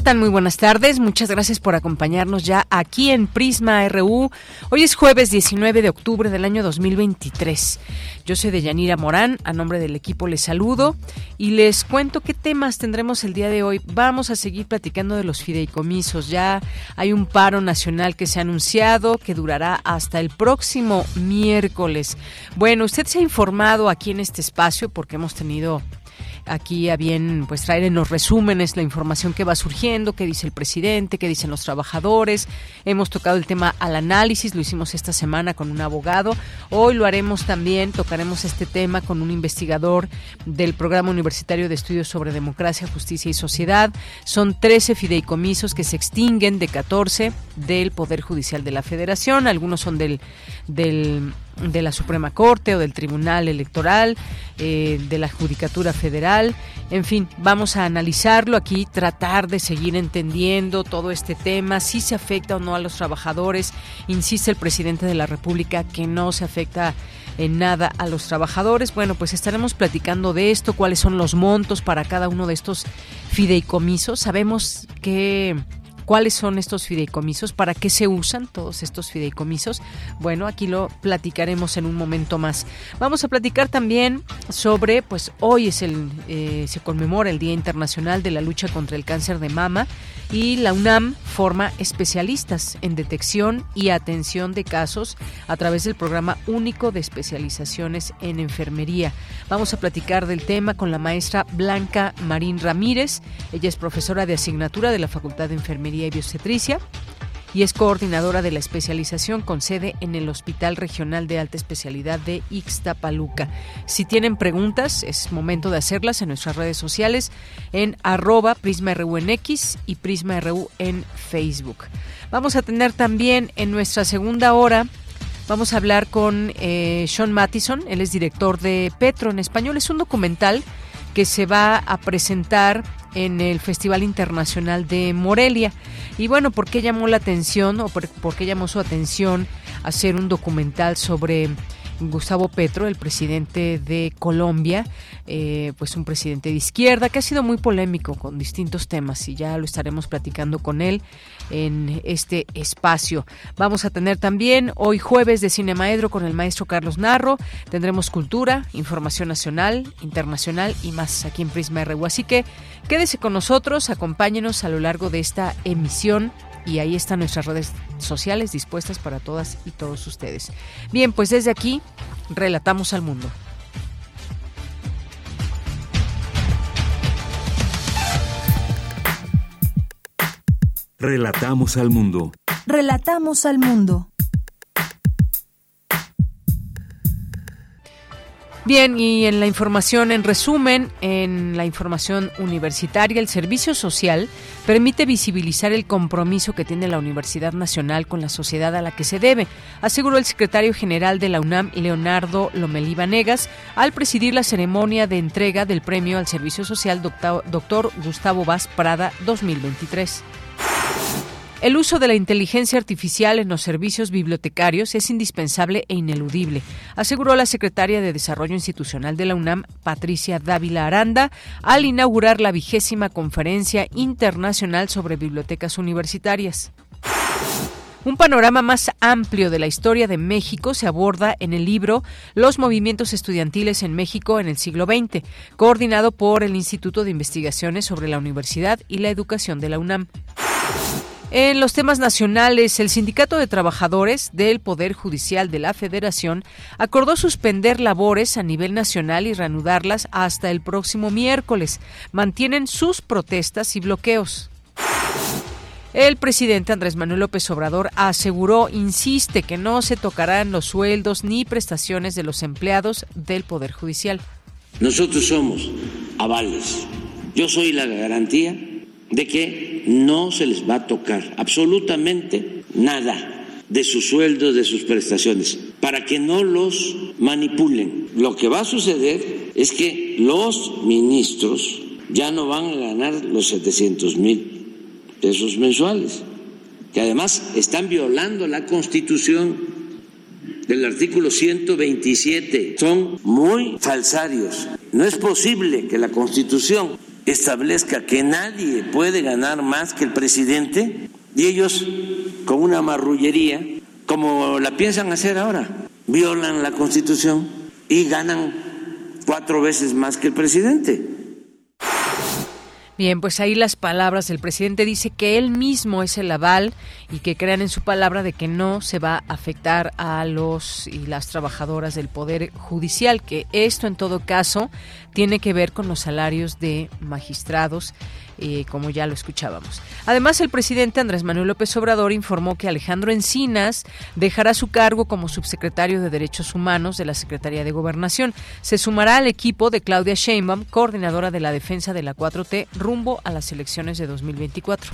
¿Qué tal? Muy buenas tardes. Muchas gracias por acompañarnos ya aquí en Prisma RU. Hoy es jueves 19 de octubre del año 2023. Yo soy Deyanira Morán. A nombre del equipo les saludo y les cuento qué temas tendremos el día de hoy. Vamos a seguir platicando de los fideicomisos. Ya hay un paro nacional que se ha anunciado que durará hasta el próximo miércoles. Bueno, usted se ha informado aquí en este espacio porque hemos tenido aquí a bien pues traer en los resúmenes la información que va surgiendo, qué dice el presidente, qué dicen los trabajadores. Hemos tocado el tema al análisis, lo hicimos esta semana con un abogado. Hoy lo haremos también, tocaremos este tema con un investigador del Programa Universitario de Estudios sobre Democracia, Justicia y Sociedad. Son 13 fideicomisos que se extinguen de 14 del Poder Judicial de la Federación, algunos son del del de la Suprema Corte o del Tribunal Electoral, eh, de la Judicatura Federal. En fin, vamos a analizarlo aquí, tratar de seguir entendiendo todo este tema, si se afecta o no a los trabajadores. Insiste el presidente de la República que no se afecta en nada a los trabajadores. Bueno, pues estaremos platicando de esto, cuáles son los montos para cada uno de estos fideicomisos. Sabemos que ¿Cuáles son estos fideicomisos? ¿Para qué se usan todos estos fideicomisos? Bueno, aquí lo platicaremos en un momento más. Vamos a platicar también sobre, pues hoy es el, eh, se conmemora el Día Internacional de la Lucha contra el Cáncer de Mama y la UNAM forma especialistas en detección y atención de casos a través del programa único de especializaciones en enfermería. Vamos a platicar del tema con la maestra Blanca Marín Ramírez. Ella es profesora de asignatura de la Facultad de Enfermería y Biocetricia y es coordinadora de la especialización con sede en el Hospital Regional de Alta Especialidad de Ixtapaluca. Si tienen preguntas, es momento de hacerlas en nuestras redes sociales en arroba PrismaRU y PrismaRU en Facebook. Vamos a tener también en nuestra segunda hora Vamos a hablar con eh, Sean Mattison, él es director de Petro en español. Es un documental que se va a presentar en el Festival Internacional de Morelia. Y bueno, ¿por qué llamó la atención o por, qué llamó su atención hacer un documental sobre Gustavo Petro, el presidente de Colombia, eh, pues un presidente de izquierda que ha sido muy polémico con distintos temas y ya lo estaremos platicando con él en este espacio. Vamos a tener también hoy jueves de Cinemaedro con el maestro Carlos Narro. Tendremos cultura, información nacional, internacional y más aquí en Prisma RU. Así que quédese con nosotros, acompáñenos a lo largo de esta emisión y ahí están nuestras redes sociales dispuestas para todas y todos ustedes. Bien, pues desde aquí relatamos al mundo. Relatamos al mundo. Relatamos al mundo. Bien, y en la información, en resumen, en la información universitaria, el servicio social permite visibilizar el compromiso que tiene la Universidad Nacional con la sociedad a la que se debe, aseguró el secretario general de la UNAM, Leonardo Lomelí Vanegas, al presidir la ceremonia de entrega del premio al servicio social doctor Gustavo Vaz Prada 2023. El uso de la inteligencia artificial en los servicios bibliotecarios es indispensable e ineludible, aseguró la secretaria de Desarrollo Institucional de la UNAM, Patricia Dávila Aranda, al inaugurar la vigésima conferencia internacional sobre bibliotecas universitarias. Un panorama más amplio de la historia de México se aborda en el libro Los movimientos estudiantiles en México en el siglo XX, coordinado por el Instituto de Investigaciones sobre la Universidad y la Educación de la UNAM. En los temas nacionales, el Sindicato de Trabajadores del Poder Judicial de la Federación acordó suspender labores a nivel nacional y reanudarlas hasta el próximo miércoles. Mantienen sus protestas y bloqueos. El presidente Andrés Manuel López Obrador aseguró, insiste, que no se tocarán los sueldos ni prestaciones de los empleados del Poder Judicial. Nosotros somos avales. Yo soy la garantía de que no se les va a tocar absolutamente nada de sus sueldos, de sus prestaciones, para que no los manipulen. Lo que va a suceder es que los ministros ya no van a ganar los 700 mil pesos mensuales, que además están violando la constitución del artículo 127. Son muy falsarios. No es posible que la constitución establezca que nadie puede ganar más que el presidente y ellos con una marrullería, como la piensan hacer ahora, violan la constitución y ganan cuatro veces más que el presidente. Bien, pues ahí las palabras. El presidente dice que él mismo es el aval y que crean en su palabra de que no se va a afectar a los y las trabajadoras del Poder Judicial, que esto en todo caso tiene que ver con los salarios de magistrados como ya lo escuchábamos. Además, el presidente Andrés Manuel López Obrador informó que Alejandro Encinas dejará su cargo como subsecretario de Derechos Humanos de la Secretaría de Gobernación. Se sumará al equipo de Claudia Sheinbaum, coordinadora de la defensa de la 4T, rumbo a las elecciones de 2024.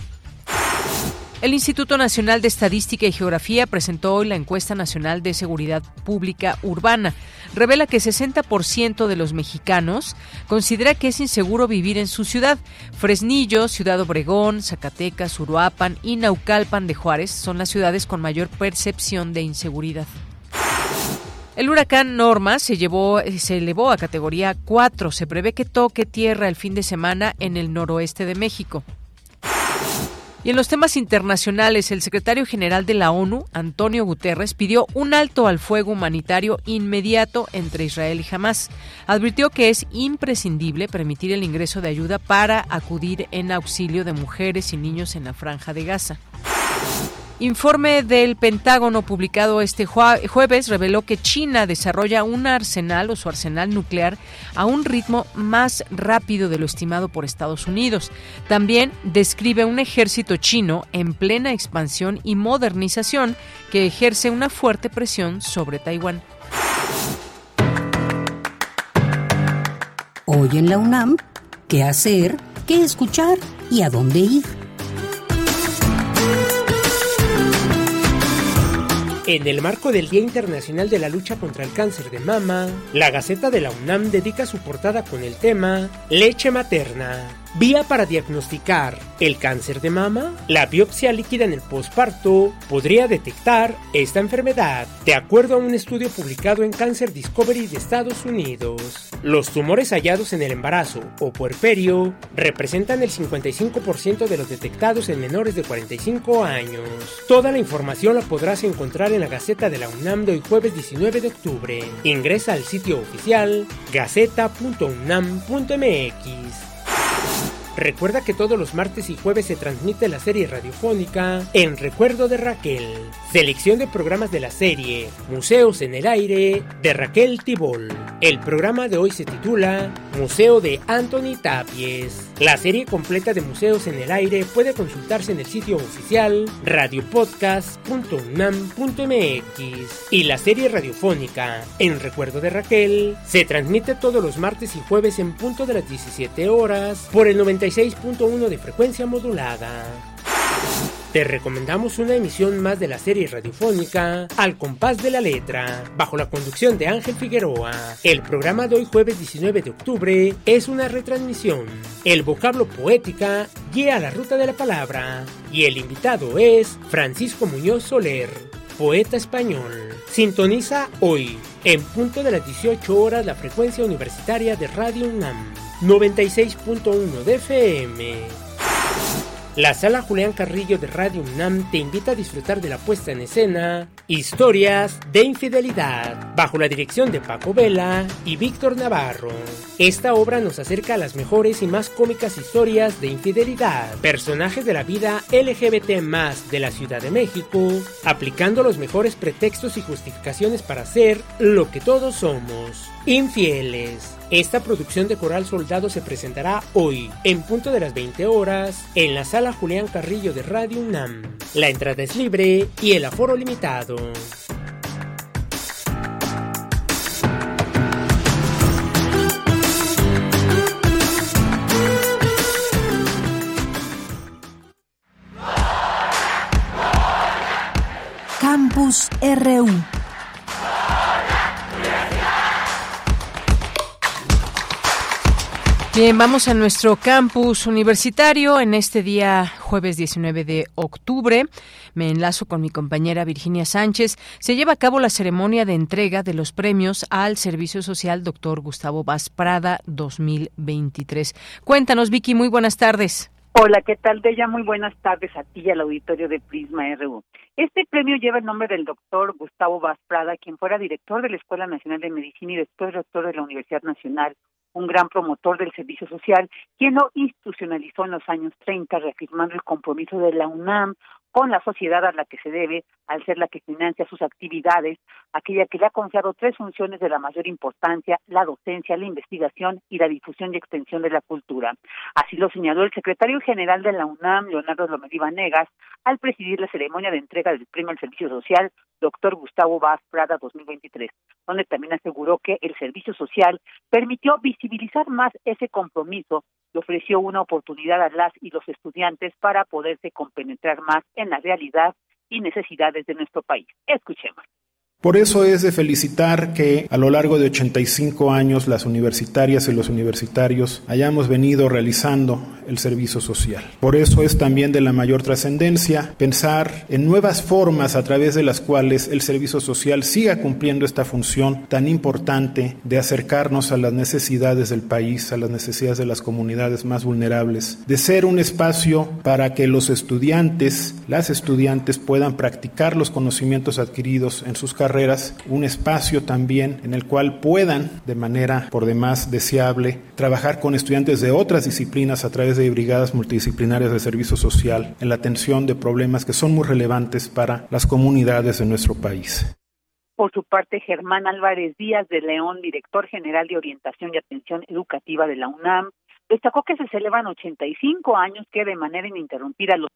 El Instituto Nacional de Estadística y Geografía presentó hoy la encuesta nacional de seguridad pública urbana. Revela que 60% de los mexicanos considera que es inseguro vivir en su ciudad. Fresnillo, Ciudad Obregón, Zacatecas, Uruapan y Naucalpan de Juárez son las ciudades con mayor percepción de inseguridad. El huracán Norma se, llevó, se elevó a categoría 4. Se prevé que toque tierra el fin de semana en el noroeste de México. Y en los temas internacionales, el secretario general de la ONU, Antonio Guterres, pidió un alto al fuego humanitario inmediato entre Israel y Hamas. Advirtió que es imprescindible permitir el ingreso de ayuda para acudir en auxilio de mujeres y niños en la franja de Gaza. Informe del Pentágono publicado este jueves reveló que China desarrolla un arsenal o su arsenal nuclear a un ritmo más rápido de lo estimado por Estados Unidos. También describe un ejército chino en plena expansión y modernización que ejerce una fuerte presión sobre Taiwán. Hoy en la UNAM, ¿qué hacer? ¿Qué escuchar? ¿Y a dónde ir? En el marco del Día Internacional de la Lucha contra el Cáncer de Mama, la Gaceta de la UNAM dedica su portada con el tema Leche Materna. Vía para diagnosticar el cáncer de mama. La biopsia líquida en el posparto podría detectar esta enfermedad, de acuerdo a un estudio publicado en Cancer Discovery de Estados Unidos. Los tumores hallados en el embarazo o puerperio representan el 55% de los detectados en menores de 45 años. Toda la información la podrás encontrar en la Gaceta de la UNAM de hoy jueves 19 de octubre. Ingresa al sitio oficial gaceta.unam.mx. Recuerda que todos los martes y jueves se transmite la serie radiofónica En Recuerdo de Raquel, selección de programas de la serie Museos en el Aire de Raquel Tibol. El programa de hoy se titula Museo de Anthony Tapies. La serie completa de Museos en el Aire puede consultarse en el sitio oficial radiopodcast.unam.mx y la serie radiofónica En Recuerdo de Raquel se transmite todos los martes y jueves en punto de las 17 horas por el 90 6.1 de frecuencia modulada. Te recomendamos una emisión más de la serie radiofónica Al compás de la letra, bajo la conducción de Ángel Figueroa. El programa de hoy jueves 19 de octubre es una retransmisión. El vocablo poética guía la ruta de la palabra y el invitado es Francisco Muñoz Soler, poeta español. Sintoniza hoy, en punto de las 18 horas, la frecuencia universitaria de Radio UNAM. 96.1 de FM. La sala Julián Carrillo de Radio UNAM te invita a disfrutar de la puesta en escena Historias de Infidelidad, bajo la dirección de Paco Vela y Víctor Navarro. Esta obra nos acerca a las mejores y más cómicas historias de infidelidad, personajes de la vida LGBT más de la Ciudad de México, aplicando los mejores pretextos y justificaciones para ser lo que todos somos, infieles. Esta producción de Coral Soldado se presentará hoy, en punto de las 20 horas, en la sala Julián Carrillo de Radio UNAM. La entrada es libre y el aforo limitado. Campus RU Bien, vamos a nuestro campus universitario en este día jueves 19 de octubre. Me enlazo con mi compañera Virginia Sánchez. Se lleva a cabo la ceremonia de entrega de los premios al Servicio Social Dr. Gustavo Vaz Prada 2023. Cuéntanos, Vicky, muy buenas tardes. Hola, ¿qué tal, Bella? Muy buenas tardes a ti y al auditorio de Prisma RU. Este premio lleva el nombre del doctor Gustavo Vaz Prada, quien fuera director de la Escuela Nacional de Medicina y después rector de la Universidad Nacional un gran promotor del servicio social, quien lo institucionalizó en los años 30, reafirmando el compromiso de la UNAM con la sociedad a la que se debe, al ser la que financia sus actividades, aquella que le ha confiado tres funciones de la mayor importancia, la docencia, la investigación y la difusión y extensión de la cultura. Así lo señaló el secretario general de la UNAM, Leonardo Lomediva Negas, al presidir la ceremonia de entrega del premio al servicio social, doctor Gustavo Vaz Prada 2023, donde también aseguró que el servicio social permitió visibilizar más ese compromiso y ofreció una oportunidad a las y los estudiantes para poderse compenetrar más en la realidad y necesidades de nuestro país. Escuchemos. Por eso es de felicitar que a lo largo de 85 años las universitarias y los universitarios hayamos venido realizando el servicio social. Por eso es también de la mayor trascendencia pensar en nuevas formas a través de las cuales el servicio social siga cumpliendo esta función tan importante de acercarnos a las necesidades del país, a las necesidades de las comunidades más vulnerables, de ser un espacio para que los estudiantes, las estudiantes puedan practicar los conocimientos adquiridos en sus un espacio también en el cual puedan, de manera por demás deseable, trabajar con estudiantes de otras disciplinas a través de brigadas multidisciplinarias de servicio social en la atención de problemas que son muy relevantes para las comunidades de nuestro país. Por su parte, Germán Álvarez Díaz de León, director general de Orientación y Atención Educativa de la UNAM, destacó que se celebran 85 años que de manera ininterrumpida los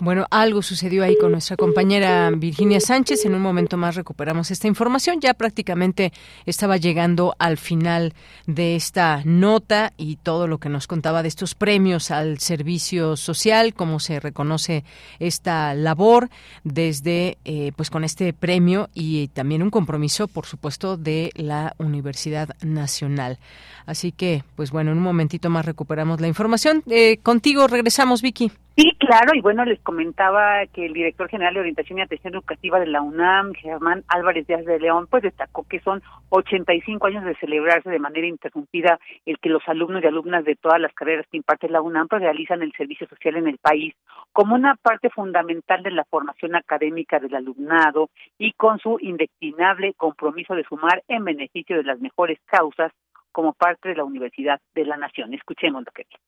bueno, algo sucedió ahí con nuestra compañera Virginia Sánchez. En un momento más recuperamos esta información. Ya prácticamente estaba llegando al final de esta nota y todo lo que nos contaba de estos premios al servicio social, cómo se reconoce esta labor desde, eh, pues, con este premio y también un compromiso, por supuesto, de la Universidad Nacional. Así que, pues bueno, en un momentito más recuperamos la información. Eh, contigo regresamos, Vicky. Sí, claro, y bueno, les comentaba que el director general de Orientación y Atención Educativa de la UNAM, Germán Álvarez Díaz de León, pues destacó que son 85 años de celebrarse de manera interrumpida el que los alumnos y alumnas de todas las carreras que imparte la UNAM pues realizan el servicio social en el país como una parte fundamental de la formación académica del alumnado y con su indeclinable compromiso de sumar en beneficio de las mejores causas como parte de la Universidad de la Nación. Escuchemos lo que dice.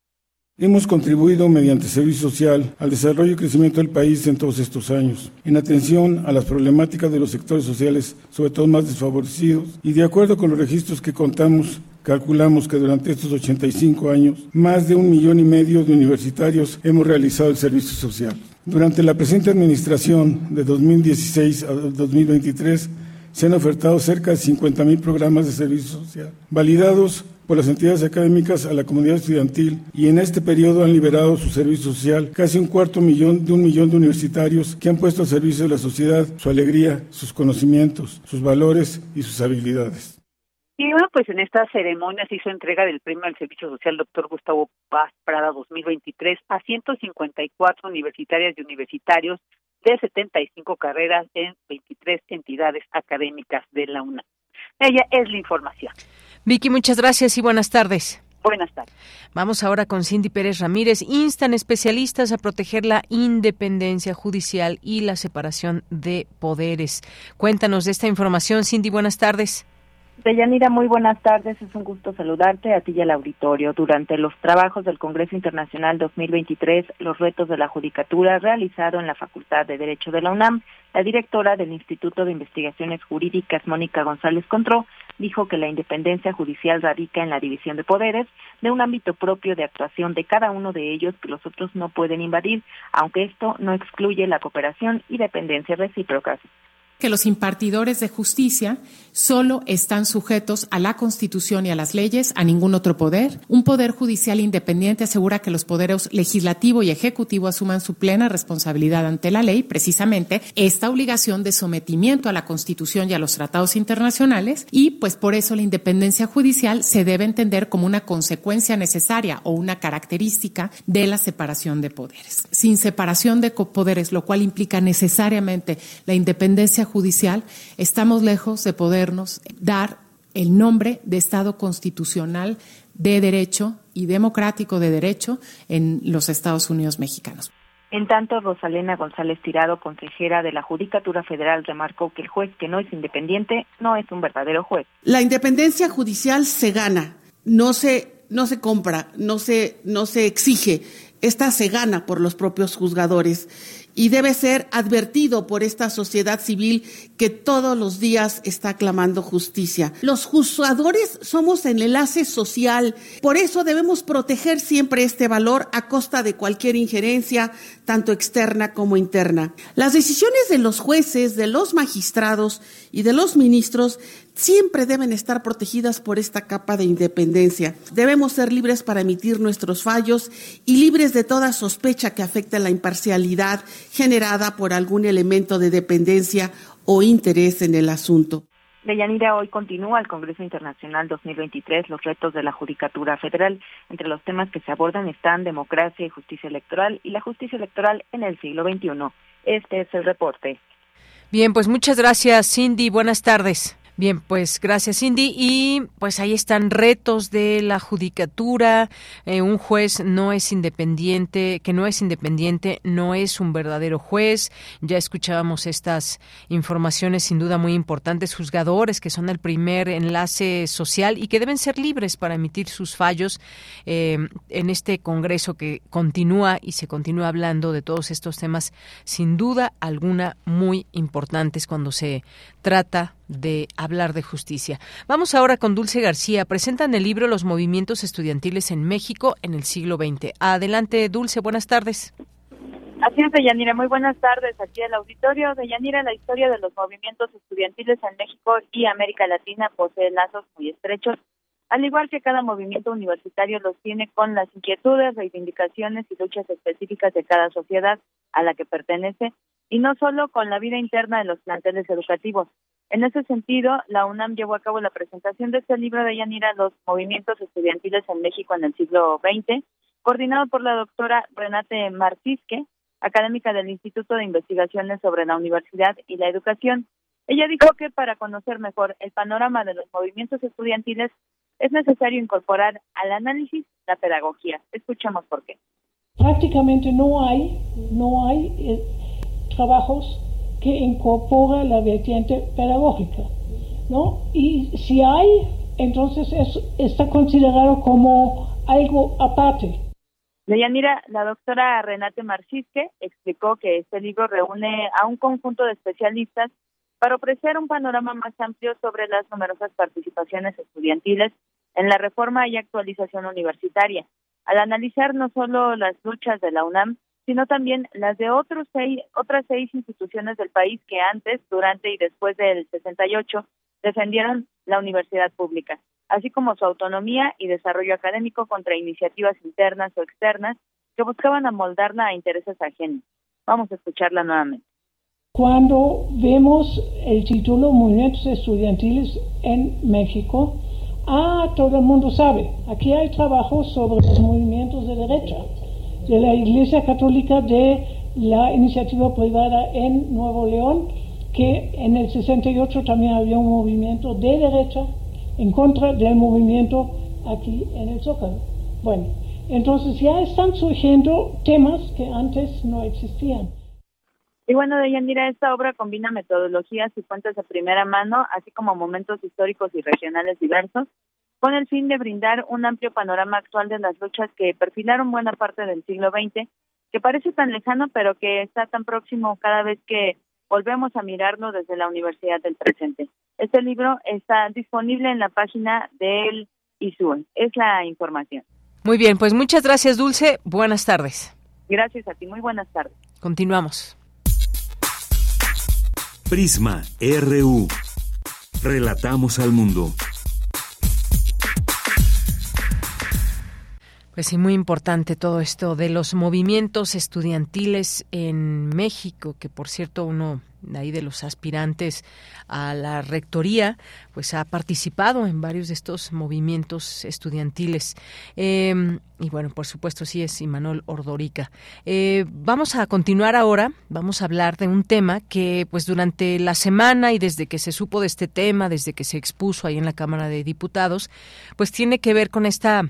Hemos contribuido mediante servicio social al desarrollo y crecimiento del país en todos estos años, en atención a las problemáticas de los sectores sociales, sobre todo más desfavorecidos, y de acuerdo con los registros que contamos, calculamos que durante estos 85 años, más de un millón y medio de universitarios hemos realizado el servicio social. Durante la presente administración de 2016 a 2023, se han ofertado cerca de 50.000 programas de servicio social, validados por las entidades académicas a la comunidad estudiantil y en este periodo han liberado su servicio social casi un cuarto millón de un millón de universitarios que han puesto al servicio de la sociedad su alegría, sus conocimientos, sus valores y sus habilidades. Y bueno, pues en esta ceremonia se hizo entrega del premio al servicio social doctor Gustavo Paz Prada 2023 a 154 universitarias y universitarios de 75 carreras en 23 entidades académicas de la UNAM. Ella es la información. Vicky, muchas gracias y buenas tardes. Buenas tardes. Vamos ahora con Cindy Pérez Ramírez. Instan especialistas a proteger la independencia judicial y la separación de poderes. Cuéntanos de esta información, Cindy. Buenas tardes. Deyanira, muy buenas tardes. Es un gusto saludarte a ti y al auditorio. Durante los trabajos del Congreso Internacional 2023, los retos de la judicatura realizado en la Facultad de Derecho de la UNAM, la directora del Instituto de Investigaciones Jurídicas, Mónica González Contró, dijo que la independencia judicial radica en la división de poderes, de un ámbito propio de actuación de cada uno de ellos que los otros no pueden invadir, aunque esto no excluye la cooperación y dependencia recíprocas que los impartidores de justicia solo están sujetos a la Constitución y a las leyes, a ningún otro poder. Un poder judicial independiente asegura que los poderes legislativo y ejecutivo asuman su plena responsabilidad ante la ley, precisamente esta obligación de sometimiento a la Constitución y a los tratados internacionales, y pues por eso la independencia judicial se debe entender como una consecuencia necesaria o una característica de la separación de poderes. Sin separación de poderes, lo cual implica necesariamente la independencia judicial, estamos lejos de podernos dar el nombre de Estado constitucional de derecho y democrático de derecho en los Estados Unidos mexicanos. En tanto, Rosalena González Tirado, consejera de la Judicatura Federal, remarcó que el juez que no es independiente no es un verdadero juez. La independencia judicial se gana, no se, no se compra, no se, no se exige, esta se gana por los propios juzgadores y debe ser advertido por esta sociedad civil que todos los días está clamando justicia. Los juzgadores somos el enlace social, por eso debemos proteger siempre este valor a costa de cualquier injerencia, tanto externa como interna. Las decisiones de los jueces, de los magistrados y de los ministros siempre deben estar protegidas por esta capa de independencia. Debemos ser libres para emitir nuestros fallos y libres de toda sospecha que afecte la imparcialidad generada por algún elemento de dependencia o interés en el asunto. Deyanira, hoy continúa el Congreso Internacional 2023, los retos de la Judicatura Federal. Entre los temas que se abordan están democracia y justicia electoral y la justicia electoral en el siglo XXI. Este es el reporte. Bien, pues muchas gracias, Cindy. Buenas tardes. Bien, pues gracias Cindy. Y pues ahí están retos de la judicatura. Eh, un juez no es independiente, que no es independiente, no es un verdadero juez. Ya escuchábamos estas informaciones sin duda muy importantes. Juzgadores que son el primer enlace social y que deben ser libres para emitir sus fallos eh, en este Congreso que continúa y se continúa hablando de todos estos temas sin duda alguna muy importantes cuando se trata de hablar de justicia. Vamos ahora con Dulce García. Presentan el libro Los movimientos estudiantiles en México en el siglo XX. Adelante, Dulce, buenas tardes. Así es, Deyanira. Muy buenas tardes aquí el auditorio. Deyanira, la historia de los movimientos estudiantiles en México y América Latina posee lazos muy estrechos, al igual que cada movimiento universitario los tiene con las inquietudes, reivindicaciones y luchas específicas de cada sociedad a la que pertenece, y no solo con la vida interna de los planteles educativos. En ese sentido, la UNAM llevó a cabo la presentación de este libro de Yanira, Los movimientos estudiantiles en México en el siglo XX, coordinado por la doctora Renate Martisque, académica del Instituto de Investigaciones sobre la Universidad y la Educación. Ella dijo que para conocer mejor el panorama de los movimientos estudiantiles es necesario incorporar al análisis la pedagogía. Escuchemos por qué. Prácticamente no hay, no hay eh, trabajos que incorpora la vertiente pedagógica, ¿no? Y si hay, entonces es, está considerado como algo aparte. Deyanira, la doctora Renate Marcisque explicó que este libro reúne a un conjunto de especialistas para ofrecer un panorama más amplio sobre las numerosas participaciones estudiantiles en la reforma y actualización universitaria, al analizar no solo las luchas de la UNAM, sino también las de otros seis, otras seis instituciones del país que antes, durante y después del 68 defendieron la universidad pública, así como su autonomía y desarrollo académico contra iniciativas internas o externas que buscaban amoldarla a intereses ajenos. Vamos a escucharla nuevamente. Cuando vemos el título Movimientos Estudiantiles en México, ah, todo el mundo sabe, aquí hay trabajo sobre los movimientos de derecha de la Iglesia Católica de la iniciativa privada en Nuevo León, que en el 68 también había un movimiento de derecha en contra del movimiento aquí en el Zócalo. Bueno, entonces ya están surgiendo temas que antes no existían. Y bueno, Deyanira, esta obra combina metodologías y fuentes de primera mano, así como momentos históricos y regionales diversos, con el fin de brindar un amplio panorama actual de las luchas que perfilaron buena parte del siglo XX, que parece tan lejano, pero que está tan próximo cada vez que volvemos a mirarlo desde la Universidad del Presente. Este libro está disponible en la página del ISUE. Es la información. Muy bien, pues muchas gracias, Dulce. Buenas tardes. Gracias a ti. Muy buenas tardes. Continuamos. Prisma RU. Relatamos al mundo. Pues sí, muy importante todo esto de los movimientos estudiantiles en México, que por cierto uno ahí de los aspirantes a la rectoría, pues ha participado en varios de estos movimientos estudiantiles. Em, y bueno, por supuesto sí es Imanol Ordorica. Eh, vamos a continuar ahora, vamos a hablar de un tema que pues durante la semana y desde que se supo de este tema, desde que se expuso ahí en la Cámara de Diputados, pues tiene que ver con esta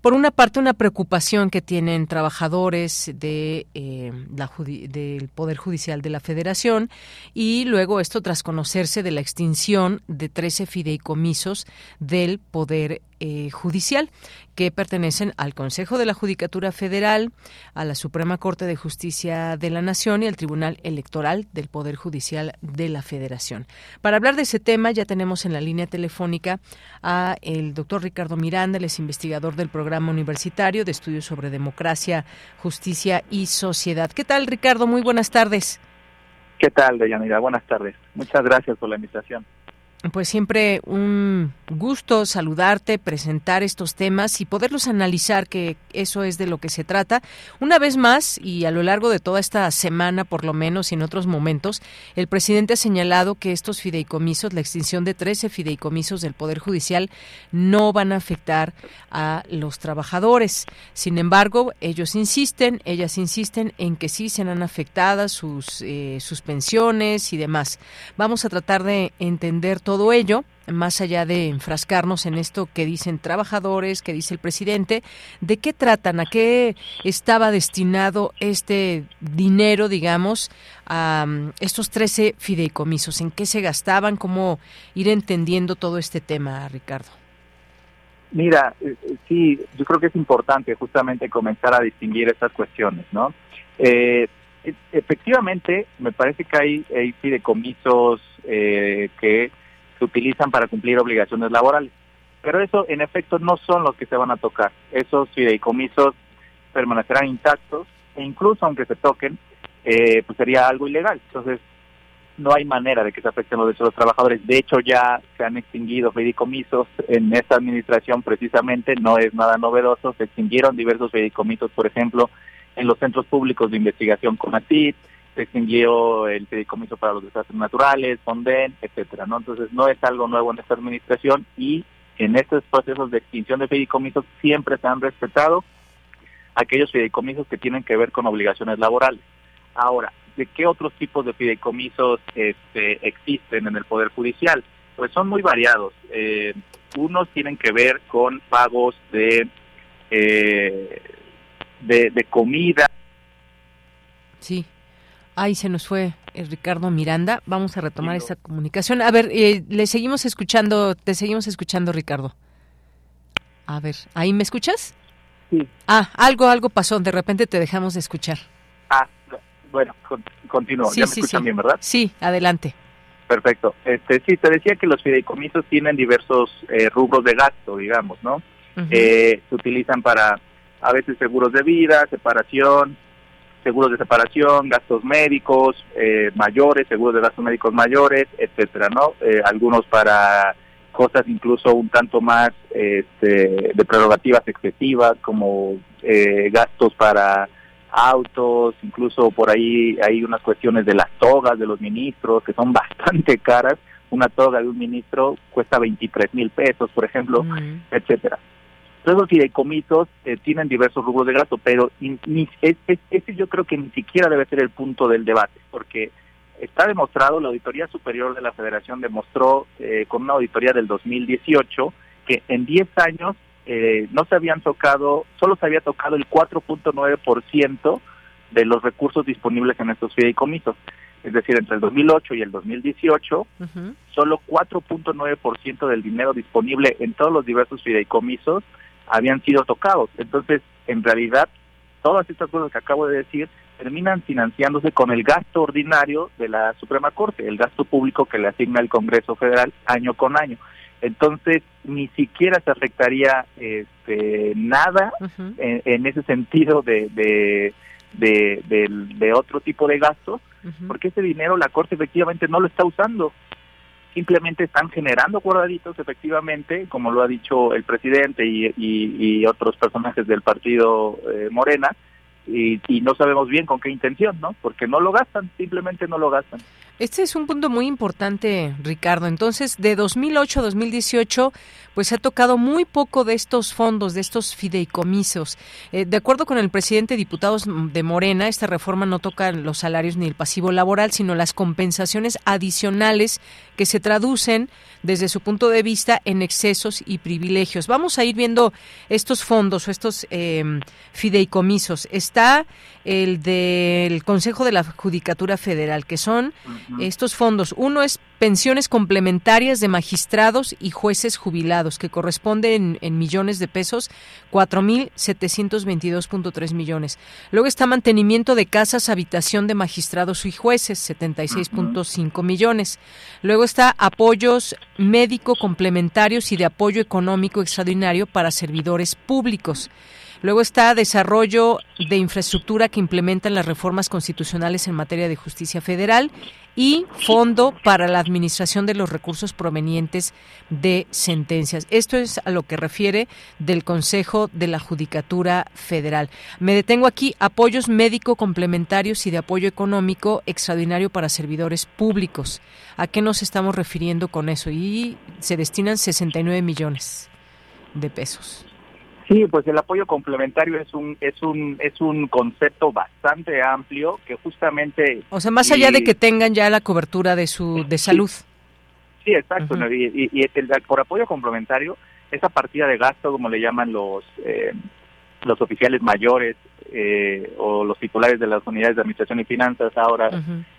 por una parte, una preocupación que tienen trabajadores de, eh, la del Poder Judicial de la Federación y luego esto tras conocerse de la extinción de 13 fideicomisos del Poder eh, judicial que pertenecen al Consejo de la Judicatura Federal, a la Suprema Corte de Justicia de la Nación y al Tribunal Electoral del Poder Judicial de la Federación. Para hablar de ese tema ya tenemos en la línea telefónica a el doctor Ricardo Miranda, el es investigador del Programa Universitario de Estudios sobre Democracia, Justicia y Sociedad. ¿Qué tal, Ricardo? Muy buenas tardes. ¿Qué tal, Deyanira? Buenas tardes. Muchas gracias por la invitación. Pues siempre un gusto saludarte, presentar estos temas y poderlos analizar, que eso es de lo que se trata. Una vez más, y a lo largo de toda esta semana, por lo menos, y en otros momentos, el presidente ha señalado que estos fideicomisos, la extinción de 13 fideicomisos del Poder Judicial, no van a afectar a los trabajadores. Sin embargo, ellos insisten, ellas insisten en que sí serán afectadas sus, eh, sus pensiones y demás. Vamos a tratar de entender todo ello, más allá de enfrascarnos en esto que dicen trabajadores, que dice el presidente, ¿de qué tratan? ¿A qué estaba destinado este dinero, digamos, a mm, estos 13 fideicomisos? ¿En qué se gastaban? ¿Cómo ir entendiendo todo este tema, Ricardo? Mira, eh, eh, sí, yo creo que es importante justamente comenzar a distinguir estas cuestiones, ¿no? Eh, e, efectivamente, me parece que hay, hay fideicomisos que se utilizan para cumplir obligaciones laborales. Pero eso, en efecto, no son los que se van a tocar. Esos fideicomisos permanecerán intactos e incluso aunque se toquen, eh, pues sería algo ilegal. Entonces, no hay manera de que se afecten los derechos de los trabajadores. De hecho, ya se han extinguido fideicomisos en esta administración precisamente, no es nada novedoso. Se extinguieron diversos fideicomisos, por ejemplo, en los centros públicos de investigación CONATIT, se extinguió el fideicomiso para los desastres naturales, FONDEN, etcétera, ¿no? Entonces no es algo nuevo en esta administración y en estos procesos de extinción de fideicomisos siempre se han respetado aquellos fideicomisos que tienen que ver con obligaciones laborales. Ahora, ¿de qué otros tipos de fideicomisos este, existen en el Poder Judicial? Pues son muy variados. Eh, unos tienen que ver con pagos de, eh, de, de comida. Sí. Ahí se nos fue eh, Ricardo Miranda. Vamos a retomar esta comunicación. A ver, eh, le seguimos escuchando, te seguimos escuchando, Ricardo. A ver, ¿ahí me escuchas? Sí. Ah, algo, algo pasó. De repente te dejamos de escuchar. Ah, bueno, continúo. ya me escuchan bien, ¿verdad? Sí, adelante. Perfecto. Este, sí, te decía que los fideicomisos tienen diversos eh, rubros de gasto, digamos, ¿no? se utilizan para a veces seguros de vida, separación, seguros de separación, gastos médicos eh, mayores, seguros de gastos médicos mayores, etcétera, ¿no? Eh, algunos para cosas incluso un tanto más este, de prerrogativas excesivas, como eh, gastos para autos, incluso por ahí hay unas cuestiones de las togas de los ministros que son bastante caras. Una toga de un ministro cuesta 23 mil pesos, por ejemplo, etcétera. Todos los fideicomisos eh, tienen diversos rubros de gasto, pero ese yo creo que ni siquiera debe ser el punto del debate, porque está demostrado, la Auditoría Superior de la Federación demostró eh, con una auditoría del 2018 que en 10 años eh, no se habían tocado, solo se había tocado el 4.9% de los recursos disponibles en estos fideicomisos. Es decir, entre el 2008 y el 2018, solo 4.9% del dinero disponible en todos los diversos fideicomisos habían sido tocados. Entonces, en realidad, todas estas cosas que acabo de decir terminan financiándose con el gasto ordinario de la Suprema Corte, el gasto público que le asigna el Congreso Federal año con año. Entonces, ni siquiera se afectaría este, nada en, ese sentido de, de, de, otro tipo de gastos, porque ese dinero la Corte efectivamente no lo está usando. Simplemente están generando guardaditos, efectivamente, como lo ha dicho el presidente y, y, otros personajes del partido eh, Morena, y, y, no sabemos bien con qué intención, ¿no? Porque no lo gastan, simplemente no lo gastan. Este es un punto muy importante, Ricardo. Entonces, de 2008 a 2018, pues se ha tocado muy poco de estos fondos, de estos fideicomisos. Eh, de acuerdo con el presidente de diputados de Morena, esta reforma no toca los salarios ni el pasivo laboral, sino las compensaciones adicionales que se traducen desde su punto de vista en excesos y privilegios. Vamos a ir viendo estos fondos o estos em, fideicomisos. Está el del Consejo de la Judicatura Federal, que son estos fondos. Uno es pensiones complementarias de magistrados y jueces jubilados, que corresponden en, millones de pesos, 4.722.3 millones. Luego está mantenimiento de casas, habitación de magistrados y jueces, 76.5 millones. Luego está apoyos médico complementarios y de apoyo económico extraordinario para servidores públicos. Luego está desarrollo de infraestructura que implementan las reformas constitucionales en materia de justicia federal y fondo para la administración de los recursos provenientes de sentencias. Esto es a lo que refiere del Consejo de la Judicatura Federal. Me detengo aquí, apoyos médico complementarios y de apoyo económico extraordinario para servidores públicos. ¿A qué nos estamos refiriendo con eso? Y se destinan 69 millones de pesos. Sí, pues el apoyo complementario es un es un es un concepto bastante amplio que justamente o sea más allá de que tengan ya la cobertura de su de salud. Sí, exacto. y, y, por apoyo complementario esa partida de gasto como le llaman los eh, los oficiales mayores eh, o los titulares de las unidades de administración y finanzas ahora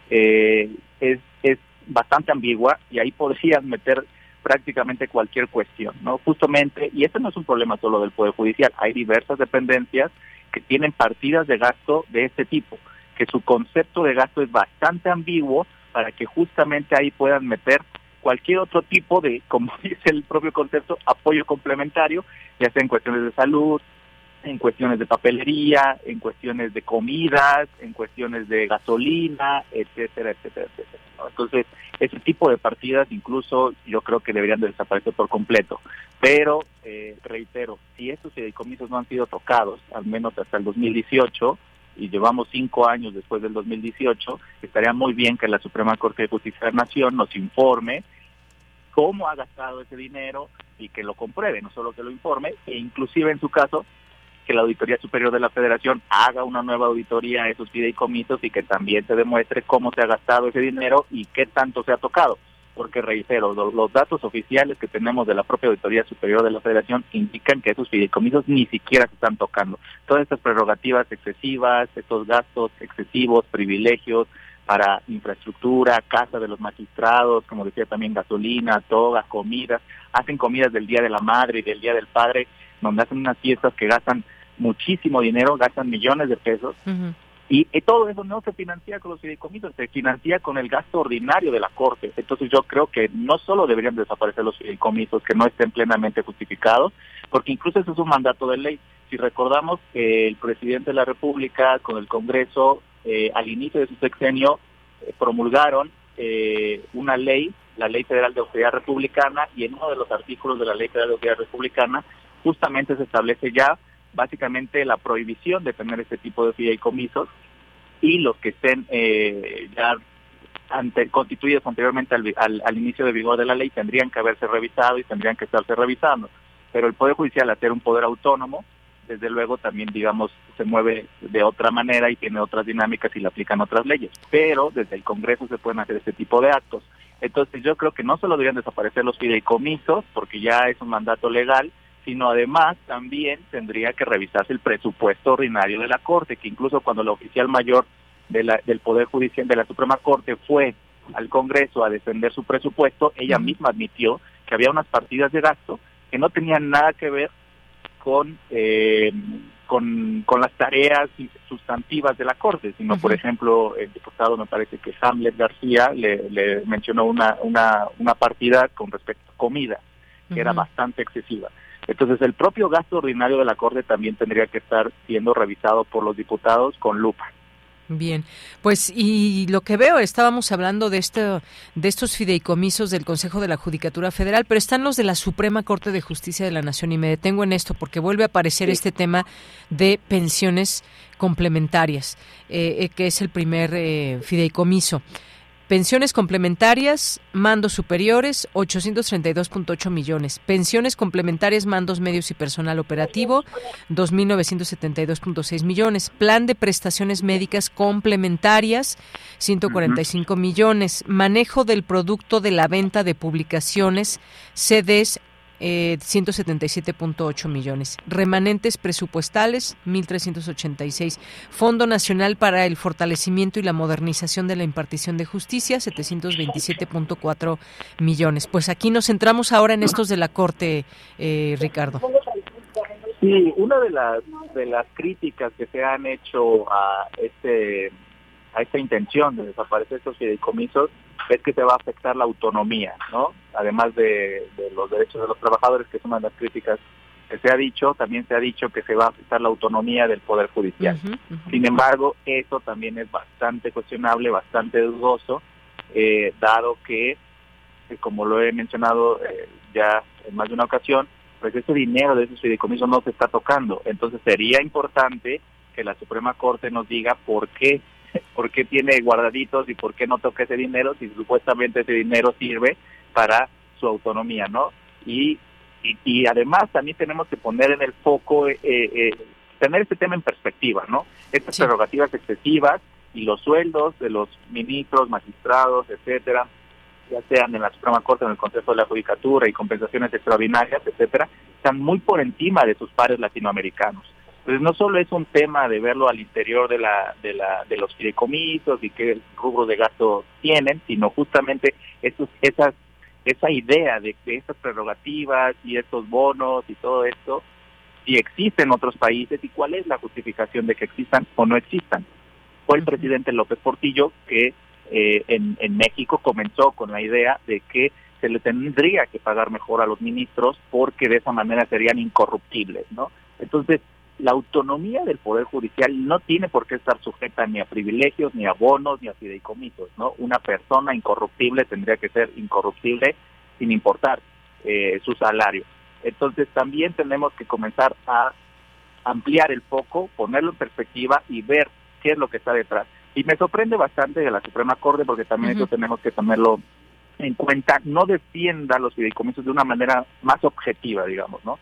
eh, es es bastante ambigua y ahí podrían meter prácticamente cualquier cuestión, ¿no? Justamente, y este no es un problema solo del Poder Judicial, hay diversas dependencias que tienen partidas de gasto de este tipo, que su concepto de gasto es bastante ambiguo para que justamente ahí puedan meter cualquier otro tipo de, como dice el propio concepto, apoyo complementario, ya sea en cuestiones de salud, en cuestiones de papelería, en cuestiones de comidas, en cuestiones de gasolina, etcétera, etcétera, etcétera. Entonces, ese tipo de partidas incluso yo creo que deberían de desaparecer por completo. Pero, eh, reitero, si estos fideicomisos no han sido tocados, al menos hasta el 2018, y llevamos cinco años después del 2018, estaría muy bien que la Suprema Corte de Justicia de la Nación nos informe cómo ha gastado ese dinero y que lo compruebe, no solo que lo informe, e inclusive en su caso que la Auditoría Superior de la Federación haga una nueva auditoría a esos fideicomisos y que también se demuestre cómo se ha gastado ese dinero y qué tanto se ha tocado. Porque reitero, los, datos oficiales que tenemos de la propia Auditoría Superior de la Federación indican que esos fideicomisos ni siquiera se están tocando. Todas estas prerrogativas excesivas, estos gastos excesivos, privilegios, para infraestructura, casa de los magistrados, como decía también gasolina, togas, comidas, hacen comidas del Día de la Madre y del Día del Padre, donde hacen unas fiestas que gastan muchísimo dinero, gastan millones de pesos. Y, todo eso no se financia con los fideicomisos, se financia con el gasto ordinario de la Corte. Entonces yo creo que no solo deberían desaparecer los fideicomisos que no estén plenamente justificados, porque incluso eso es un mandato de ley. Si recordamos que el presidente de la República con el Congreso eh, al inicio de su sexenio eh, promulgaron eh, una ley, la Ley Federal de Autoridad Republicana, y en uno de los artículos de la Ley Federal de Autoridad Republicana justamente se establece ya básicamente la prohibición de tener este tipo de fideicomisos y los que estén eh, ya ante, constituidos anteriormente al, al, inicio de vigor de la ley tendrían que haberse revisado y tendrían que estarse revisando. Pero el Poder Judicial, al ser un poder autónomo, desde luego también, digamos, se mueve de otra manera y tiene otras dinámicas y le aplican otras leyes. Pero desde el Congreso se pueden hacer este tipo de actos. Entonces yo creo que no solo deberían desaparecer los fideicomisos, porque ya es un mandato legal, sino además también tendría que revisarse el presupuesto ordinario de la Corte, que incluso cuando la oficial mayor de la, del Poder Judicial de la Suprema Corte fue al Congreso a defender su presupuesto, ella misma admitió que había unas partidas de gasto que no tenían nada que ver con, eh, con, con, las tareas sustantivas de la Corte, sino, por ejemplo, el diputado, me parece que Hamlet García le, le mencionó una, una, una partida con respecto a comida, que era bastante excesiva. Entonces, el propio gasto ordinario de la Corte también tendría que estar siendo revisado por los diputados con lupa. Bien, pues y lo que veo, estábamos hablando de este, de estos fideicomisos del Consejo de la Judicatura Federal, pero están los de la Suprema Corte de Justicia de la Nación y me detengo en esto porque vuelve a aparecer este tema de pensiones complementarias, eh, eh, que es el primer eh, fideicomiso. Pensiones complementarias, mandos superiores, 832.8 millones. Pensiones complementarias, mandos medios y personal operativo, 2.972.6 millones. Plan de prestaciones médicas complementarias, 145 millones. Manejo del producto de la venta de publicaciones, CDs, eh, 177.8 millones. Remanentes presupuestales, 1.386. Fondo Nacional para el Fortalecimiento y la Modernización de la Impartición de Justicia, 727.4 millones. Pues aquí nos centramos ahora en estos de la Corte, eh, Ricardo. Sí, una de las, de las críticas que se han hecho a este a esta intención de desaparecer estos fideicomisos es que se va a afectar la autonomía, ¿no? Además de, los derechos de los trabajadores, que una de las críticas que se ha dicho, también se ha dicho que se va a afectar la autonomía del Poder Judicial. Sin embargo, eso también es bastante cuestionable, bastante dudoso, eh, dado que, eh, como lo he mencionado eh, ya en más de una ocasión, pues ese dinero de esos fideicomisos no se está tocando. Entonces sería importante que la Suprema Corte nos diga por qué por qué tiene guardaditos y por qué no toca ese dinero si supuestamente ese dinero sirve para su autonomía, ¿no? Y, y, además también tenemos que poner en el foco, eh, eh, tener este tema en perspectiva, ¿no? Estas prerrogativas excesivas y los sueldos de los ministros, magistrados, etcétera, ya sean en la Suprema Corte en el Consejo de la Judicatura y compensaciones extraordinarias, etcétera, están muy por encima de sus pares latinoamericanos. Entonces no solo es un tema de verlo al interior de la de la de los fideicomisos y qué rubro de gasto tienen, sino justamente esos, esas esa idea de que estas prerrogativas y estos bonos y todo esto si existen en otros países y cuál es la justificación de que existan o no existan. Fue el presidente López Portillo que eh, en, en México comenzó con la idea de que se le tendría que pagar mejor a los ministros porque de esa manera serían incorruptibles, ¿no? Entonces, la autonomía del Poder Judicial no tiene por qué estar sujeta ni a privilegios, ni a bonos, ni a fideicomisos, ¿no? Una persona incorruptible tendría que ser incorruptible sin importar eh, su salario. Entonces también tenemos que comenzar a ampliar el foco, ponerlo en perspectiva y ver qué es lo que está detrás. Y me sorprende bastante de la Suprema Corte porque también eso tenemos que tenerlo en cuenta, no defienda los fideicomisos de una manera más objetiva, digamos, ¿no?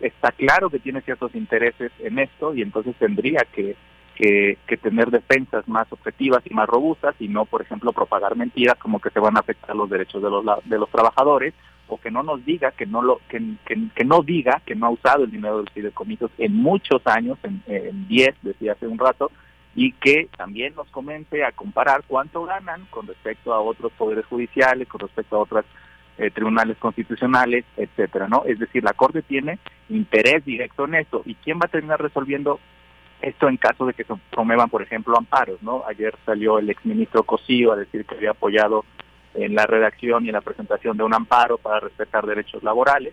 Está claro que tiene ciertos intereses en esto y entonces tendría que, que, tener defensas más objetivas y más robustas y no, por ejemplo, propagar mentiras como que se van a afectar los derechos de los, de los trabajadores o que no nos diga que no lo que, que, no diga que no ha usado el dinero de los fideicomisos en muchos años, en 10, decía hace un rato, y que también nos comente a comparar cuánto ganan con respecto a otros poderes judiciales, con respecto a otras eh, tribunales constitucionales, etcétera, ¿no? Es decir, la Corte tiene interés directo en esto. ¿Y quién va a terminar resolviendo esto en caso de que se promuevan, por ejemplo, amparos, ¿no? Ayer salió el exministro Cosío a decir que había apoyado en la redacción y en la presentación de un amparo para respetar derechos laborales.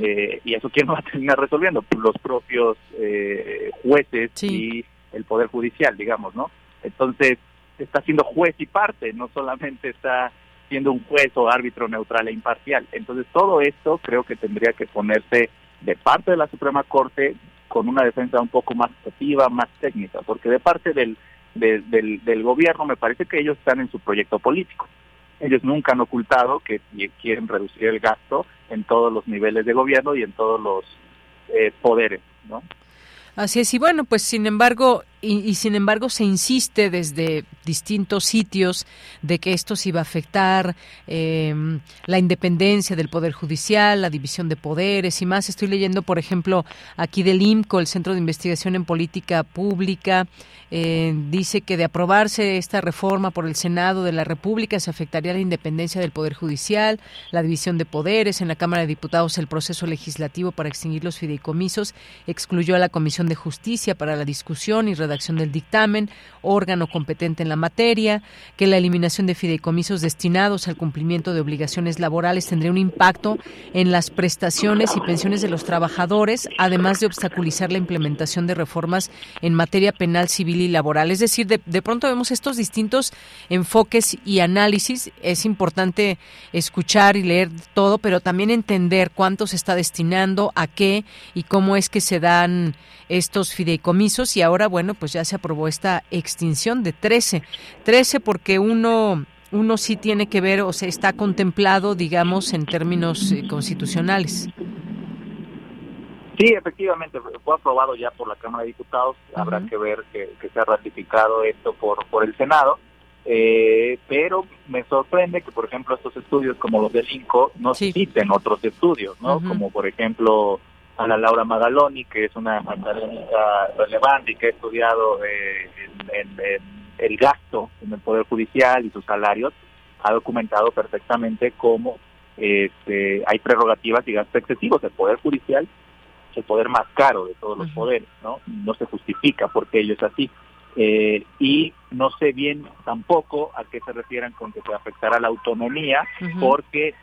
Eh, ¿Y eso quién va a terminar resolviendo? Pues los propios eh, jueces y el Poder Judicial, digamos, ¿no? Entonces, está siendo juez y parte, no solamente está siendo un juez o árbitro neutral e imparcial. Entonces todo esto creo que tendría que ponerse de parte de la Suprema Corte con una defensa un poco más activa, más técnica, porque de parte del, del, del gobierno me parece que ellos están en su proyecto político. Ellos nunca han ocultado que quieren reducir el gasto en todos los niveles de gobierno y en todos los eh, poderes, ¿no? Así es, y bueno, pues sin embargo, y, sin embargo se insiste desde distintos sitios de que esto sí va a afectar em, la independencia del Poder Judicial, la división de poderes y más. Estoy leyendo, por ejemplo, aquí del IMCO, el Centro de Investigación en Política Pública, eh, dice que de aprobarse esta reforma por el Senado de la República se afectaría la independencia del Poder Judicial, la división de poderes. En la Cámara de Diputados el proceso legislativo para extinguir los fideicomisos excluyó a la Comisión de Justicia para la discusión y redacción del dictamen, órgano competente en la materia, que la eliminación de fideicomisos destinados al cumplimiento de obligaciones laborales tendría un impacto en las prestaciones y pensiones de los trabajadores, además de obstaculizar la implementación de reformas en materia penal, civil y laboral. Es decir, de, de pronto vemos estos distintos enfoques y análisis. Es importante escuchar y leer todo, pero también entender cuánto se está destinando, a qué y cómo es que se dan estos fideicomisos y ahora, bueno, pues ya se aprobó esta extinción de 13. 13 porque uno uno sí tiene que ver o se está contemplado, digamos, en términos eh, constitucionales. Sí, efectivamente, fue aprobado ya por la Cámara de Diputados, habrá que ver que, se ha ratificado esto por, por el Senado, eh, pero me sorprende que, por ejemplo, estos estudios como los del INCO no citen otros estudios, ¿no? Como, por ejemplo, Ana Laura Magaloni, que es una académica relevante y que ha estudiado eh, el gasto en el Poder Judicial y sus salarios, ha documentado perfectamente cómo este, hay prerrogativas y gastos excesivos del Poder Judicial, el poder más caro de todos los poderes, ¿no? No se justifica porque ello es así. Eh, y no sé bien tampoco a qué se refieran con que se afectará la autonomía, porque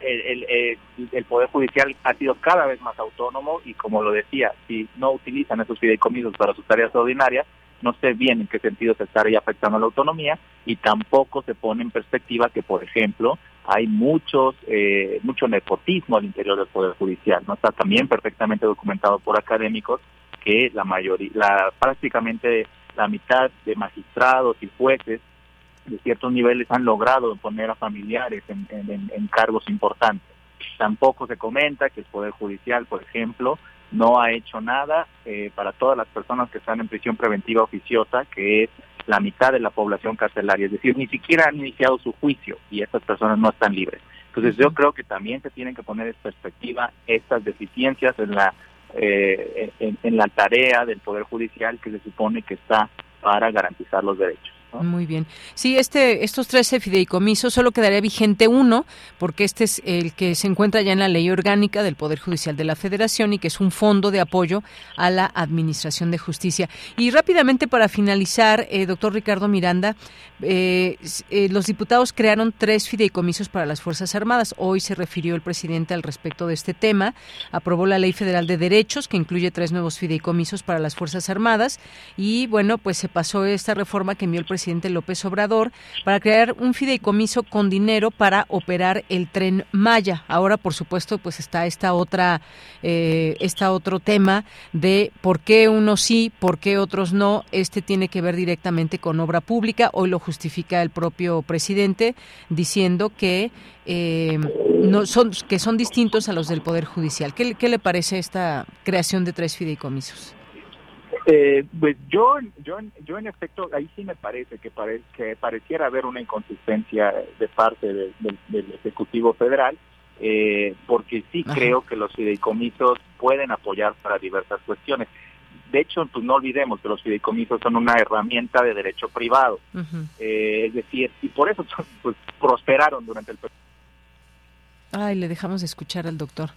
el, el, Poder Judicial ha sido cada vez más autónomo y como lo decía, si no utilizan esos fideicomisos para sus tareas ordinarias, no sé bien en qué sentido se estaría afectando la autonomía y tampoco se pone en perspectiva que, por ejemplo, hay muchos eh, mucho nepotismo al interior del Poder Judicial. no Está también perfectamente documentado por académicos que la mayoría, la, prácticamente la mitad de magistrados y jueces de ciertos niveles han logrado poner a familiares en, cargos importantes. Tampoco se comenta que el Poder Judicial, por ejemplo, no ha hecho nada eh, para todas las personas que están en prisión preventiva oficiosa, que es la mitad de la población carcelaria, es decir, ni siquiera han iniciado su juicio y estas personas no están libres. Entonces yo creo que también se tienen que poner en perspectiva estas deficiencias en la eh, en la tarea del Poder Judicial que se supone que está para garantizar los derechos. Muy bien. Sí, este, estos 13 fideicomisos solo quedaría vigente uno, porque este es el que se encuentra ya en la ley orgánica del Poder Judicial de la Federación y que es un fondo de apoyo a la Administración de Justicia. Y rápidamente para finalizar, eh, doctor Ricardo Miranda, eh, eh, los diputados crearon tres fideicomisos para las Fuerzas Armadas. Hoy se refirió el presidente al respecto de este tema. Aprobó la Ley Federal de Derechos, que incluye tres nuevos fideicomisos para las Fuerzas Armadas. Y bueno, pues se pasó esta reforma que envió el presidente presidente López Obrador para crear un fideicomiso con dinero para operar el tren Maya. Ahora, por supuesto, pues está esta otra, eh, esta otro tema de por qué unos sí, por qué otros no. Este tiene que ver directamente con obra pública. Hoy lo justifica el propio presidente diciendo que eh, no son que son distintos a los del poder judicial. ¿Qué, ¿Qué le parece esta creación de tres fideicomisos? Eh, pues yo, yo, yo en efecto, ahí sí me parece que, que pareciera haber una inconsistencia de parte del Ejecutivo Federal, eh, porque sí creo que los fideicomisos pueden apoyar para diversas cuestiones. De hecho, pues no olvidemos que los fideicomisos son una herramienta de derecho privado, eh, es decir, y por eso pues, prosperaron durante el Ay, le dejamos de escuchar al doctor.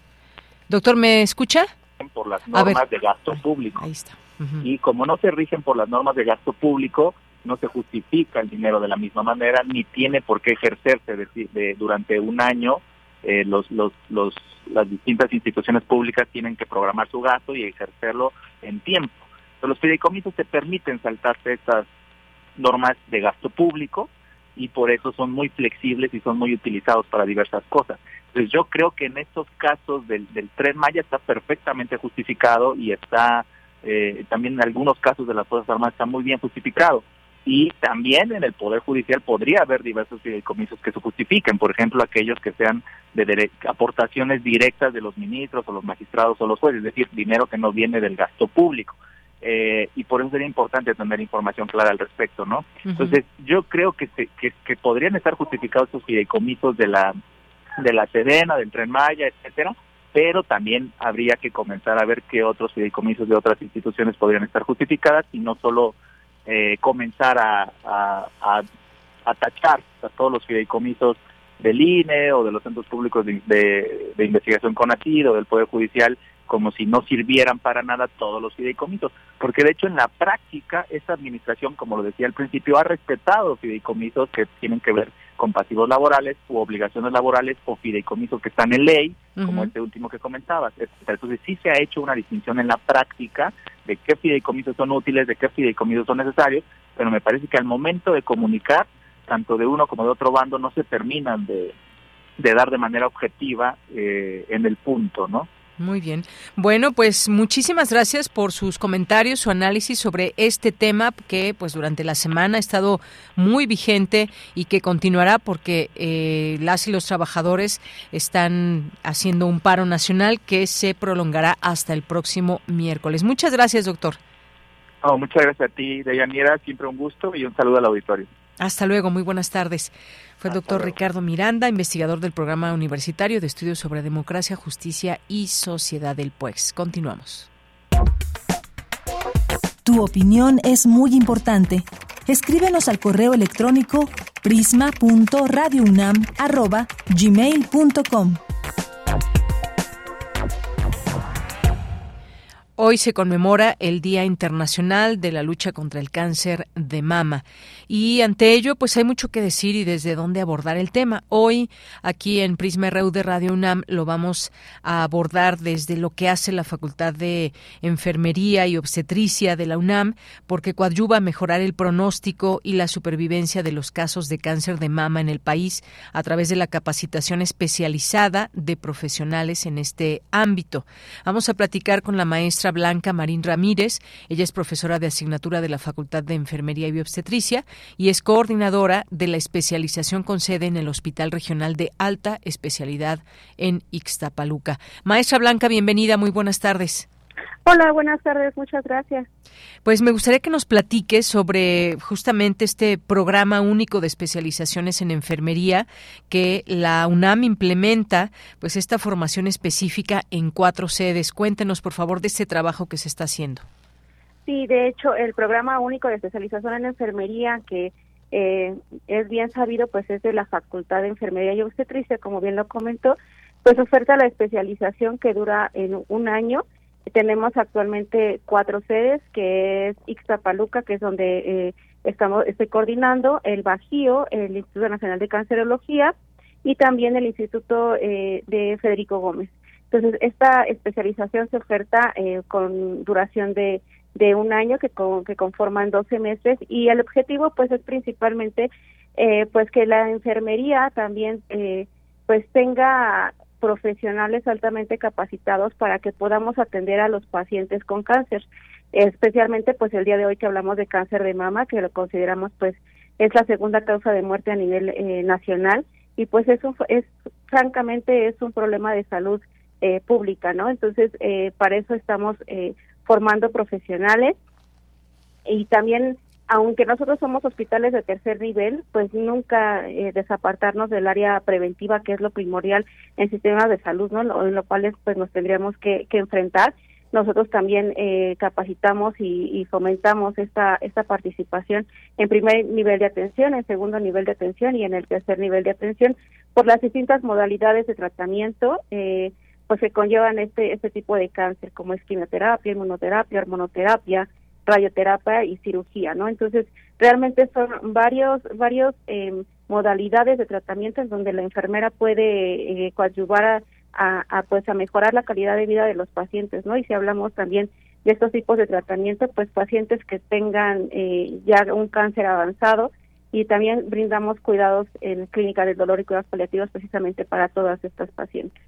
Doctor, ¿me escucha? Por las normas de gasto público. Ahí está. Y como no se rigen por las normas de gasto público, no se justifica el dinero de la misma manera, ni tiene por qué ejercerse de, durante un año. Eh, los, los, los, las distintas instituciones públicas tienen que programar su gasto y ejercerlo en tiempo. Pero los fideicomisos te permiten saltarse estas normas de gasto público y por eso son muy flexibles y son muy utilizados para diversas cosas. Entonces yo creo que en estos casos del, del tren Maya está perfectamente justificado y está eh, también en algunos casos de las Fuerzas Armadas está muy bien justificado. Y también en el Poder Judicial podría haber diversos fideicomisos que se justifiquen, por ejemplo, aquellos que sean de aportaciones directas de los ministros o los magistrados o los jueces, es decir, dinero que no viene del gasto público. eh, y por eso sería importante tener información clara al respecto, ¿no? Entonces, yo creo que, que, que, podrían estar justificados estos fideicomisos de la de la Sedena, del Tren Maya, etcétera, pero también habría que comenzar a ver qué otros fideicomisos de otras instituciones podrían estar justificadas y no solo eh, comenzar a, a, a, tachar a todos los fideicomisos del INE o de los centros públicos de, de, de investigación CONACYT o del Poder Judicial como si no sirvieran para nada todos los fideicomisos, porque de hecho en la práctica esta administración, como lo decía al principio, ha respetado fideicomisos que tienen que ver con pasivos laborales u obligaciones laborales o fideicomisos que están en ley, como este último que comentabas. Entonces sí se ha hecho una distinción en la práctica de qué fideicomisos son útiles, de qué fideicomisos son necesarios, pero me parece que al momento de comunicar, tanto de uno como de otro bando, no se terminan de, de dar de manera objetiva eh, en el punto, ¿no? Muy bien. Bueno, pues muchísimas gracias por sus comentarios, su análisis sobre este tema que pues durante la semana ha estado muy vigente y que continuará porque eh, las y los trabajadores están haciendo un paro nacional que se prolongará hasta el próximo miércoles. Muchas gracias, doctor. muchas gracias a ti, Deyanira. Siempre un gusto y un saludo al auditorio. Hasta luego, muy buenas tardes. Fue el doctor Ricardo Miranda, investigador del Programa Universitario de Estudios sobre Democracia, Justicia y Sociedad del PUEX. Continuamos. Tu opinión es muy importante. Escríbenos al correo electrónico prisma.radiounam@gmail.com. Hoy se conmemora el Día Internacional de la Lucha contra el Cáncer de Mama y ante ello pues hay mucho que decir y desde dónde abordar el tema. Hoy aquí en Prisma RU de Radio UNAM lo vamos a abordar desde lo que hace la Facultad de Enfermería y Obstetricia de la UNAM porque coadyuva a mejorar el pronóstico y la supervivencia de los casos de cáncer de mama en el país a través de la capacitación especializada de profesionales en este ámbito. Vamos a platicar con la maestra Blanca Marín Ramírez. Ella es profesora de asignatura de la Facultad de Enfermería y Bioobstetricia y es coordinadora de la especialización con sede en el Hospital Regional de Alta Especialidad en Ixtapaluca. Maestra Blanca, bienvenida, muy buenas tardes. Hola, buenas tardes, muchas gracias. Pues me gustaría que nos platiques sobre justamente este programa único de especializaciones en enfermería que la UNAM implementa, pues esta formación específica en cuatro sedes. Cuéntenos, por favor, de este trabajo que se está haciendo. Sí, de hecho, el programa único de especialización en enfermería que eh, es bien sabido, pues es de la Facultad de Enfermería y Obstetricia, como bien lo comentó, pues oferta la especialización que dura en un año tenemos actualmente cuatro sedes, que es Ixtapaluca, que es donde eh, estamos estoy coordinando, el Bajío, el Instituto Nacional de Cancerología y también el Instituto eh, de Federico Gómez. Entonces, esta especialización se oferta eh, con duración de, de un año que, que conforman 12 meses y el objetivo pues es principalmente pues que la enfermería también pues tenga profesionales altamente capacitados para que podamos atender a los pacientes con cáncer, especialmente pues el día de hoy que hablamos de cáncer de mama, que lo consideramos pues es la segunda causa de muerte a nivel eh, nacional y pues eso es francamente es un problema de salud eh, pública, ¿no? Entonces eh, para eso estamos formando profesionales y también aunque nosotros somos hospitales de tercer nivel, pues nunca eh, desapartarnos del área preventiva, que es lo primordial en sistemas de salud, ¿no? En lo cual pues nos tendríamos que, enfrentar. Nosotros también eh, capacitamos y, fomentamos esta, esta participación en primer nivel de atención, en segundo nivel de atención y en el tercer nivel de atención por las distintas modalidades de tratamiento eh, pues que conllevan este, este tipo de cáncer, como es quimioterapia, inmunoterapia, hormonoterapia, radioterapia y cirugía, ¿no? Entonces, realmente son varios, varios eh, modalidades de tratamiento en donde la enfermera puede eh, coadyuvar a, pues a mejorar la calidad de vida de los pacientes, ¿no? Y si hablamos también de estos tipos de tratamiento, pues pacientes que tengan eh, ya un cáncer avanzado y también brindamos cuidados en clínica del dolor y cuidados paliativos precisamente para todas estas pacientes.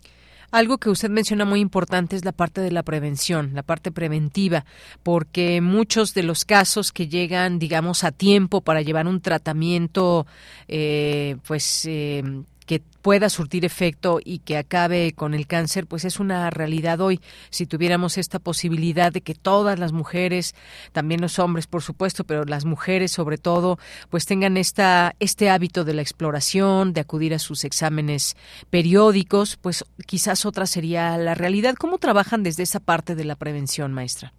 Algo que usted menciona muy importante es la parte de la prevención, la parte preventiva, porque muchos de los casos que llegan, digamos, a tiempo para llevar un tratamiento, eh, pues, eh, que pueda surtir efecto y que acabe con el cáncer, pues es una realidad hoy. Si tuviéramos esta posibilidad de que todas las mujeres, también los hombres, por supuesto, pero las mujeres sobre todo, pues tengan esta, este hábito de la exploración, de acudir a sus exámenes periódicos, pues quizás otra sería la realidad. ¿Cómo trabajan desde esa parte de la prevención, maestra?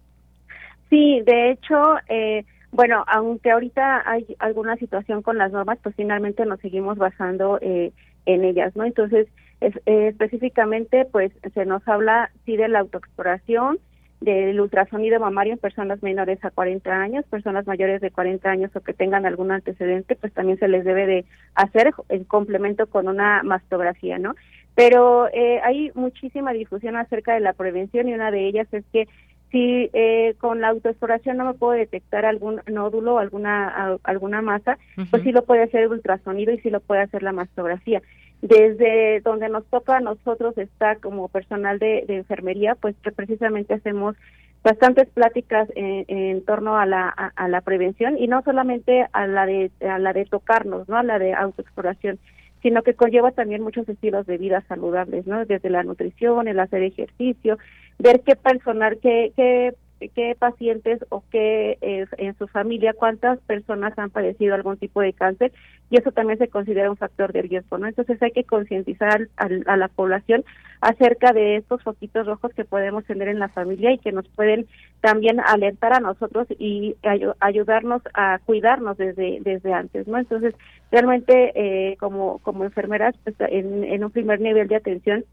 Sí, de hecho, eh, bueno, aunque ahorita hay alguna situación con las normas, pues finalmente nos seguimos basando eh, en ellas, ¿no? Entonces, es, eh, específicamente, pues se nos habla sí de la autoexploración, del ultrasonido mamario en personas menores a 40 años, personas mayores de 40 años o que tengan algún antecedente, pues también se les debe de hacer en complemento con una mastografía, ¿no? Pero eh, hay muchísima difusión acerca de la prevención y una de ellas es que si eh, con la autoexploración no me puedo detectar algún nódulo o alguna, alguna masa, pues sí lo puede hacer el ultrasonido y sí lo puede hacer la mastografía. Desde donde nos toca a nosotros estar como personal de, enfermería, pues que precisamente hacemos bastantes pláticas en, torno a la, a, la prevención y no solamente a la de a la de tocarnos, no a la de autoexploración, sino que conlleva también muchos estilos de vida saludables, ¿no? Desde la nutrición, el hacer ejercicio, ver qué personal, qué, qué, qué pacientes o qué en su familia, cuántas personas han padecido algún tipo de cáncer y eso también se considera un factor de riesgo, ¿no? Entonces hay que concientizar a, la población acerca de estos foquitos rojos que podemos tener en la familia y que nos pueden también alertar a nosotros y ayudarnos a cuidarnos desde desde antes, ¿no? Entonces realmente eh, como como enfermeras pues, en, en un primer nivel de atención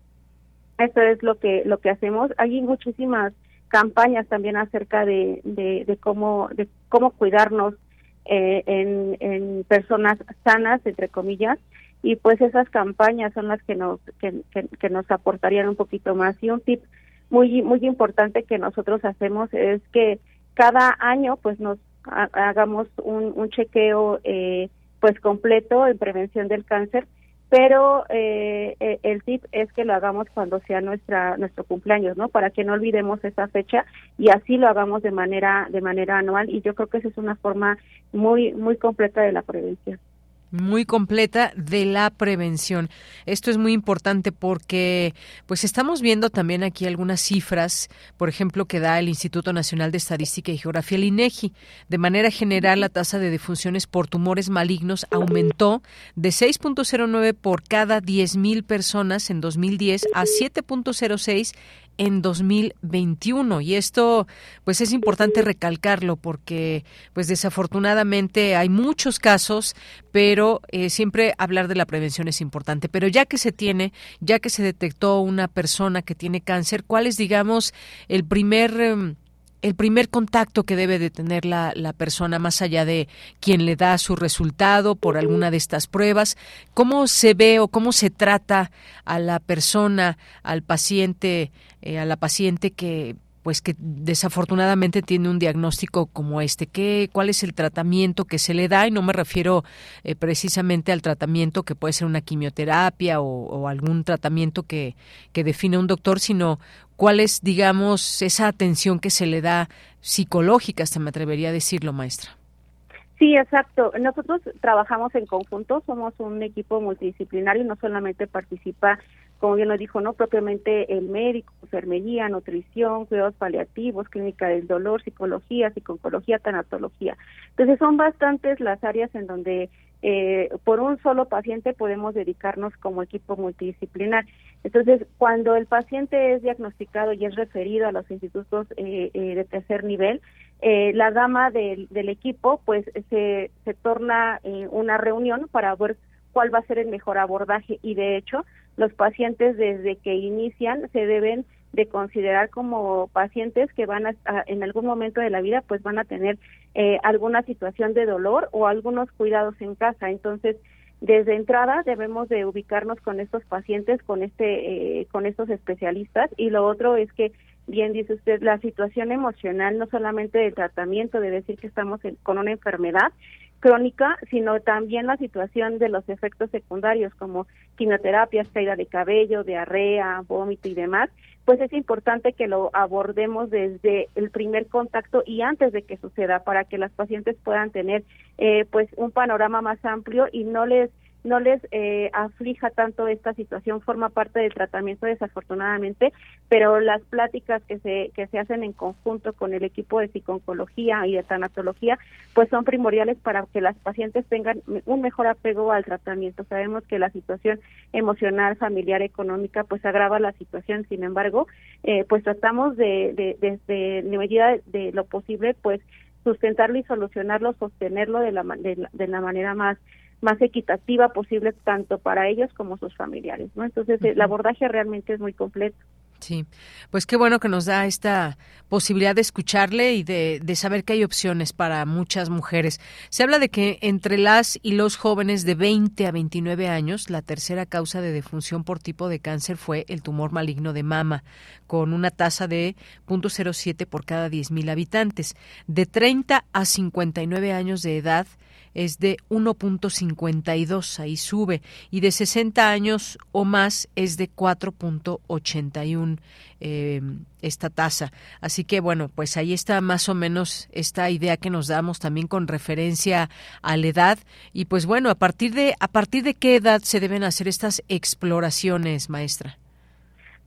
eso es lo que lo que hacemos. Hay muchísimas campañas también acerca de, de, cómo de cómo cuidarnos eh, en, en personas sanas entre comillas. Y pues esas campañas son las que nos que, que, nos aportarían un poquito más. Y un tip muy muy importante que nosotros hacemos es que cada año pues nos hagamos un, un chequeo eh, pues completo en prevención del cáncer pero eh, eh, el tip es que lo hagamos cuando sea nuestra nuestro cumpleaños, ¿no? Para que no olvidemos esa fecha y así lo hagamos de manera de manera anual y yo creo que esa es una forma muy muy completa de la prevención muy completa de la prevención. Esto es muy importante porque pues estamos viendo también aquí algunas cifras, por ejemplo, que da el Instituto Nacional de Estadística y Geografía, el INEGI. De manera general, la tasa de defunciones por tumores malignos aumentó de 6.09 por cada 10.000 personas en 2010 a 7.06 en 2021 y esto pues es importante recalcarlo porque pues desafortunadamente hay muchos casos pero eh, siempre hablar de la prevención es importante. Pero ya que se tiene ya que se detectó una persona que tiene cáncer cuál es digamos el primer em, el primer contacto que debe de tener la, la, persona más allá de quien le da su resultado por alguna de estas pruebas, cómo se ve o cómo se trata a la persona, al paciente, eh, a la paciente que pues que desafortunadamente tiene un diagnóstico como este. ¿Qué, ¿Cuál es el tratamiento que se le da? Y no me refiero eh, precisamente al tratamiento que puede ser una quimioterapia o, algún tratamiento que, que define un doctor, sino cuál es, digamos, esa atención que se le da psicológica, hasta me atrevería a decirlo, maestra. Sí, exacto. Nosotros trabajamos en conjunto, somos un equipo multidisciplinario, no solamente participa como bien lo dijo, no propiamente el médico, enfermería, nutrición, cuidados paliativos, clínica del dolor, psicología, psicología, tanatología. Entonces son bastantes las áreas en donde eh, por un solo paciente podemos dedicarnos como equipo multidisciplinar. Entonces, cuando el paciente es diagnosticado y es referido a los institutos eh, eh, de tercer nivel, la dama del, del, equipo pues se, se torna una reunión para ver cuál va a ser el mejor abordaje y de hecho los pacientes desde que inician se deben de considerar como pacientes que van a, en algún momento de la vida pues van a tener eh, alguna situación de dolor o algunos cuidados en casa. Entonces desde entrada debemos de ubicarnos con estos pacientes con este eh, con estos especialistas. Y lo otro es que bien dice usted la situación emocional no solamente del tratamiento de decir que estamos con una enfermedad crónica, sino también la situación de los efectos secundarios como quimioterapias, caída de cabello, diarrea, vómito y demás, pues es importante que lo abordemos desde el primer contacto y antes de que suceda para que las pacientes puedan tener eh, pues un panorama más amplio y no les no les eh, aflija tanto esta situación, forma parte del tratamiento desafortunadamente, pero las pláticas que se, que se hacen en conjunto con el equipo de psiconcología y de tanatología, pues son primordiales para que las pacientes tengan un mejor apego al tratamiento. Sabemos que la situación emocional, familiar, económica, pues agrava la situación, sin embargo, eh, pues tratamos de, de, desde la medida de lo posible, pues sustentarlo y solucionarlo, sostenerlo de la, de la manera más más equitativa posible tanto para ellos como sus familiares, ¿no? Entonces el abordaje realmente es muy completo. Sí, pues qué bueno que nos da esta posibilidad de escucharle y de, de, saber que hay opciones para muchas mujeres. Se habla de que entre las y los jóvenes de 20 a 29 años, la tercera causa de defunción por tipo de cáncer fue el tumor maligno de mama, con una tasa de 0.07 por cada 10.000 habitantes. De 30 a 59 años de edad, es de 1.52, ahí sube, y de 60 años o más es de 4.81 eh, esta tasa. Así que bueno, pues ahí está más o menos esta idea que nos damos también con referencia a la edad y pues bueno, a partir de a partir de qué edad se deben hacer estas exploraciones, maestra.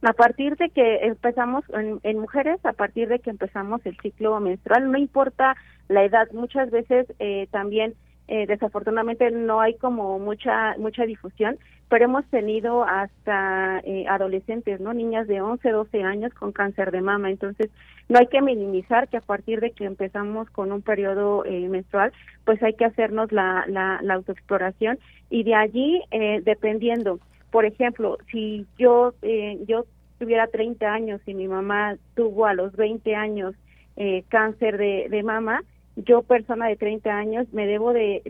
A partir de que empezamos en, mujeres, a partir de que empezamos el ciclo menstrual, no importa la edad, muchas veces eh, también eh, desafortunadamente no hay como mucha mucha difusión, pero hemos tenido hasta eh, adolescentes, ¿no? Niñas de 11, 12 años con cáncer de mama. Entonces, no hay que minimizar que a partir de que empezamos con un periodo eh, menstrual, pues hay que hacernos la, la, la autoexploración y de allí, eh, dependiendo, por ejemplo, si yo, eh, yo tuviera 30 años y mi mamá tuvo a los 20 años eh, cáncer de, de mama, yo persona de 30 años me debo de,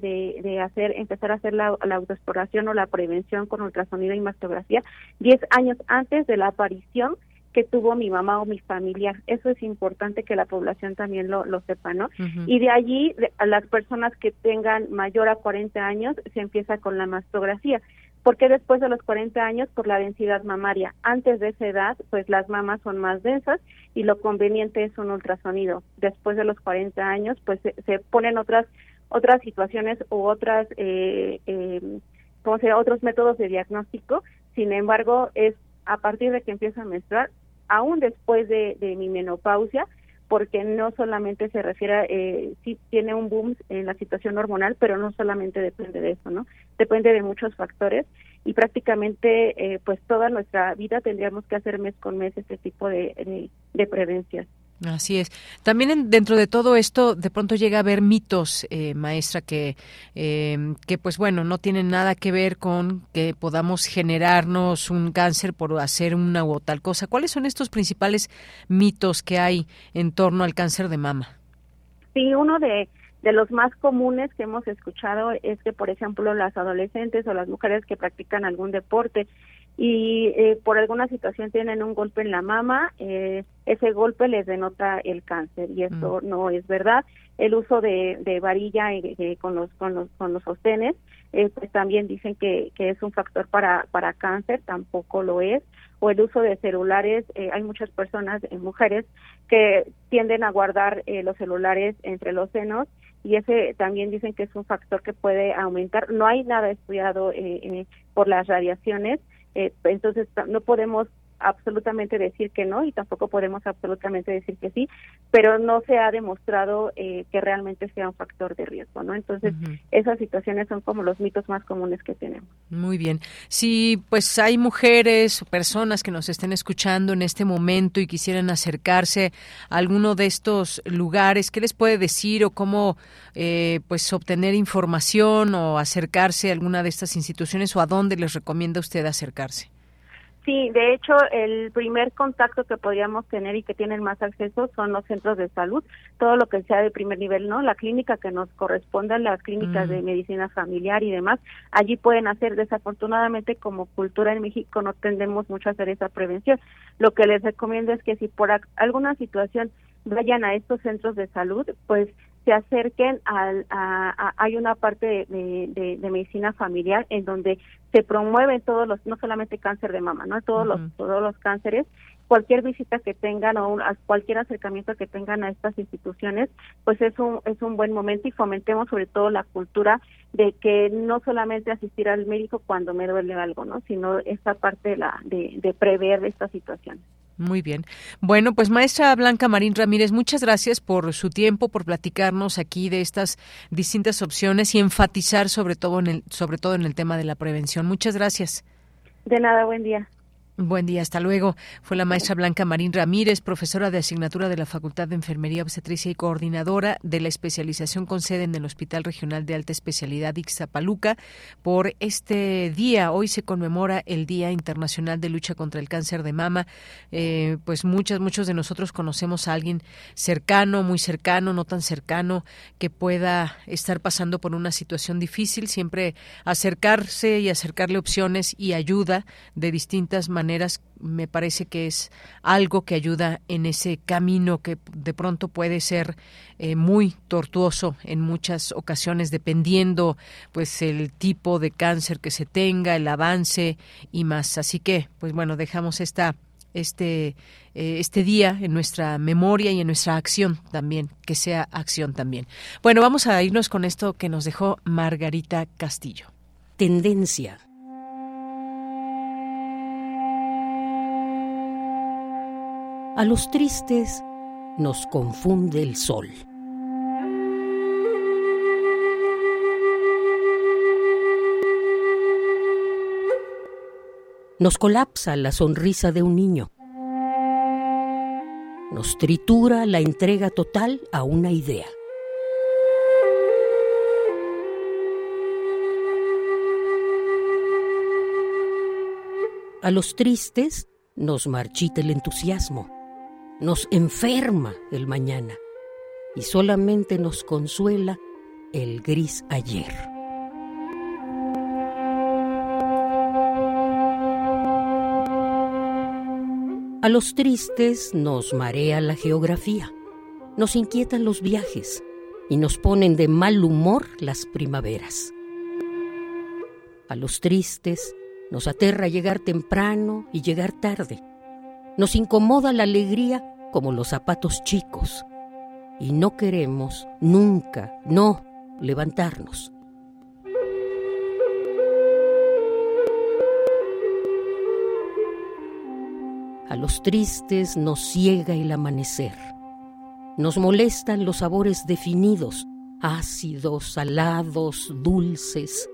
de, hacer empezar a hacer la, la, autoexploración o la prevención con ultrasonido y mastografía 10 años antes de la aparición que tuvo mi mamá o mi familiar. Eso es importante que la población también lo, lo sepa, ¿no? Y de allí, a las personas que tengan mayor a 40 años, se empieza con la mastografía porque después de los 40 años por la densidad mamaria. Antes de esa edad, pues las mamas son más densas y lo conveniente es un ultrasonido. Después de los 40 años, pues se, ponen otras otras situaciones u otras eh, eh, como otros métodos de diagnóstico. Sin embargo, es a partir de que empieza a menstruar, aún después de, de mi menopausia, porque no solamente se refiere, eh, sí tiene un boom en la situación hormonal, pero no solamente depende de eso, ¿no? Depende de muchos factores y prácticamente eh, pues toda nuestra vida tendríamos que hacer mes con mes este tipo de, de. Así es. También dentro de todo esto, de pronto llega a haber mitos, eh, maestra, que, eh, que pues bueno, no tienen nada que ver con que podamos generarnos un cáncer por hacer una u tal cosa. ¿Cuáles son estos principales mitos que hay en torno al cáncer de mama? Sí, uno de, de los más comunes que hemos escuchado es que, por ejemplo, las adolescentes o las mujeres que practican algún deporte y eh, por alguna situación tienen un golpe en la mama, eh, ese golpe les denota el cáncer y esto mm. no es verdad. El uso de, de varilla eh, con los con los con los sostenes, pues también dicen que, que es un factor para para cáncer, tampoco lo es. O el uso de celulares, hay muchas personas, mujeres, que tienden a guardar los celulares entre los senos y ese también dicen que es un factor que puede aumentar. No hay nada estudiado por las radiaciones eh, entonces no podemos absolutamente decir que no y tampoco podemos absolutamente decir que sí, pero no se ha demostrado eh, que realmente sea un factor de riesgo, ¿no? Entonces, esas situaciones son como los mitos más comunes que tenemos. Muy bien. Si pues hay mujeres o personas que nos estén escuchando en este momento y quisieran acercarse a alguno de estos lugares, ¿qué les puede decir o cómo eh, pues obtener información o acercarse a alguna de estas instituciones o a dónde les recomienda usted acercarse? Sí, de hecho, el primer contacto que podríamos tener y que tienen más acceso son los centros de salud, todo lo que sea de primer nivel, ¿no? La clínica que nos corresponde, las clínicas de mm. medicina familiar y demás, allí pueden hacer, desafortunadamente, como cultura en México no tendemos mucho a hacer esa prevención. Lo que les recomiendo es que si por alguna situación vayan a estos centros de salud, pues se acerquen al, a, hay una parte de, de, medicina familiar en donde se promueven todos los no solamente cáncer de mama no todos los todos los cánceres cualquier visita que tengan o cualquier acercamiento que tengan a estas instituciones, pues es un, es un buen momento y fomentemos sobre todo la cultura de que no solamente asistir al médico cuando me duele algo, ¿no? Sino esta parte de, la, de, de prever esta situación. Muy bien. Bueno, pues maestra Blanca Marín Ramírez, muchas gracias por su tiempo, por platicarnos aquí de estas distintas opciones y enfatizar sobre todo en el, sobre todo en el tema de la prevención. Muchas gracias. De nada, buen día. Buen día, hasta luego. Fue la maestra Blanca Marín Ramírez, profesora de asignatura de la Facultad de Enfermería Obstetricia y coordinadora de la especialización con sede en el Hospital Regional de Alta Especialidad Ixtapaluca. Por este día, hoy se conmemora el Día Internacional de Lucha contra el Cáncer de Mama. Eh, pues muchas, muchos de nosotros conocemos a alguien cercano, muy cercano, no tan cercano, que pueda estar pasando por una situación difícil. Siempre acercarse y acercarle opciones y ayuda de distintas me parece que es algo que ayuda en ese camino que de pronto puede ser eh, muy tortuoso en muchas ocasiones dependiendo pues el tipo de cáncer que se tenga el avance y más. Así que pues bueno dejamos esta este eh, este día en nuestra memoria y en nuestra acción también que sea acción también. Bueno vamos a irnos con esto que nos dejó Margarita Castillo. Tendencia A los tristes nos confunde el sol. Nos colapsa la sonrisa de un niño. Nos tritura la entrega total a una idea. A los tristes nos marchita el entusiasmo nos enferma el mañana y solamente nos consuela el gris ayer. A los tristes nos marea la geografía, nos inquietan los viajes y nos ponen de mal humor las primaveras. A los tristes nos aterra llegar temprano y llegar tarde nos incomoda la alegría como los zapatos chicos y no queremos nunca, no, levantarnos. A los tristes nos ciega el amanecer. Nos molestan los sabores definidos, ácidos, salados, dulces,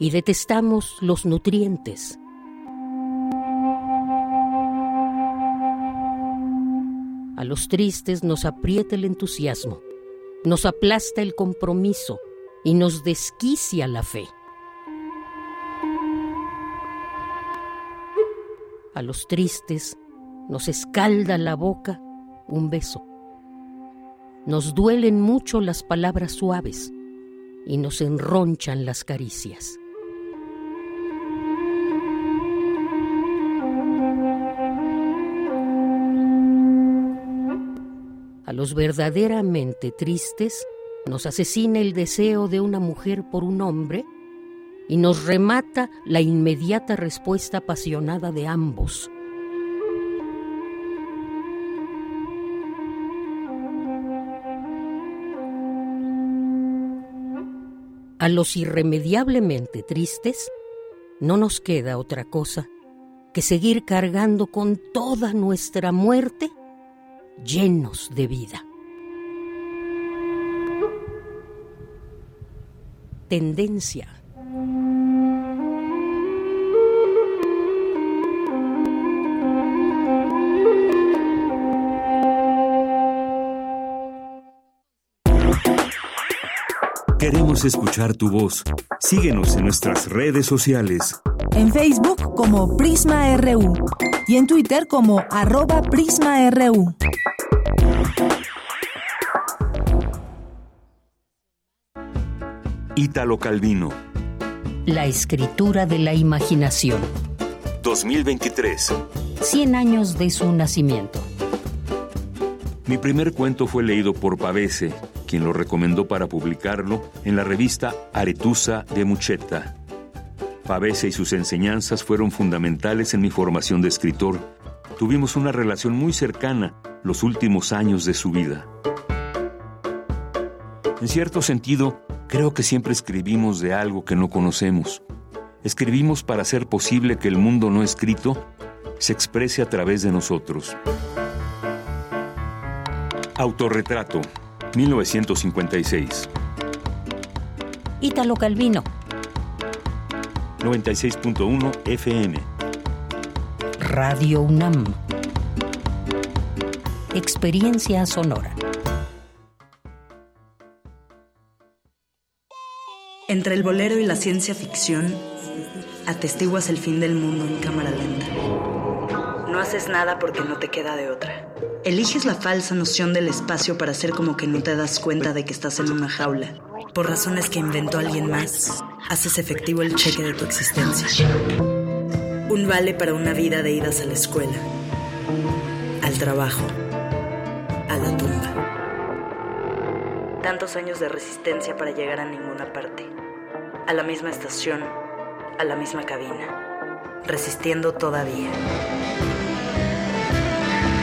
y detestamos los nutrientes, A los tristes nos aprieta el entusiasmo, nos aplasta el compromiso y nos desquicia la fe. A los tristes nos escalda la boca un beso. Nos duelen mucho las palabras suaves y nos enronchan las caricias. Los verdaderamente tristes nos asesina el deseo de una mujer por un hombre y nos remata la inmediata respuesta apasionada de ambos. A los irremediablemente tristes no nos queda otra cosa que seguir cargando con toda nuestra muerte llenos de vida. Tendencia. Queremos escuchar tu voz. Síguenos en nuestras redes sociales. En Facebook como Prisma RU y en Twitter como arroba PrismaRU. Ítalo Calvino. La escritura de la imaginación. 2023. 100 años de su nacimiento. Mi primer cuento fue leído por Pavese, quien lo recomendó para publicarlo en la revista Aretusa de Muchetta. Pavese y sus enseñanzas fueron fundamentales en mi formación de escritor tuvimos una relación muy cercana los últimos años de su vida. En cierto sentido, creo que siempre escribimos de algo que no conocemos. Escribimos para hacer posible que el mundo no escrito se exprese a través de nosotros. Autorretrato, 1956. Ítalo Calvino. 96.1 FM. Radio UNAM. Experiencia sonora. Entre el bolero y la ciencia ficción, atestiguas el fin del mundo en cámara lenta. No haces nada porque no te queda de otra. Eliges la falsa noción del espacio para hacer como que no te das cuenta de que estás en una jaula. Por razones que inventó alguien más, haces efectivo el cheque de tu existencia. Un vale para una vida de idas a la escuela, al trabajo, a la tumba. Tantos años de resistencia para llegar a ninguna parte. A la misma estación, a la misma cabina. Resistiendo todavía.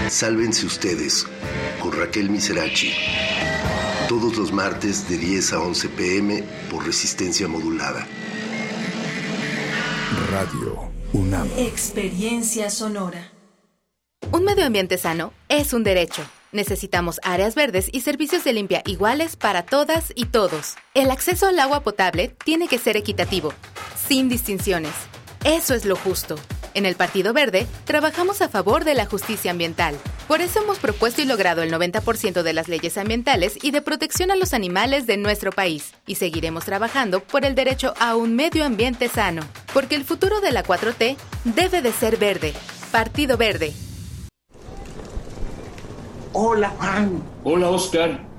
Sálvense ustedes con Raquel Miserachi. Todos los martes de 10 a 11 pm por resistencia modulada. Radio UNAM. Experiencia sonora. Un medio ambiente sano es un derecho. Necesitamos áreas verdes y servicios de limpia iguales para todas y todos. El acceso al agua potable tiene que ser equitativo, sin distinciones. Eso es lo justo. En el Partido Verde trabajamos a favor de la justicia ambiental. Por eso hemos propuesto y logrado el 90% de las leyes ambientales y de protección a los animales de nuestro país. Y seguiremos trabajando por el derecho a un medio ambiente sano. Porque el futuro de la 4T debe de ser verde. Partido Verde. Hola Juan. Hola Oscar.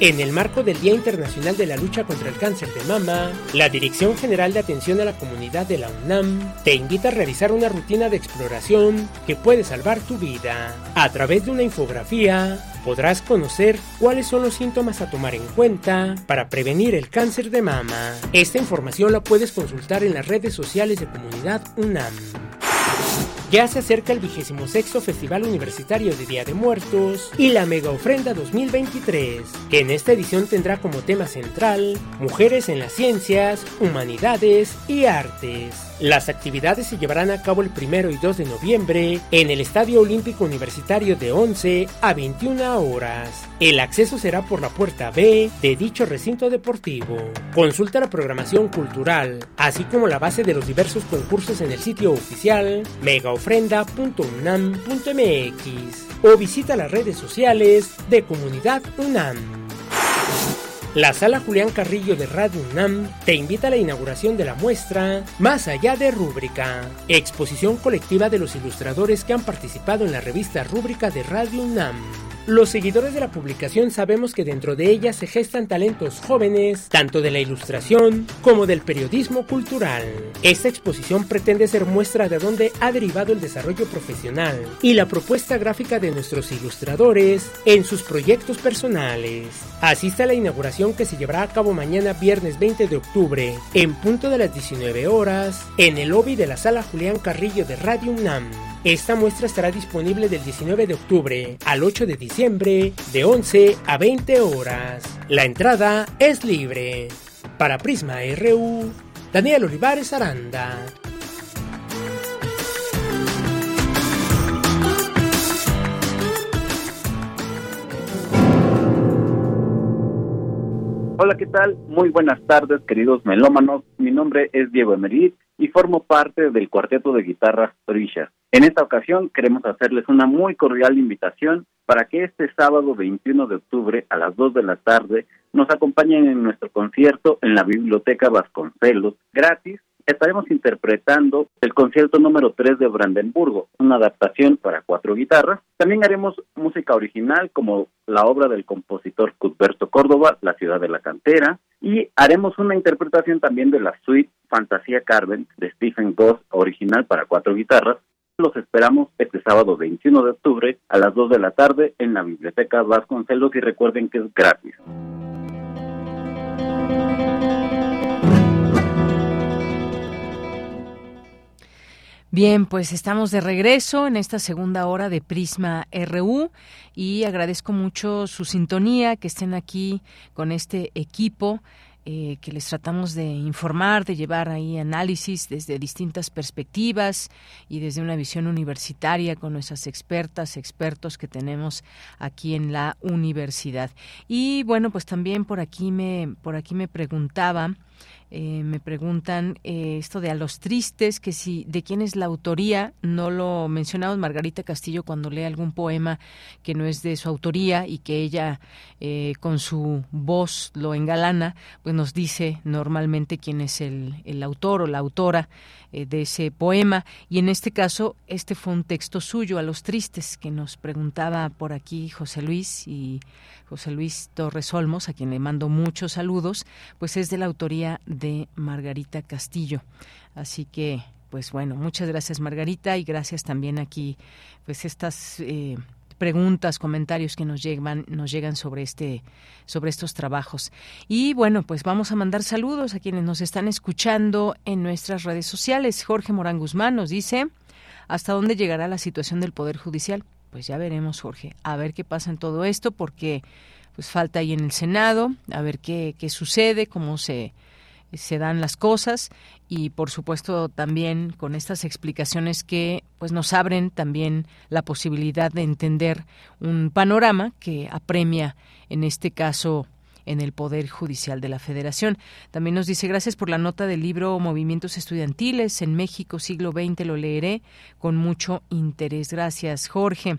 En el marco del Día Internacional de la Lucha contra el Cáncer de Mama, la Dirección General de Atención a la Comunidad de la UNAM te invita a realizar una rutina de exploración que puede salvar tu vida. A través de una infografía, podrás conocer cuáles son los síntomas a tomar en cuenta para prevenir el cáncer de mama. Esta información la puedes consultar en las redes sociales de Comunidad UNAM. Ya se acerca el vigésimo sexto Festival Universitario de Día de Muertos y la Mega Ofrenda 2023, que en esta edición tendrá como tema central Mujeres en las Ciencias, Humanidades y Artes. Las actividades se llevarán a cabo el 1 y 2 de noviembre en el Estadio Olímpico Universitario de 11 a 21 horas. El acceso será por la puerta B de dicho recinto deportivo. Consulta la programación cultural, así como la base de los diversos concursos en el sitio oficial megaofrenda.unam.mx o visita las redes sociales de Comunidad UNAM. La sala Julián Carrillo de Radio UNAM te invita a la inauguración de la muestra Más allá de Rúbrica, exposición colectiva de los ilustradores que han participado en la revista Rúbrica de Radio UNAM. Los seguidores de la publicación sabemos que dentro de ella se gestan talentos jóvenes, tanto de la ilustración como del periodismo cultural. Esta exposición pretende ser muestra de dónde ha derivado el desarrollo profesional y la propuesta gráfica de nuestros ilustradores en sus proyectos personales. Asista a la inauguración que se llevará a cabo mañana viernes 20 de octubre, en punto de las 19 horas, en el lobby de la sala Julián Carrillo de Radio UNAM. Esta muestra estará disponible del 19 de octubre al 8 de diciembre de 11 a 20 horas. La entrada es libre. Para Prisma RU, Daniel Olivares Aranda. Hola, ¿qué tal? Muy buenas tardes, queridos melómanos. Mi nombre es Diego Emerit y formo parte del cuarteto de guitarras Trisha. En esta ocasión queremos hacerles una muy cordial invitación para que este sábado 21 de octubre a las 2 de la tarde nos acompañen en nuestro concierto en la Biblioteca Vasconcelos, gratis estaremos interpretando el concierto número 3 de Brandenburgo, una adaptación para cuatro guitarras. También haremos música original como la obra del compositor Cuthberto Córdoba, La ciudad de la cantera, y haremos una interpretación también de la suite Fantasía Carmen de Stephen Goss, original para cuatro guitarras. Los esperamos este sábado 21 de octubre a las 2 de la tarde en la Biblioteca Vasconcelos y recuerden que es gratis. Bien, pues estamos de regreso en esta segunda hora de Prisma RU y agradezco mucho su sintonía, que estén aquí con este equipo. Eh, que les tratamos de informar, de llevar ahí análisis desde distintas perspectivas y desde una visión universitaria con nuestras expertas, expertos que tenemos aquí en la universidad. Y bueno, pues también por aquí me, por aquí me preguntaba eh, me preguntan eh, esto de a los tristes, que si de quién es la autoría, no lo mencionamos. Margarita Castillo cuando lee algún poema que no es de su autoría y que ella eh, con su voz lo engalana, pues nos dice normalmente quién es el, el autor o la autora de ese poema. Y en este caso este fue un texto suyo a los tristes que nos preguntaba por aquí José Luis y José Luis Torres Olmos, a quien le mando muchos saludos, pues es de la autoría de Margarita Castillo. Así que, pues bueno, muchas gracias Margarita y gracias también aquí, pues estas eh, preguntas, comentarios que nos llegan, nos llegan sobre este, sobre estos trabajos. Y bueno, pues vamos a mandar saludos a quienes nos están escuchando en nuestras redes sociales. Jorge Morán Guzmán nos dice hasta dónde llegará la situación del Poder Judicial pues ya veremos, Jorge, a ver qué pasa en todo esto, porque pues falta ahí en el Senado, a ver qué, qué sucede, cómo se, se dan las cosas y por supuesto también con estas explicaciones que pues nos abren también la posibilidad de entender un panorama que apremia en este caso en el Poder Judicial de la Federación. También nos dice, gracias por la nota del libro Movimientos Estudiantiles en México, siglo XX, lo leeré con mucho interés. Gracias, Jorge.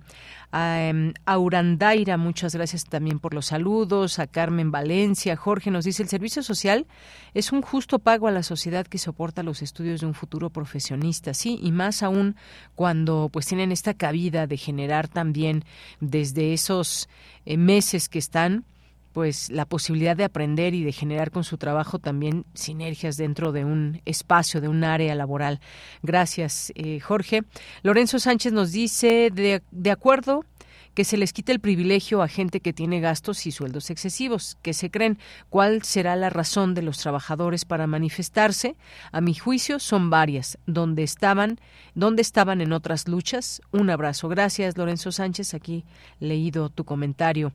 A Aurandaira, muchas gracias también por los saludos. A Carmen Valencia, Jorge nos dice, el servicio social es un justo pago a la sociedad que soporta los estudios de un futuro profesionista, sí, y más aún cuando pues tienen esta cabida de generar también desde esos eh, meses que están pues la posibilidad de aprender y de generar con su trabajo también sinergias dentro de un espacio, de un área laboral. Gracias, eh, Jorge. Lorenzo Sánchez nos dice, de, de acuerdo que se les quite el privilegio a gente que tiene gastos y sueldos excesivos, que se creen cuál será la razón de los trabajadores para manifestarse. A mi juicio son varias, donde estaban, donde estaban en otras luchas. Un abrazo. Gracias, Lorenzo Sánchez, aquí leído tu comentario.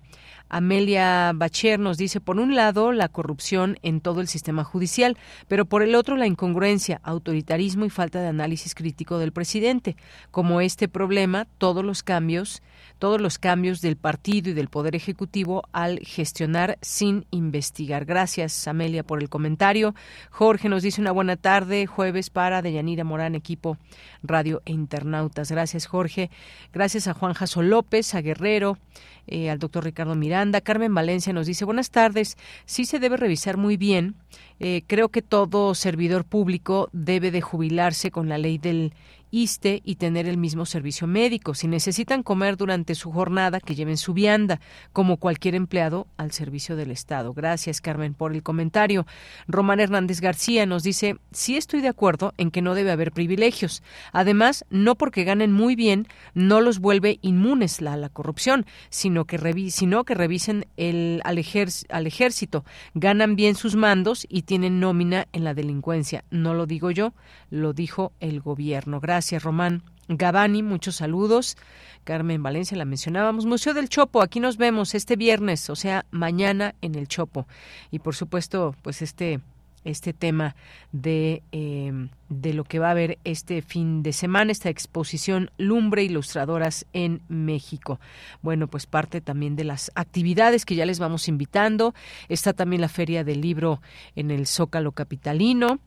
Amelia Bacher nos dice, por un lado, la corrupción en todo el sistema judicial, pero por el otro, la incongruencia, autoritarismo y falta de análisis crítico del presidente. Como este problema, todos los cambios todos los cambios del partido y del Poder Ejecutivo al gestionar sin investigar. Gracias, Amelia, por el comentario. Jorge nos dice una buena tarde, jueves para Deyanira Morán, equipo Radio e Internautas. Gracias, Jorge. Gracias a Juan Jaso López, a Guerrero, eh, al doctor Ricardo Miranda. Carmen Valencia nos dice, buenas tardes, sí se debe revisar muy bien. Eh, creo que todo servidor público debe de jubilarse con la ley del ISTE y tener el mismo servicio médico. Si necesitan comer durante su jornada, que lleven su vianda, como cualquier empleado al servicio del Estado. Gracias, Carmen, por el comentario. Román Hernández García nos dice, sí estoy de acuerdo en que no debe haber privilegios. Además, no porque ganen muy bien, no los vuelve inmunes a la corrupción, sino que, sino que revisen el, al, al ejército. Ganan bien sus mandos y tienen nómina en la delincuencia. No lo digo yo, lo dijo el gobierno. Gracias. Gracias, Román. Gabani, muchos saludos. Carmen Valencia, la mencionábamos. Museo del Chopo, aquí nos vemos este viernes, o sea, mañana en el Chopo. Y por supuesto, pues este este tema de, em, de lo que va a haber este fin de semana, esta exposición Lumbre Ilustradoras en México. Bueno, pues parte también de las actividades que ya les vamos invitando. Está también la Feria del Libro en el Zócalo Capitalino.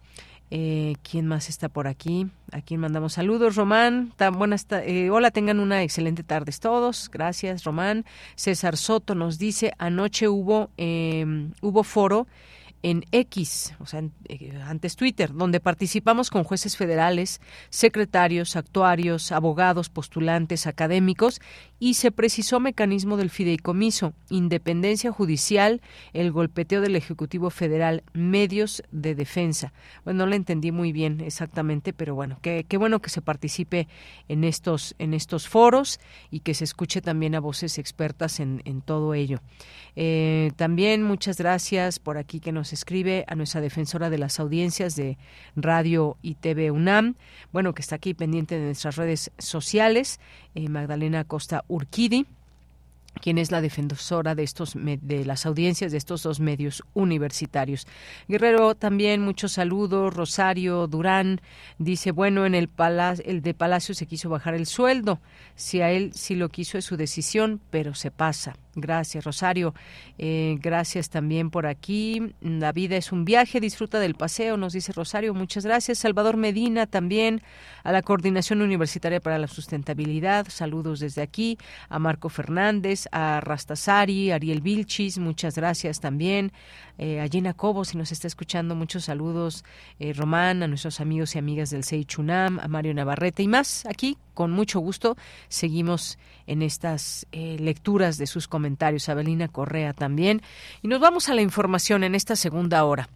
Eh, ¿Quién más está por aquí? A quién mandamos saludos. Román, tan buenas eh, hola, tengan una excelente tarde todos. Gracias, Román. César Soto nos dice, anoche hubo, eh, hubo foro en X, o sea, eh, antes Twitter, donde participamos con jueces federales, secretarios, actuarios, abogados, postulantes, académicos y se precisó mecanismo del fideicomiso, independencia judicial, el golpeteo del Ejecutivo Federal, medios de defensa. Bueno, no lo entendí muy bien exactamente, pero bueno, qué, qué bueno que se participe en estos, en estos foros y que se escuche también a voces expertas en, en todo ello. Eh, también muchas gracias por aquí que nos escribe a nuestra defensora de las audiencias de Radio y TV UNAM, bueno, que está aquí pendiente de nuestras redes sociales, eh, Magdalena Costa Urquidi quien es la defensora de estos de las audiencias de estos dos medios universitarios. Guerrero también muchos saludos. Rosario Durán dice bueno en el palacio el de Palacio se quiso bajar el sueldo. Si a él sí lo quiso es su decisión, pero se pasa. Gracias, Rosario. Eh, gracias también por aquí. La vida es un viaje, disfruta del paseo, nos dice Rosario. Muchas gracias. Salvador Medina también, a la Coordinación Universitaria para la Sustentabilidad. Saludos desde aquí. A Marco Fernández, a Rastasari, Ariel Vilchis, muchas gracias también. Eh, a Gina Cobo, si nos está escuchando, muchos saludos. Eh, Román, a nuestros amigos y amigas del Seichunam, a Mario Navarrete y más aquí con mucho gusto seguimos en estas lecturas de sus comentarios. Abelina Correa también. Y nos vamos a la información en esta segunda hora.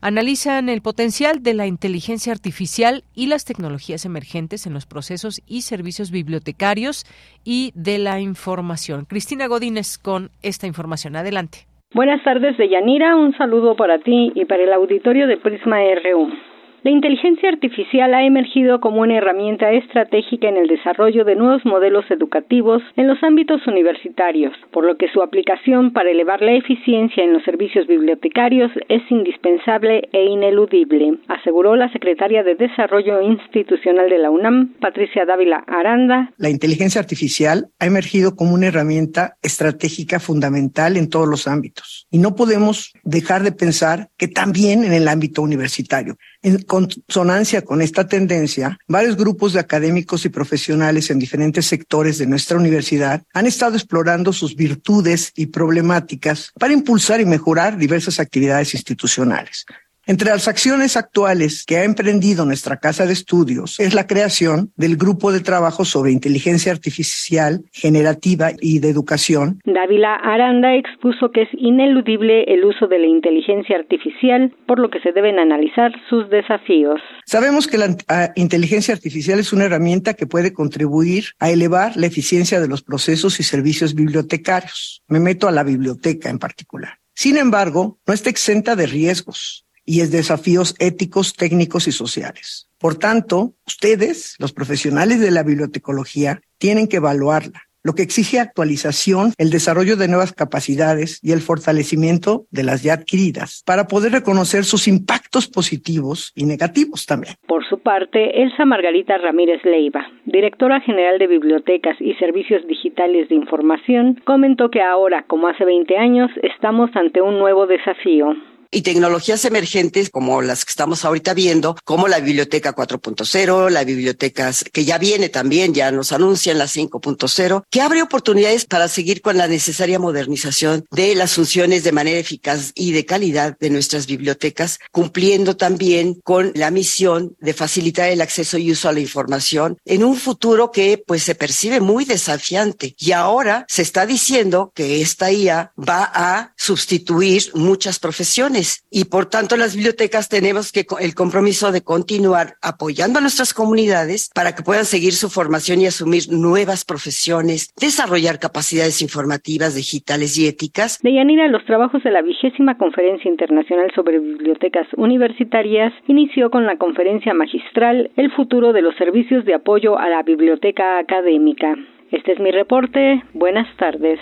Analizan el potencial de la inteligencia artificial y las tecnologías emergentes en los procesos y servicios bibliotecarios y de la información. Cristina Godínez con esta información. Adelante. Buenas tardes, Deyanira. Un saludo para ti y para el auditorio de Prisma RU. La inteligencia artificial ha emergido como una herramienta estratégica en el desarrollo de nuevos modelos educativos en los ámbitos universitarios, por lo que su aplicación para elevar la eficiencia en los servicios bibliotecarios es indispensable e ineludible, aseguró la secretaria de Desarrollo Institucional de la UNAM, Patricia Dávila Aranda. La inteligencia artificial ha emergido como una herramienta estratégica fundamental en todos los ámbitos y no podemos dejar de pensar que también en el ámbito universitario. En consonancia con esta tendencia, varios grupos de académicos y profesionales en diferentes sectores de nuestra universidad han estado explorando sus virtudes y problemáticas para impulsar y mejorar diversas actividades institucionales. Entre las acciones actuales que ha emprendido nuestra Casa de Estudios es la creación del Grupo de Trabajo sobre Inteligencia Artificial Generativa y de Educación. Dávila Aranda expuso que es ineludible el uso de la inteligencia artificial, por lo que se deben analizar sus desafíos. Sabemos que la ah, inteligencia artificial es una herramienta que puede contribuir a elevar la eficiencia de los procesos y servicios bibliotecarios. Me meto a la biblioteca en particular. Sin embargo, no está exenta de riesgos y es desafíos éticos, técnicos y sociales. Por tanto, ustedes, los profesionales de la bibliotecología, tienen que evaluarla, lo que exige actualización, el desarrollo de nuevas capacidades y el fortalecimiento de las ya adquiridas para poder reconocer sus impactos positivos y negativos también. Por su parte, Elsa Margarita Ramírez Leiva, directora general de Bibliotecas y Servicios Digitales de Información, comentó que ahora, como hace 20 años, estamos ante un nuevo desafío y tecnologías emergentes como las que estamos ahorita viendo, como la biblioteca 4.0, la biblioteca que ya viene también, ya nos anuncian la 5.0, que abre oportunidades para seguir con la necesaria modernización de las funciones de manera eficaz y de calidad de nuestras bibliotecas, cumpliendo también con la misión de facilitar el acceso y uso a la información en un futuro que pues se percibe muy desafiante. Y ahora se está diciendo que esta IA va a sustituir muchas profesiones y por tanto las bibliotecas tenemos que el compromiso de continuar apoyando a nuestras comunidades para que puedan seguir su formación y asumir nuevas profesiones, desarrollar capacidades informativas, digitales y éticas. Deyanira, los trabajos de la vigésima Conferencia Internacional sobre Bibliotecas Universitarias inició con la conferencia magistral El futuro de los servicios de apoyo a la biblioteca académica. Este es mi reporte. Buenas tardes.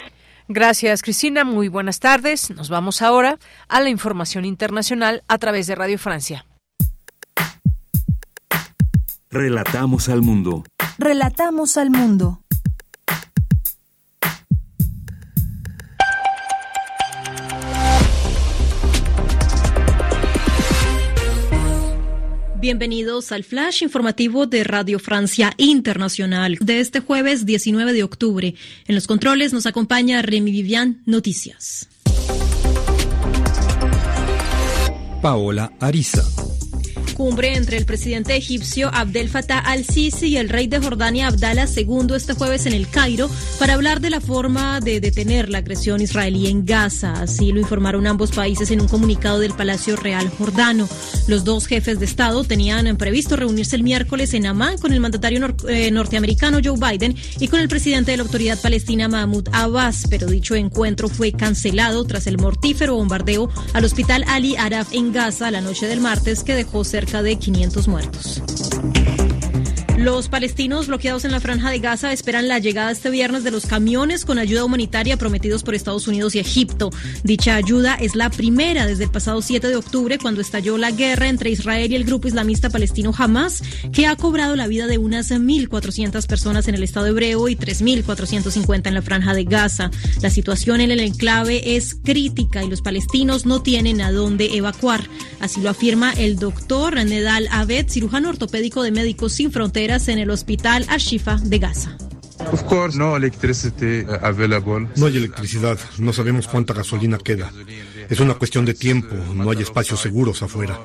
Gracias, Cristina. Muy buenas tardes. Nos vamos ahora a la información internacional a través de Radio Francia. Relatamos al mundo. Relatamos al mundo. Bienvenidos al flash informativo de Radio Francia Internacional de este jueves 19 de octubre. En los controles nos acompaña Remy Vivian, Noticias. Paola Ariza cumbre entre el presidente egipcio Abdel Fattah al-Sisi y el rey de Jordania Abdallah II este jueves en el Cairo para hablar de la forma de detener la agresión israelí en Gaza. Así lo informaron ambos países en un comunicado del Palacio Real Jordano. Los dos jefes de Estado tenían previsto reunirse el miércoles en Amán con el mandatario eh, norteamericano Joe Biden y con el presidente de la Autoridad Palestina Mahmoud Abbas, pero dicho encuentro fue cancelado tras el mortífero bombardeo al hospital Ali Araf en Gaza la noche del martes que dejó cerca de 500 muertos. Los palestinos bloqueados en la franja de Gaza esperan la llegada este viernes de los camiones con ayuda humanitaria prometidos por Estados Unidos y Egipto. Dicha ayuda es la primera desde el pasado 7 de octubre, cuando estalló la guerra entre Israel y el grupo islamista palestino Hamas, que ha cobrado la vida de unas 1.400 personas en el Estado hebreo y 3.450 en la franja de Gaza. La situación en el enclave es crítica y los palestinos no tienen a dónde evacuar. Así lo afirma el doctor Nedal Abed, cirujano ortopédico de Médicos Sin Fronteras en el hospital Al-Shifa de Gaza. No hay electricidad, no sabemos cuánta gasolina queda. Es una cuestión de tiempo, no hay espacios seguros afuera.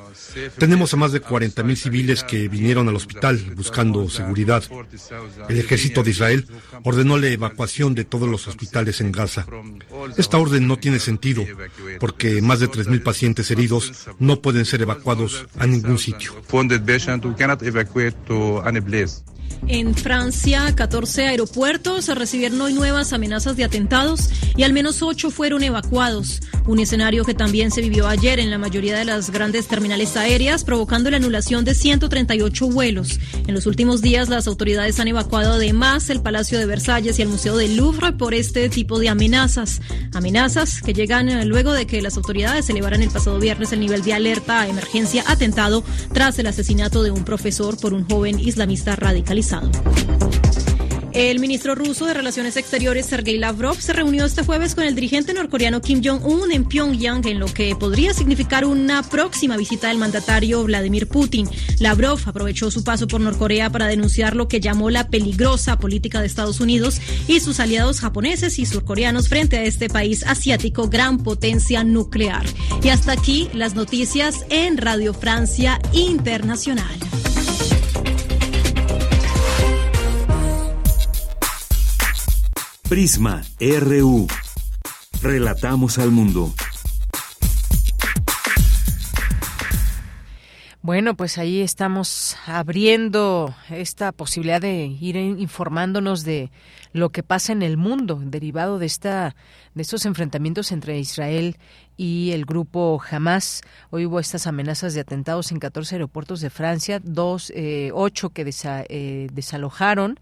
Tenemos a más de 40.000 civiles que vinieron al hospital buscando seguridad. El ejército de Israel ordenó la evacuación de todos los hospitales en Gaza. Esta orden no tiene sentido porque más de 3.000 pacientes heridos no pueden ser evacuados a ningún sitio. En Francia, 14 aeropuertos recibieron hoy nuevas amenazas de atentados y al menos 8 fueron evacuados. Un escenario que también se vivió ayer en la mayoría de las grandes terminales aéreas, provocando la anulación de 138 vuelos. En los últimos días, las autoridades han evacuado además el Palacio de Versalles y el Museo del Louvre por este tipo de amenazas. Amenazas que llegan eh, luego de que las autoridades elevaran el pasado viernes el nivel de alerta a emergencia atentado tras el asesinato de un profesor por un joven islamista El ministro ruso de Relaciones Exteriores, Sergei Lavrov, se reunió este jueves con el dirigente norcoreano Kim Jong-un en Pyongyang, en lo que podría significar una próxima visita del mandatario Vladimir Putin. Lavrov aprovechó su paso por Norcorea para denunciar lo que llamó la peligrosa política de Estados Unidos y sus aliados japoneses y surcoreanos frente a este país asiático, gran potencia nuclear. Y hasta aquí las noticias en Radio Francia Internacional. Prisma RU. Relatamos al mundo. Bueno, pues ahí estamos abriendo esta posibilidad de ir informándonos de lo que pasa en el mundo derivado de esta de estos enfrentamientos entre Israel y el grupo Hamas. Hoy hubo estas amenazas de atentados en 14 aeropuertos de Francia, dos, eh, ocho que eh, desalojaron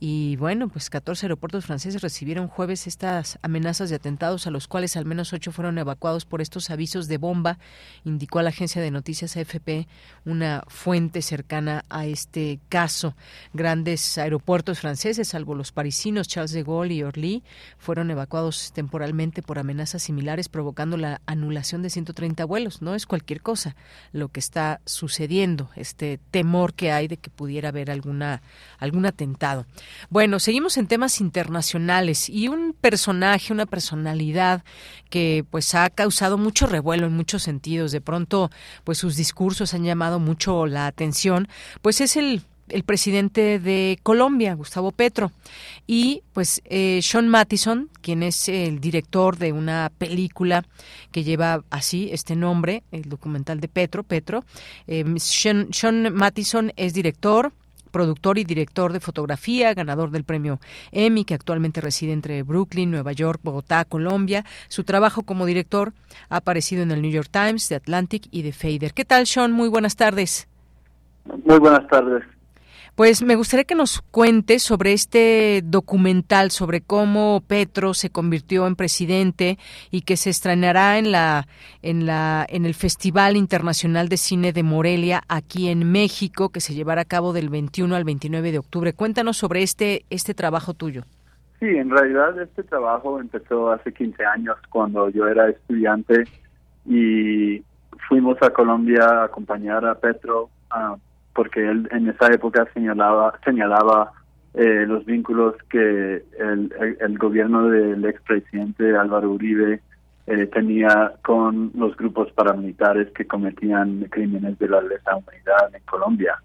y bueno, pues 14 aeropuertos franceses recibieron jueves estas amenazas de atentados, a los cuales al menos ocho fueron evacuados por estos avisos de bomba, indicó a la agencia de noticias AFP una fuente cercana a este caso. Grandes aeropuertos franceses, salvo los parisinos Charles de Gaulle y Orly, fueron evacuados temporalmente por amenazas similares, provocando la anulación de 130 vuelos. No es cualquier cosa lo que está sucediendo, este temor que hay de que pudiera haber alguna algún atentado. Bueno, seguimos en temas internacionales y un personaje, una personalidad que pues ha causado mucho revuelo en muchos sentidos. De pronto, pues sus discursos han llamado mucho la atención, pues es el presidente de Colombia, Gustavo Petro, y pues eh, Sean Mattison, quien es el director de una película que lleva así este nombre, el documental de Petro, Petro. Eh, Sean, Sean Mattison es director, productor y director de fotografía, ganador del premio Emmy, que actualmente reside entre Brooklyn, Nueva York, Bogotá, Colombia. Su trabajo como director ha aparecido en el New York Times, The Atlantic y The Fader. ¿Qué tal, Sean? Muy buenas tardes. Muy buenas tardes. Pues me gustaría que nos cuente sobre este documental, sobre cómo Petro se convirtió en presidente y que se estrenará en la en la en el Festival Internacional de Cine de Morelia aquí en México, que se llevará a cabo del 21 al 29 de octubre. Cuéntanos sobre este este trabajo tuyo. Sí, en realidad este trabajo empezó hace 15 años cuando yo era estudiante y fuimos a Colombia a acompañar a Petro porque él en esa época señalaba señalaba eh, los vínculos que el, el, gobierno del expresidente Álvaro Uribe eh, tenía con los grupos paramilitares que cometían crímenes de la lesa humanidad en Colombia.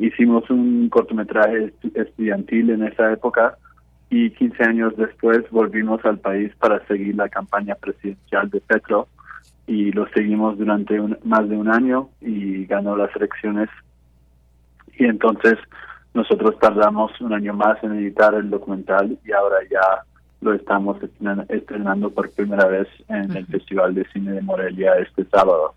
hicimos un cortometraje estudiantil en esa época y 15 años después volvimos al país para seguir la campaña presidencial de Petro y lo seguimos durante más de un año y ganó las elecciones y entonces nosotros tardamos un año más en editar el documental y ahora ya lo estamos estrenando por primera vez en el Festival de Cine de Morelia este sábado.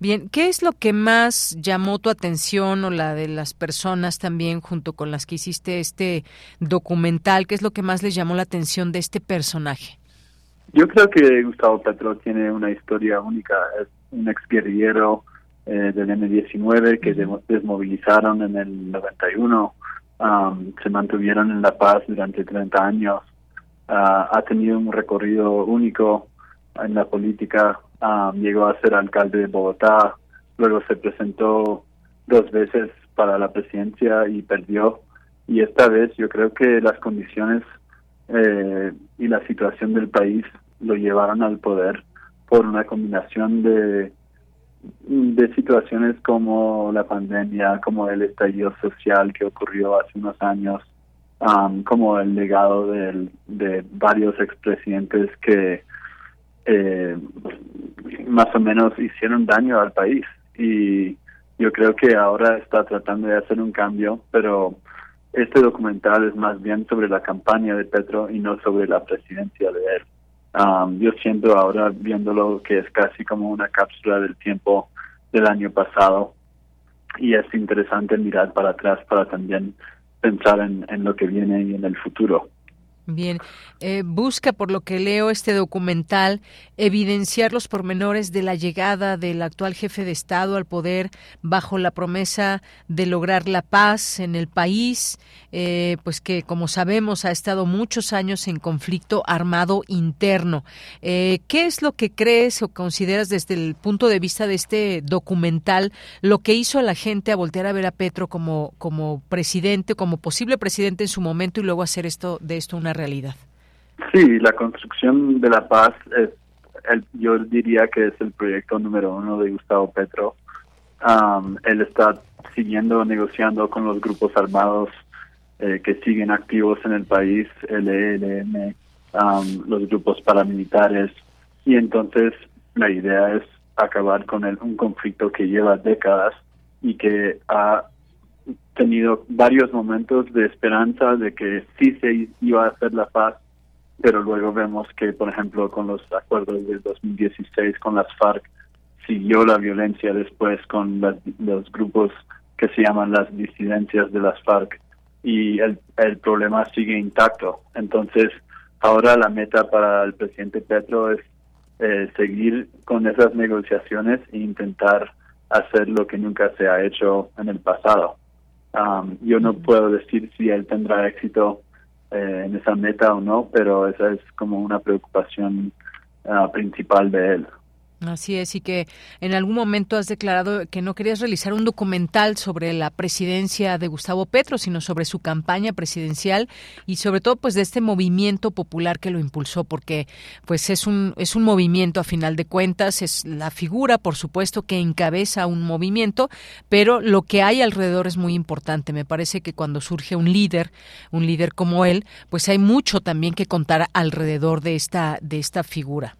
Bien, ¿qué es lo que más llamó tu atención o la de las personas también junto con las que hiciste este documental? ¿Qué es lo que más les llamó la atención de este personaje? Yo creo que Gustavo Petro tiene una historia única. Es un exguerrillero eh, del M-19 que desmovilizaron en el 91. se mantuvieron en La Paz durante 30 años. Ah, ha tenido un recorrido único en la política. llegó a ser alcalde de Bogotá. Luego se presentó dos veces para la presidencia y perdió. Y esta vez yo creo que las condiciones eh, y la situación del país lo llevaron al poder por una combinación de, de situaciones como la pandemia, como el estallido social que ocurrió hace unos años, como el legado de, de varios expresidentes que eh, más o menos hicieron daño al país. Y yo creo que ahora está tratando de hacer un cambio, pero este documental es más bien sobre la campaña de Petro y no sobre la presidencia de él. Um, yo siento ahora viéndolo que es casi como una cápsula del tiempo del año pasado y es interesante mirar para atrás para también pensar en, en lo que viene y en el futuro. Bien, eh, busca, por lo que leo este documental, evidenciar los pormenores de la llegada del actual jefe de Estado al poder bajo la promesa de lograr la paz en el país, eh, pues que, como sabemos, ha estado muchos años en conflicto armado interno. Eh, ¿Qué es lo que crees o consideras desde el punto de vista de este documental lo que hizo a la gente a voltear a ver a Petro como, como presidente, como posible presidente en su momento y luego hacer esto de esto una realidad. Sí, la construcción de la paz, es el, yo diría que es el proyecto número uno de Gustavo Petro. él está siguiendo negociando con los grupos armados eh, que siguen activos en el país, el ELN, los grupos paramilitares, y entonces la idea es acabar con el, un conflicto que lleva décadas y que ha tenido varios momentos de esperanza de que sí se iba a hacer la paz, pero luego vemos que, por ejemplo, con los acuerdos del 2016 con las FARC, siguió la violencia después con los grupos que se llaman las disidencias de las FARC y el, el problema sigue intacto. Entonces, ahora la meta para el presidente Petro es eh, seguir con esas negociaciones e intentar hacer lo que nunca se ha hecho en el pasado. Um, yo no puedo decir si él tendrá éxito eh, en esa meta o no, pero esa es como una preocupación uh, principal de él. Así es, y que en algún momento has declarado que no querías realizar un documental sobre la presidencia de Gustavo Petro, sino sobre su campaña presidencial y sobre todo pues de este movimiento popular que lo impulsó, porque pues es un es un movimiento a final de cuentas, es la figura, por supuesto, que encabeza un movimiento, pero lo que hay alrededor es muy importante. Me parece que cuando surge un líder, un líder como él, pues hay mucho también que contar alrededor de esta de esta figura.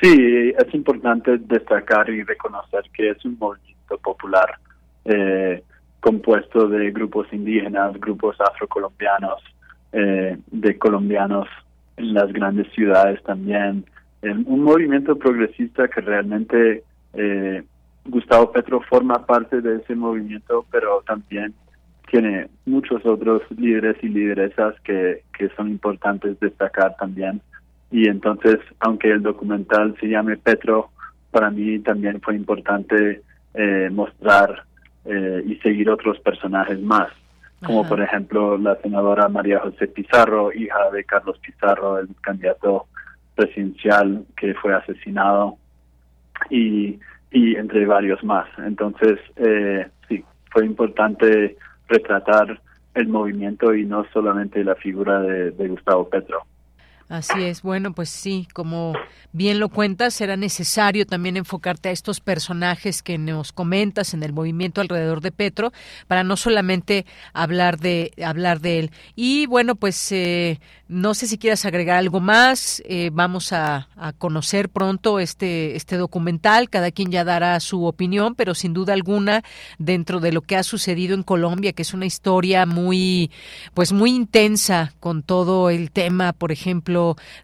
Sí, es importante destacar y reconocer que es un movimiento popular eh, compuesto de grupos indígenas, grupos afrocolombianos, eh, de colombianos en las grandes ciudades también. un movimiento progresista que realmente eh, Gustavo Petro forma parte de ese movimiento, pero también tiene muchos otros líderes y lideresas que, que son importantes destacar también. Y entonces, aunque el documental se llame Petro, para mí también fue importante eh, mostrar eh, y seguir otros personajes más, como por ejemplo la senadora María José Pizarro, hija de Carlos Pizarro, el candidato presidencial que fue asesinado, y, y entre varios más. Entonces, eh, sí, fue importante retratar el movimiento y no solamente la figura de Gustavo Petro. Así es, bueno, pues sí, como bien lo cuentas, será necesario también enfocarte a estos personajes que nos comentas en el movimiento alrededor de Petro, para no solamente hablar de hablar de él. Y bueno, pues eh, no sé si quieras agregar algo más. Eh, vamos a, conocer pronto este este documental. Cada quien ya dará su opinión, pero sin duda alguna dentro de lo que ha sucedido en Colombia, que es una historia muy, pues muy intensa con todo el tema, por ejemplo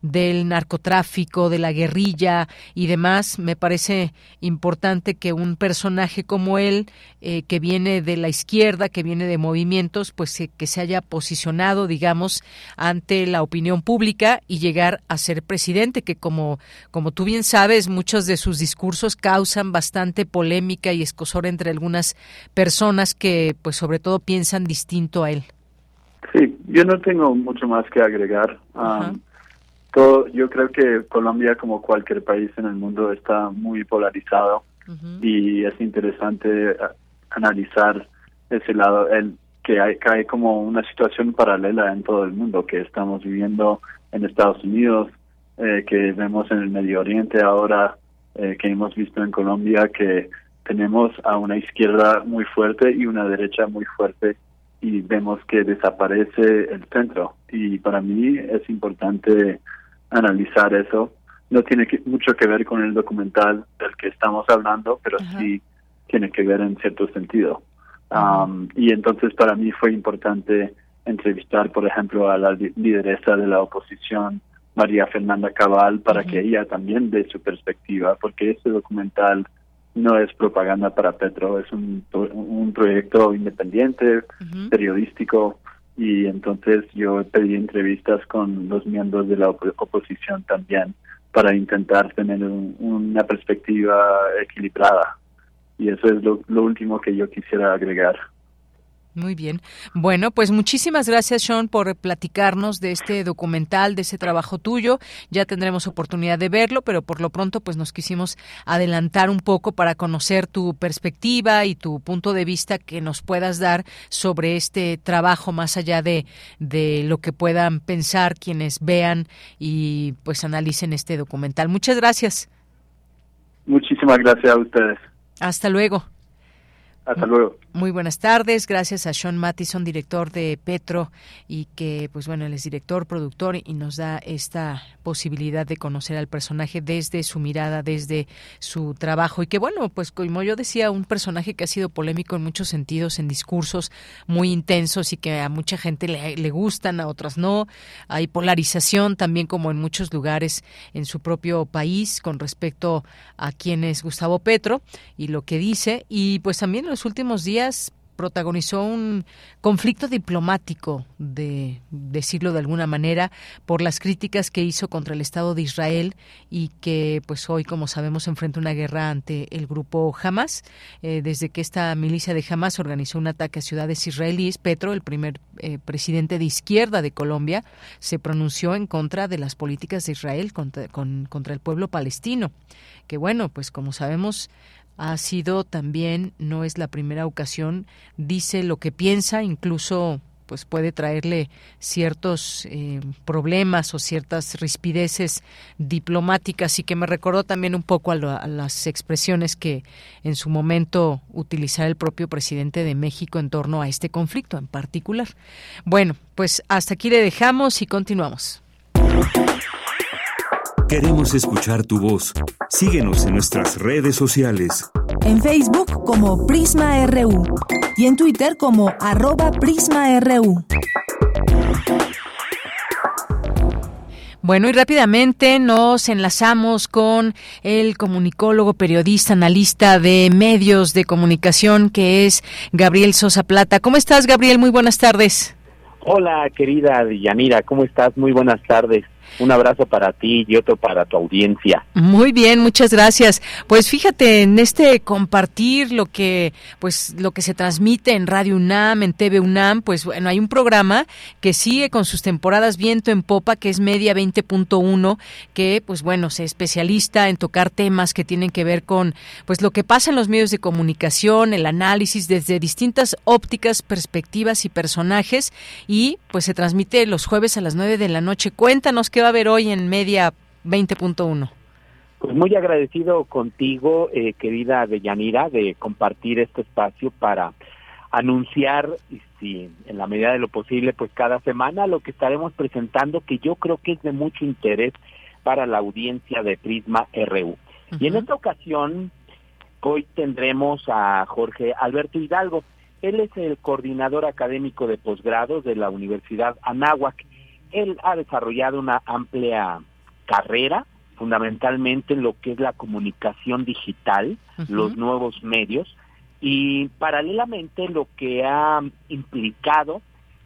del narcotráfico, de la guerrilla y demás, me parece importante que un personaje como él, eh, que viene de la izquierda, que viene de movimientos, pues que se haya posicionado, digamos, ante la opinión pública y llegar a ser presidente, que como, como tú bien sabes, muchos de sus discursos causan bastante polémica y escosor entre algunas personas que, pues sobre todo, piensan distinto a él. Sí, yo no tengo mucho más que agregar todo, yo creo que Colombia, como cualquier país en el mundo, está muy polarizado y es interesante analizar ese lado, el que hay, que hay como una situación paralela en todo el mundo que estamos viviendo en Estados Unidos, eh, que vemos en el Medio Oriente ahora, eh, que hemos visto en Colombia, que tenemos a una izquierda muy fuerte y una derecha muy fuerte y vemos que desaparece el centro. Y para mí es importante analizar eso. No tiene mucho que ver con el documental del que estamos hablando, pero sí tiene que ver en cierto sentido. Um, y entonces para mí fue importante entrevistar, por ejemplo, a la lideresa de la oposición, María Fernanda Cabal, para que ella también dé su perspectiva, porque este documental no es propaganda para Petro, es un, un proyecto independiente, periodístico, y entonces yo pedí entrevistas con los miembros de la oposición también para intentar tener una perspectiva equilibrada. Y eso es lo último que yo quisiera agregar. Muy bien. Bueno, pues muchísimas gracias, Sean, por platicarnos de este documental, de ese trabajo tuyo. Ya tendremos oportunidad de verlo, pero por lo pronto, pues nos quisimos adelantar un poco para conocer tu perspectiva y tu punto de vista que nos puedas dar sobre este trabajo, más allá de, de lo que puedan pensar quienes vean y pues analicen este documental. Muchas gracias. Muchísimas gracias a ustedes. Hasta luego. Hasta luego. Muy buenas tardes, gracias a Sean Mattison, director de Petro, y que, pues bueno, él es director, productor y nos da esta posibilidad de conocer al personaje desde su mirada, desde su trabajo. Y que, bueno, pues como yo decía, un personaje que ha sido polémico en muchos sentidos, en discursos muy intensos y que a mucha gente le, le gustan, a otras no. Hay polarización también, como en muchos lugares en su propio país, con respecto a quién es Gustavo Petro y lo que dice. Y pues también los últimos días, protagonizó un conflicto diplomático, de decirlo de alguna manera, por las críticas que hizo contra el Estado de Israel y que, pues hoy, como sabemos, enfrenta una guerra ante el grupo Hamas. Eh, desde que esta milicia de Hamas organizó un ataque a ciudades israelíes, Petro, el primer eh, presidente de izquierda de Colombia, se pronunció en contra de las políticas de Israel contra, contra el pueblo palestino. Que bueno, pues como sabemos, ha sido también, no es la primera ocasión, dice lo que piensa, incluso pues puede traerle ciertos eh, problemas o ciertas rispideces diplomáticas y que me recordó también un poco a, a, las expresiones que en su momento utilizara el propio presidente de México en torno a este conflicto en particular. Bueno, pues hasta aquí le dejamos y continuamos. Queremos escuchar tu voz. Síguenos en nuestras redes sociales. En Facebook como Prisma RU y en Twitter como arroba PrismaRU. Bueno, y rápidamente nos enlazamos con el comunicólogo, periodista, analista de medios de comunicación, que es Gabriel Sosa Plata. ¿Cómo estás, Gabriel? Muy buenas tardes. Hola, querida Yanira, ¿cómo estás? Muy buenas tardes. Un abrazo para ti y otro para tu audiencia. Muy bien, muchas gracias. Pues fíjate en este compartir lo que pues lo que se transmite en Radio UNAM, en TV UNAM, pues bueno, hay un programa que sigue con sus temporadas viento en popa que es Media 20.1, que pues bueno, se especialista en tocar temas que tienen que ver con pues lo que pasa en los medios de comunicación, el análisis desde distintas ópticas, perspectivas y personajes y pues se transmite los jueves a las 9 de la noche. Cuéntanos qué va a haber hoy en Media 20.1? Pues muy agradecido contigo, eh, querida Deyanira, de compartir este espacio para anunciar, y si en la medida de lo posible, pues cada semana lo que estaremos presentando, que yo creo que es de mucho interés para la audiencia de Prisma RU. Y en esta ocasión, hoy tendremos a Jorge Alberto Hidalgo. Él es el coordinador académico de posgrados de la Universidad Anáhuac él ha desarrollado una amplia carrera, fundamentalmente en lo que es la comunicación digital, los nuevos medios, y paralelamente lo que ha implicado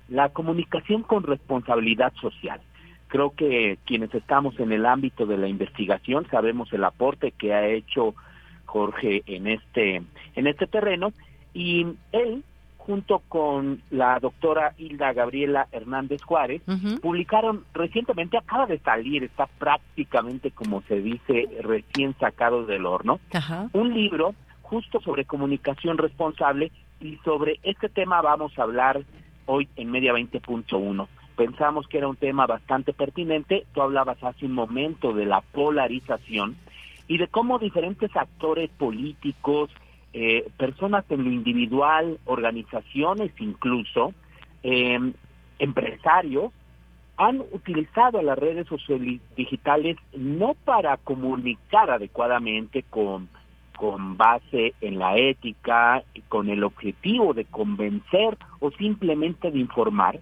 la comunicación con responsabilidad social. Creo que quienes estamos en el ámbito de la investigación sabemos el aporte que ha hecho Jorge en este en este terreno y él junto con la doctora Hilda Gabriela Hernández Juárez, publicaron recientemente, acaba de salir, está prácticamente, como se dice, recién sacado del horno, un libro justo sobre comunicación responsable y sobre este tema vamos a hablar hoy en Media 20.1. Pensamos que era un tema bastante pertinente, tú hablabas hace un momento de la polarización y de cómo diferentes actores políticos, eh, personas en lo individual, organizaciones incluso, eh, empresarios, han utilizado las redes sociales digitales no para comunicar adecuadamente con, con base en la ética, con el objetivo de convencer o simplemente de informar,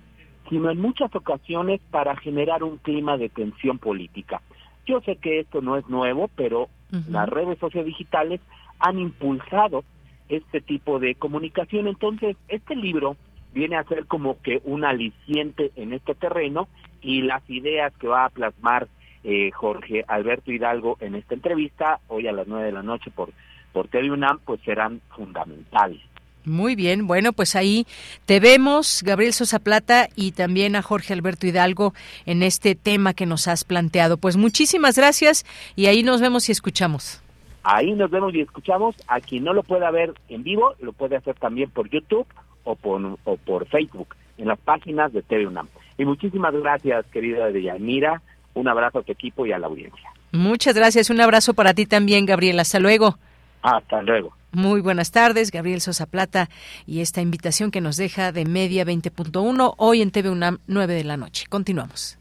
sino en muchas ocasiones para generar un clima de tensión política. Yo sé que esto no es nuevo, pero las redes sociodigitales han impulsado este tipo de comunicación. Entonces, este libro viene a ser como que un aliciente en este terreno y las ideas que va a plasmar eh, Jorge Alberto Hidalgo en esta entrevista, hoy a las nueve de la noche por, por TV UNAM, pues serán fundamentales. Muy bien, bueno, pues ahí te vemos, Gabriel Sosa Plata, y también a Jorge Alberto Hidalgo en este tema que nos has planteado. Pues muchísimas gracias y ahí nos vemos y escuchamos. Ahí nos vemos y escuchamos. A quien no lo pueda ver en vivo, lo puede hacer también por YouTube o por, o por Facebook, en las páginas de TV UNAM. Y muchísimas gracias, querida Deyanira. Un abrazo a tu equipo y a la audiencia. Muchas gracias. Un abrazo para ti también, Gabriel. Hasta luego. Hasta luego. Muy buenas tardes, Gabriel Sosa Plata, y esta invitación que nos deja de Media 20.1 hoy en TV UNAM 9 de la noche. Continuamos.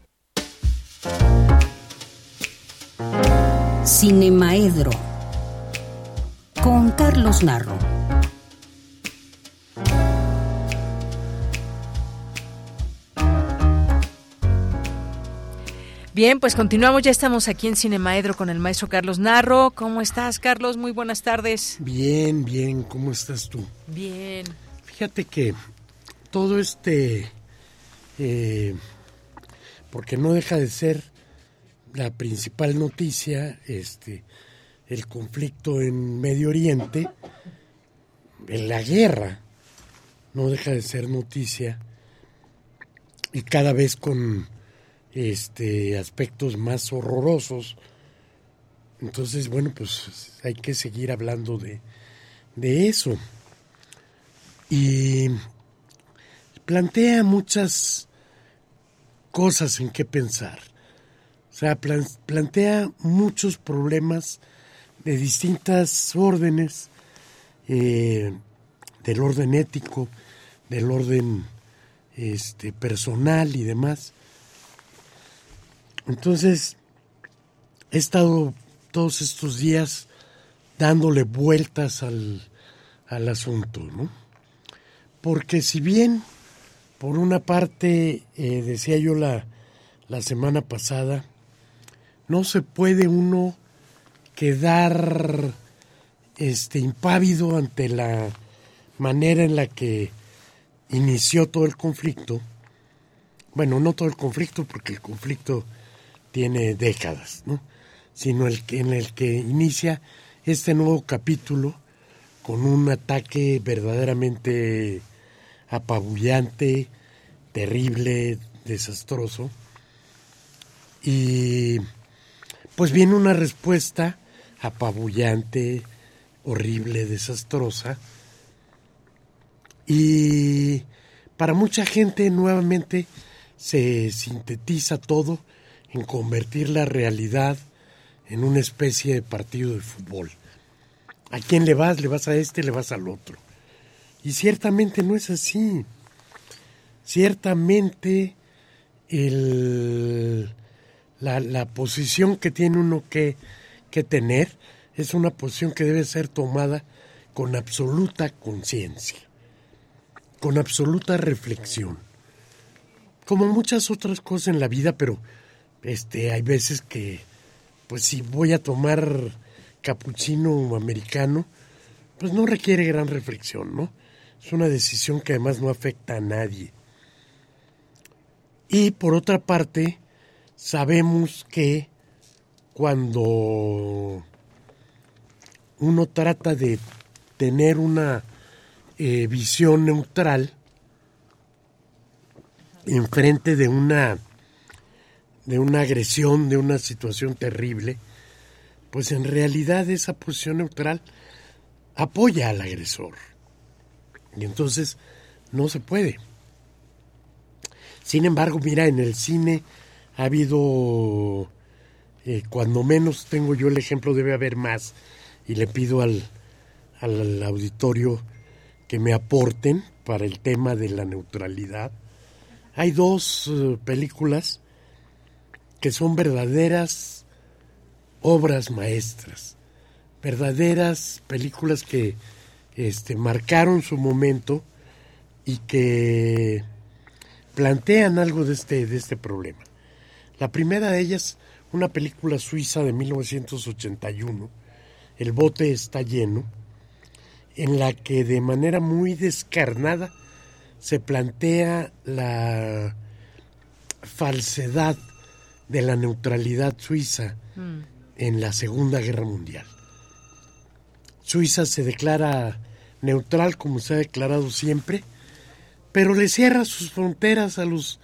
Cinemaedro con Carlos Narro. Bien, pues continuamos, ya estamos aquí en Cinemaedro con el maestro Carlos Narro. ¿Cómo estás, Carlos? Muy buenas tardes. Bien, bien, ¿cómo estás tú? Bien. Fíjate que todo este, eh, porque no deja de ser la principal noticia, este, el conflicto en Medio Oriente, en la guerra, no deja de ser noticia y cada vez con este aspectos más horrorosos. Entonces, bueno, pues hay que seguir hablando de, de eso. Y plantea muchas cosas en qué pensar. O sea, plantea muchos problemas de distintas órdenes, eh, del orden ético, del orden este, personal y demás. Entonces, he estado todos estos días dándole vueltas al, al asunto, ¿no? Porque si bien, por una parte, eh, decía yo la, la semana pasada, no se puede uno quedar este impávido ante la manera en la que inició todo el conflicto. Bueno, no todo el conflicto, porque el conflicto tiene décadas, ¿no? sino el que, en el que inicia este nuevo capítulo con un ataque verdaderamente apabullante, terrible, desastroso. Y pues viene una respuesta apabullante, horrible, desastrosa. Y para mucha gente nuevamente se sintetiza todo en convertir la realidad en una especie de partido de fútbol. ¿A quién le vas? Le vas a este, le vas al otro. Y ciertamente no es así. Ciertamente el, la, la, posición que tiene uno que, que tener es una posición que debe ser tomada con absoluta conciencia, con absoluta reflexión. Como muchas otras cosas en la vida, pero este hay veces que pues si voy a tomar capuchino americano, pues no requiere gran reflexión, ¿no? Es una decisión que además no afecta a nadie. Y por otra parte, sabemos que cuando uno trata de tener una eh, visión neutral enfrente de una de una agresión, de una situación terrible, pues en realidad esa posición neutral apoya al agresor. Y entonces no se puede. Sin embargo, mira, en el cine ha habido, eh, cuando menos tengo yo el ejemplo, debe haber más, y le pido al, al auditorio que me aporten para el tema de la neutralidad. Hay dos uh, películas que son verdaderas obras maestras, verdaderas películas que este, marcaron su momento y que plantean algo de este, de este problema. La primera de ellas, una película suiza de 1981, El bote está lleno, en la que de manera muy descarnada se plantea la falsedad de la neutralidad suiza mm en la Segunda Guerra Mundial. Suiza se declara neutral como se ha declarado siempre, pero le cierra sus fronteras a los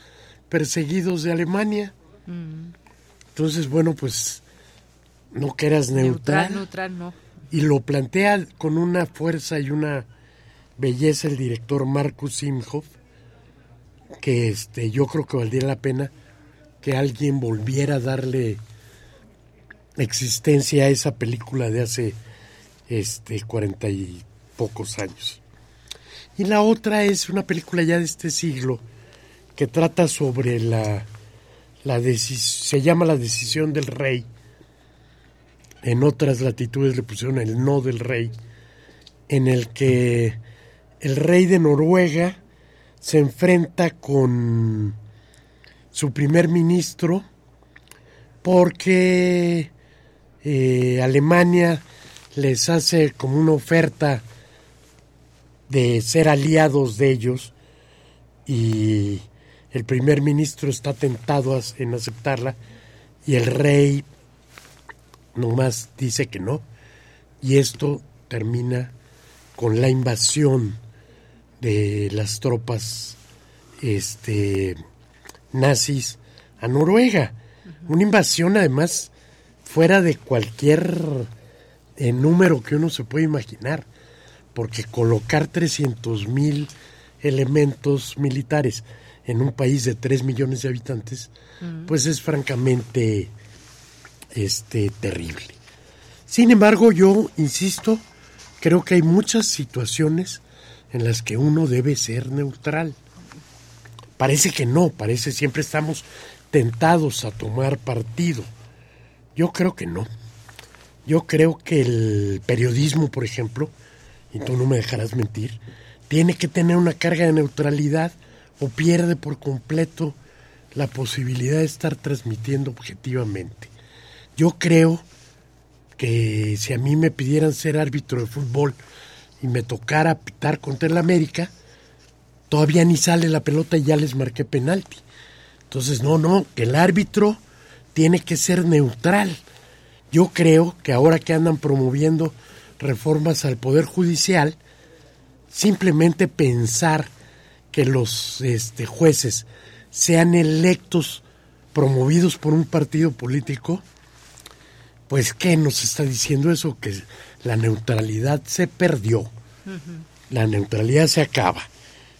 perseguidos de Alemania. Mm. Entonces, bueno, pues no que eras neutral. Neutral, no. Y lo plantea con una fuerza y una belleza el director Markus Simhoff, que este, yo creo que valdría la pena que alguien volviera a darle existencia a esa película de hace este cuarenta y pocos años. Y la otra es una película ya de este siglo que trata sobre la, la se llama La decisión del rey. En otras latitudes le pusieron el no del rey, en el que el rey de Noruega se enfrenta con su primer ministro porque eh, Alemania les hace como una oferta de ser aliados de ellos y el primer ministro está tentado en aceptarla y el rey nomás dice que no. Y esto termina con la invasión de las tropas este nazis a Noruega. Una invasión además fuera de cualquier eh, número que uno se puede imaginar, porque colocar 300 mil elementos militares en un país de 3 millones de habitantes, pues es francamente este, terrible. Sin embargo, yo insisto, creo que hay muchas situaciones en las que uno debe ser neutral. Parece que no, parece siempre estamos tentados a tomar partido yo creo que no. Yo creo que el periodismo, por ejemplo, y tú no me dejarás mentir, tiene que tener una carga de neutralidad o pierde por completo la posibilidad de estar transmitiendo objetivamente. Yo creo que si a mí me pidieran ser árbitro de fútbol y me tocara pitar contra el América, todavía ni sale la pelota y ya les marqué penalti. Entonces, no, no, el árbitro tiene que ser neutral. Yo creo que ahora que andan promoviendo reformas al Poder Judicial, simplemente pensar que los este, jueces sean electos, promovidos por un partido político, pues ¿qué nos está diciendo eso? Que la neutralidad se perdió, la neutralidad se acaba.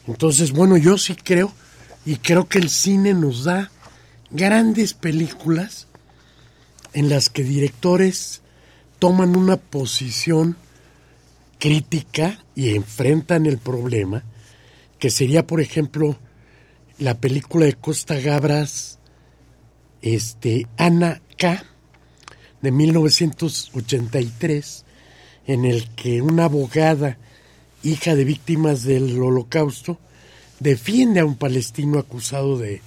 Entonces, bueno, yo sí creo, y creo que el cine nos da grandes películas en las que directores toman una posición crítica y enfrentan el problema, que sería, por ejemplo, la película de Costa Gabras, este, Ana K., de 1983, en el que una abogada, hija de víctimas del holocausto, defiende a un palestino acusado de,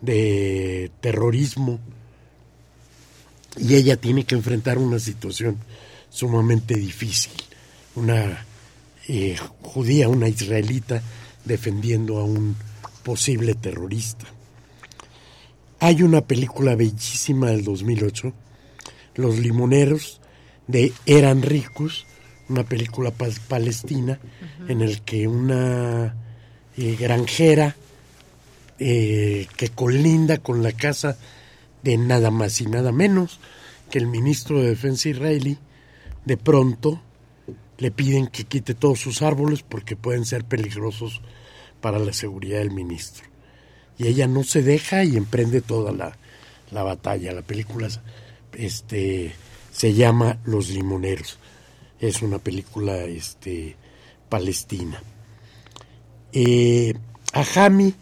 de terrorismo y ella tiene que enfrentar una situación sumamente difícil. Una eh, judía, una israelita, defendiendo a un posible terrorista. Hay una película bellísima del 2008, Los Limoneros, de Eran Ricos, una película palestina, en el que una eh, granjera eh, que colinda con la casa de nada más y nada menos que el ministro de Defensa israelí, de pronto le piden que quite todos sus árboles porque pueden ser peligrosos para la seguridad del ministro. Y ella no se deja y emprende toda la, la batalla. La película este, se llama Los Limoneros. Es una película este, palestina. Eh, Ajami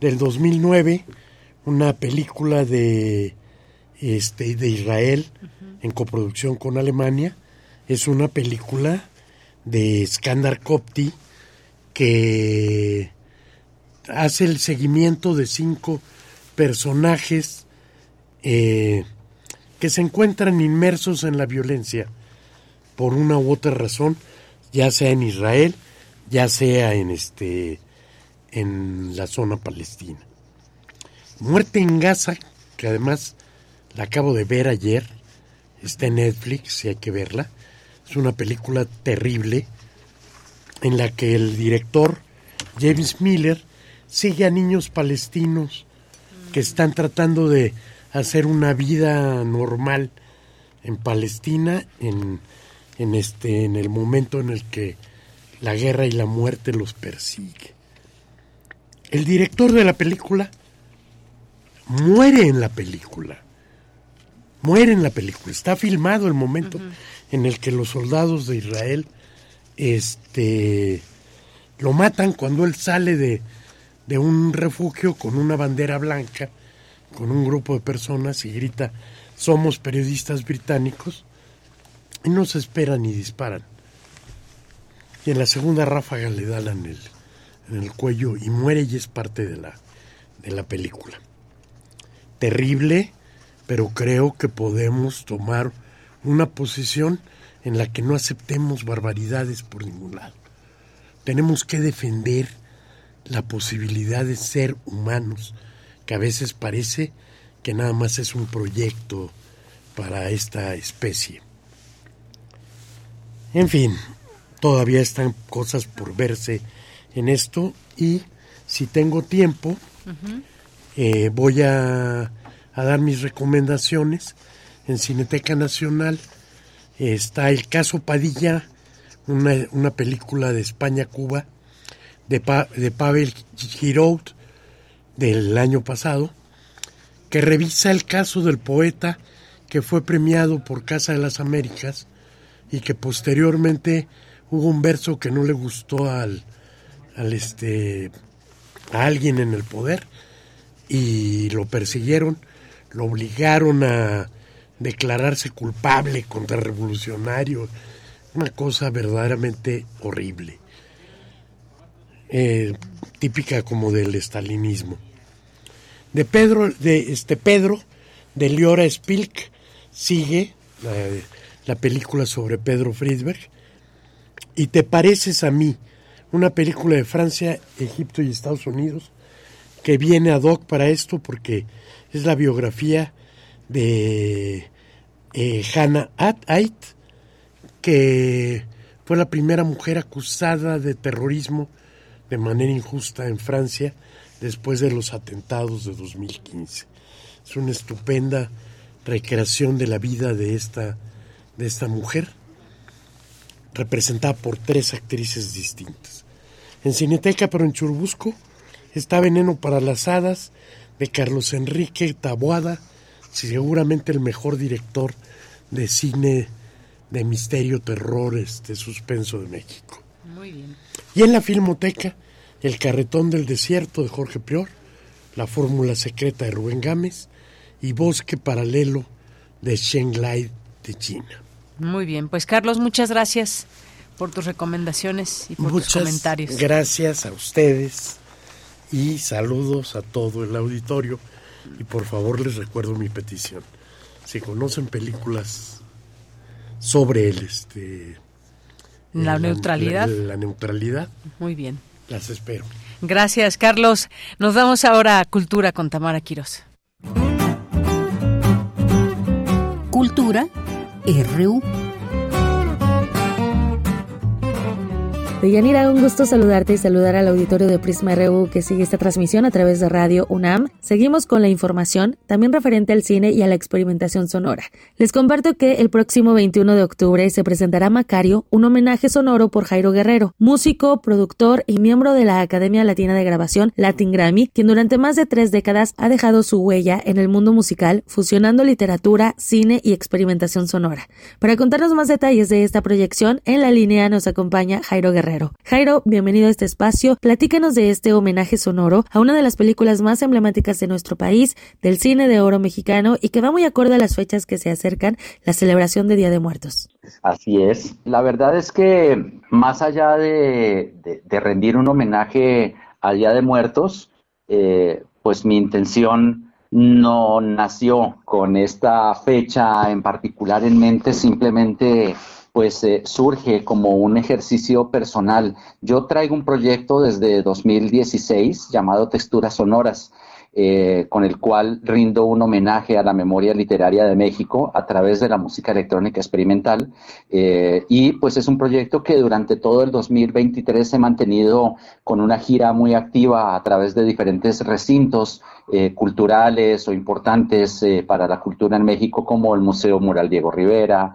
del 2009 una película de, este, de Israel en coproducción con Alemania. Es una película de Skandar Kopti que hace el seguimiento de cinco personajes eh, que se encuentran inmersos en la violencia por una u otra razón, ya sea en Israel, ya sea en este en la zona palestina. Muerte en Gaza, que además la acabo de ver ayer, está en Netflix, si hay que verla. Es una película terrible en la que el director James Miller sigue a niños palestinos que están tratando de hacer una vida normal en Palestina en, en este en el momento en el que la guerra y la muerte los persigue. El director de la película muere en la película. Muere en la película. Está filmado el momento en el que los soldados de Israel este, lo matan cuando él sale de, de un refugio con una bandera blanca, con un grupo de personas y grita, somos periodistas británicos, y no se esperan ni disparan. Y en la segunda ráfaga le dan en el, el cuello y muere y es parte de la, de la película terrible, pero creo que podemos tomar una posición en la que no aceptemos barbaridades por ningún lado. Tenemos que defender la posibilidad de ser humanos, que a veces parece que nada más es un proyecto para esta especie. En fin, todavía están cosas por verse en esto y si tengo tiempo, eh, voy a, a, dar mis recomendaciones. En Cineteca Nacional. Está El caso Padilla, una, película de España-Cuba de, de Pavel Giraud del año pasado, que revisa el caso del poeta que fue premiado por Casa de las Américas y que posteriormente hubo un verso que no le gustó al, al este a alguien en el poder y lo persiguieron, lo obligaron a declararse culpable contra revolucionario, una cosa verdaderamente horrible, eh, típica como del estalinismo. De Pedro, de este Pedro, de Liora Spilk, sigue la, la película sobre Pedro Friedberg y Te pareces a mí, una película de Francia, Egipto y Estados Unidos que viene ad hoc para esto porque es la biografía de eh, Hannah Ait, que fue la primera mujer acusada de terrorismo de manera injusta en Francia después de los atentados de 2015. Es una estupenda recreación de la vida de esta, de esta mujer, representada por tres actrices distintas. En Cineteca, pero en Churbusco, está Veneno para las Hadas, de Carlos Enrique Taboada, seguramente el mejor director de cine de misterio, terror, este suspenso de México. Muy bien. Y en la Filmoteca, El Carretón del Desierto de Jorge Prior, La Fórmula Secreta de Rubén Gámez y Bosque Paralelo de Shen Lai de China. Muy bien, pues Carlos, muchas gracias por tus recomendaciones y por tus comentarios. Gracias a ustedes y saludos a todo el auditorio y por favor les recuerdo mi petición. Si conocen películas sobre el este la, neutralidad. La, la, neutralidad. Muy bien. Las espero. Gracias, Carlos. Nos vamos ahora a Cultura con Tamara Quiroz. Cultura RU. Deyanira, un gusto saludarte y saludar al auditorio de Prisma RU que sigue esta transmisión a través de Radio UNAM. Seguimos con la información, también referente al cine y a la experimentación sonora. Les comparto que el próximo 21 de octubre se presentará Macario, un homenaje sonoro por Jairo Guerrero, músico, productor y miembro de la Academia Latina de Grabación Latin Grammy, quien durante más de tres décadas ha dejado su huella en el mundo musical, fusionando literatura, cine y experimentación sonora. Para contarnos más detalles de esta proyección, en la línea nos acompaña Jairo Guerrero. Jairo, bienvenido a este espacio. Platícanos de este homenaje sonoro a una de las películas más emblemáticas de nuestro país, del cine de oro mexicano y que va muy acorde a las fechas que se acercan, la celebración de Día de Muertos. Así es. La verdad es que más allá de, rendir un homenaje al Día de Muertos, eh, pues mi intención no nació con esta fecha en particular en mente, simplemente pues eh, surge como un ejercicio personal. Yo traigo un proyecto desde 2016 llamado Texturas Sonoras. Eh, con el cual rindo un homenaje a la memoria literaria de México a través de la música electrónica experimental. Eh, y pues es un proyecto que durante todo el 2023 se ha mantenido con una gira muy activa a través de diferentes recintos eh, culturales o importantes para la cultura en México, como el Museo Mural Diego Rivera,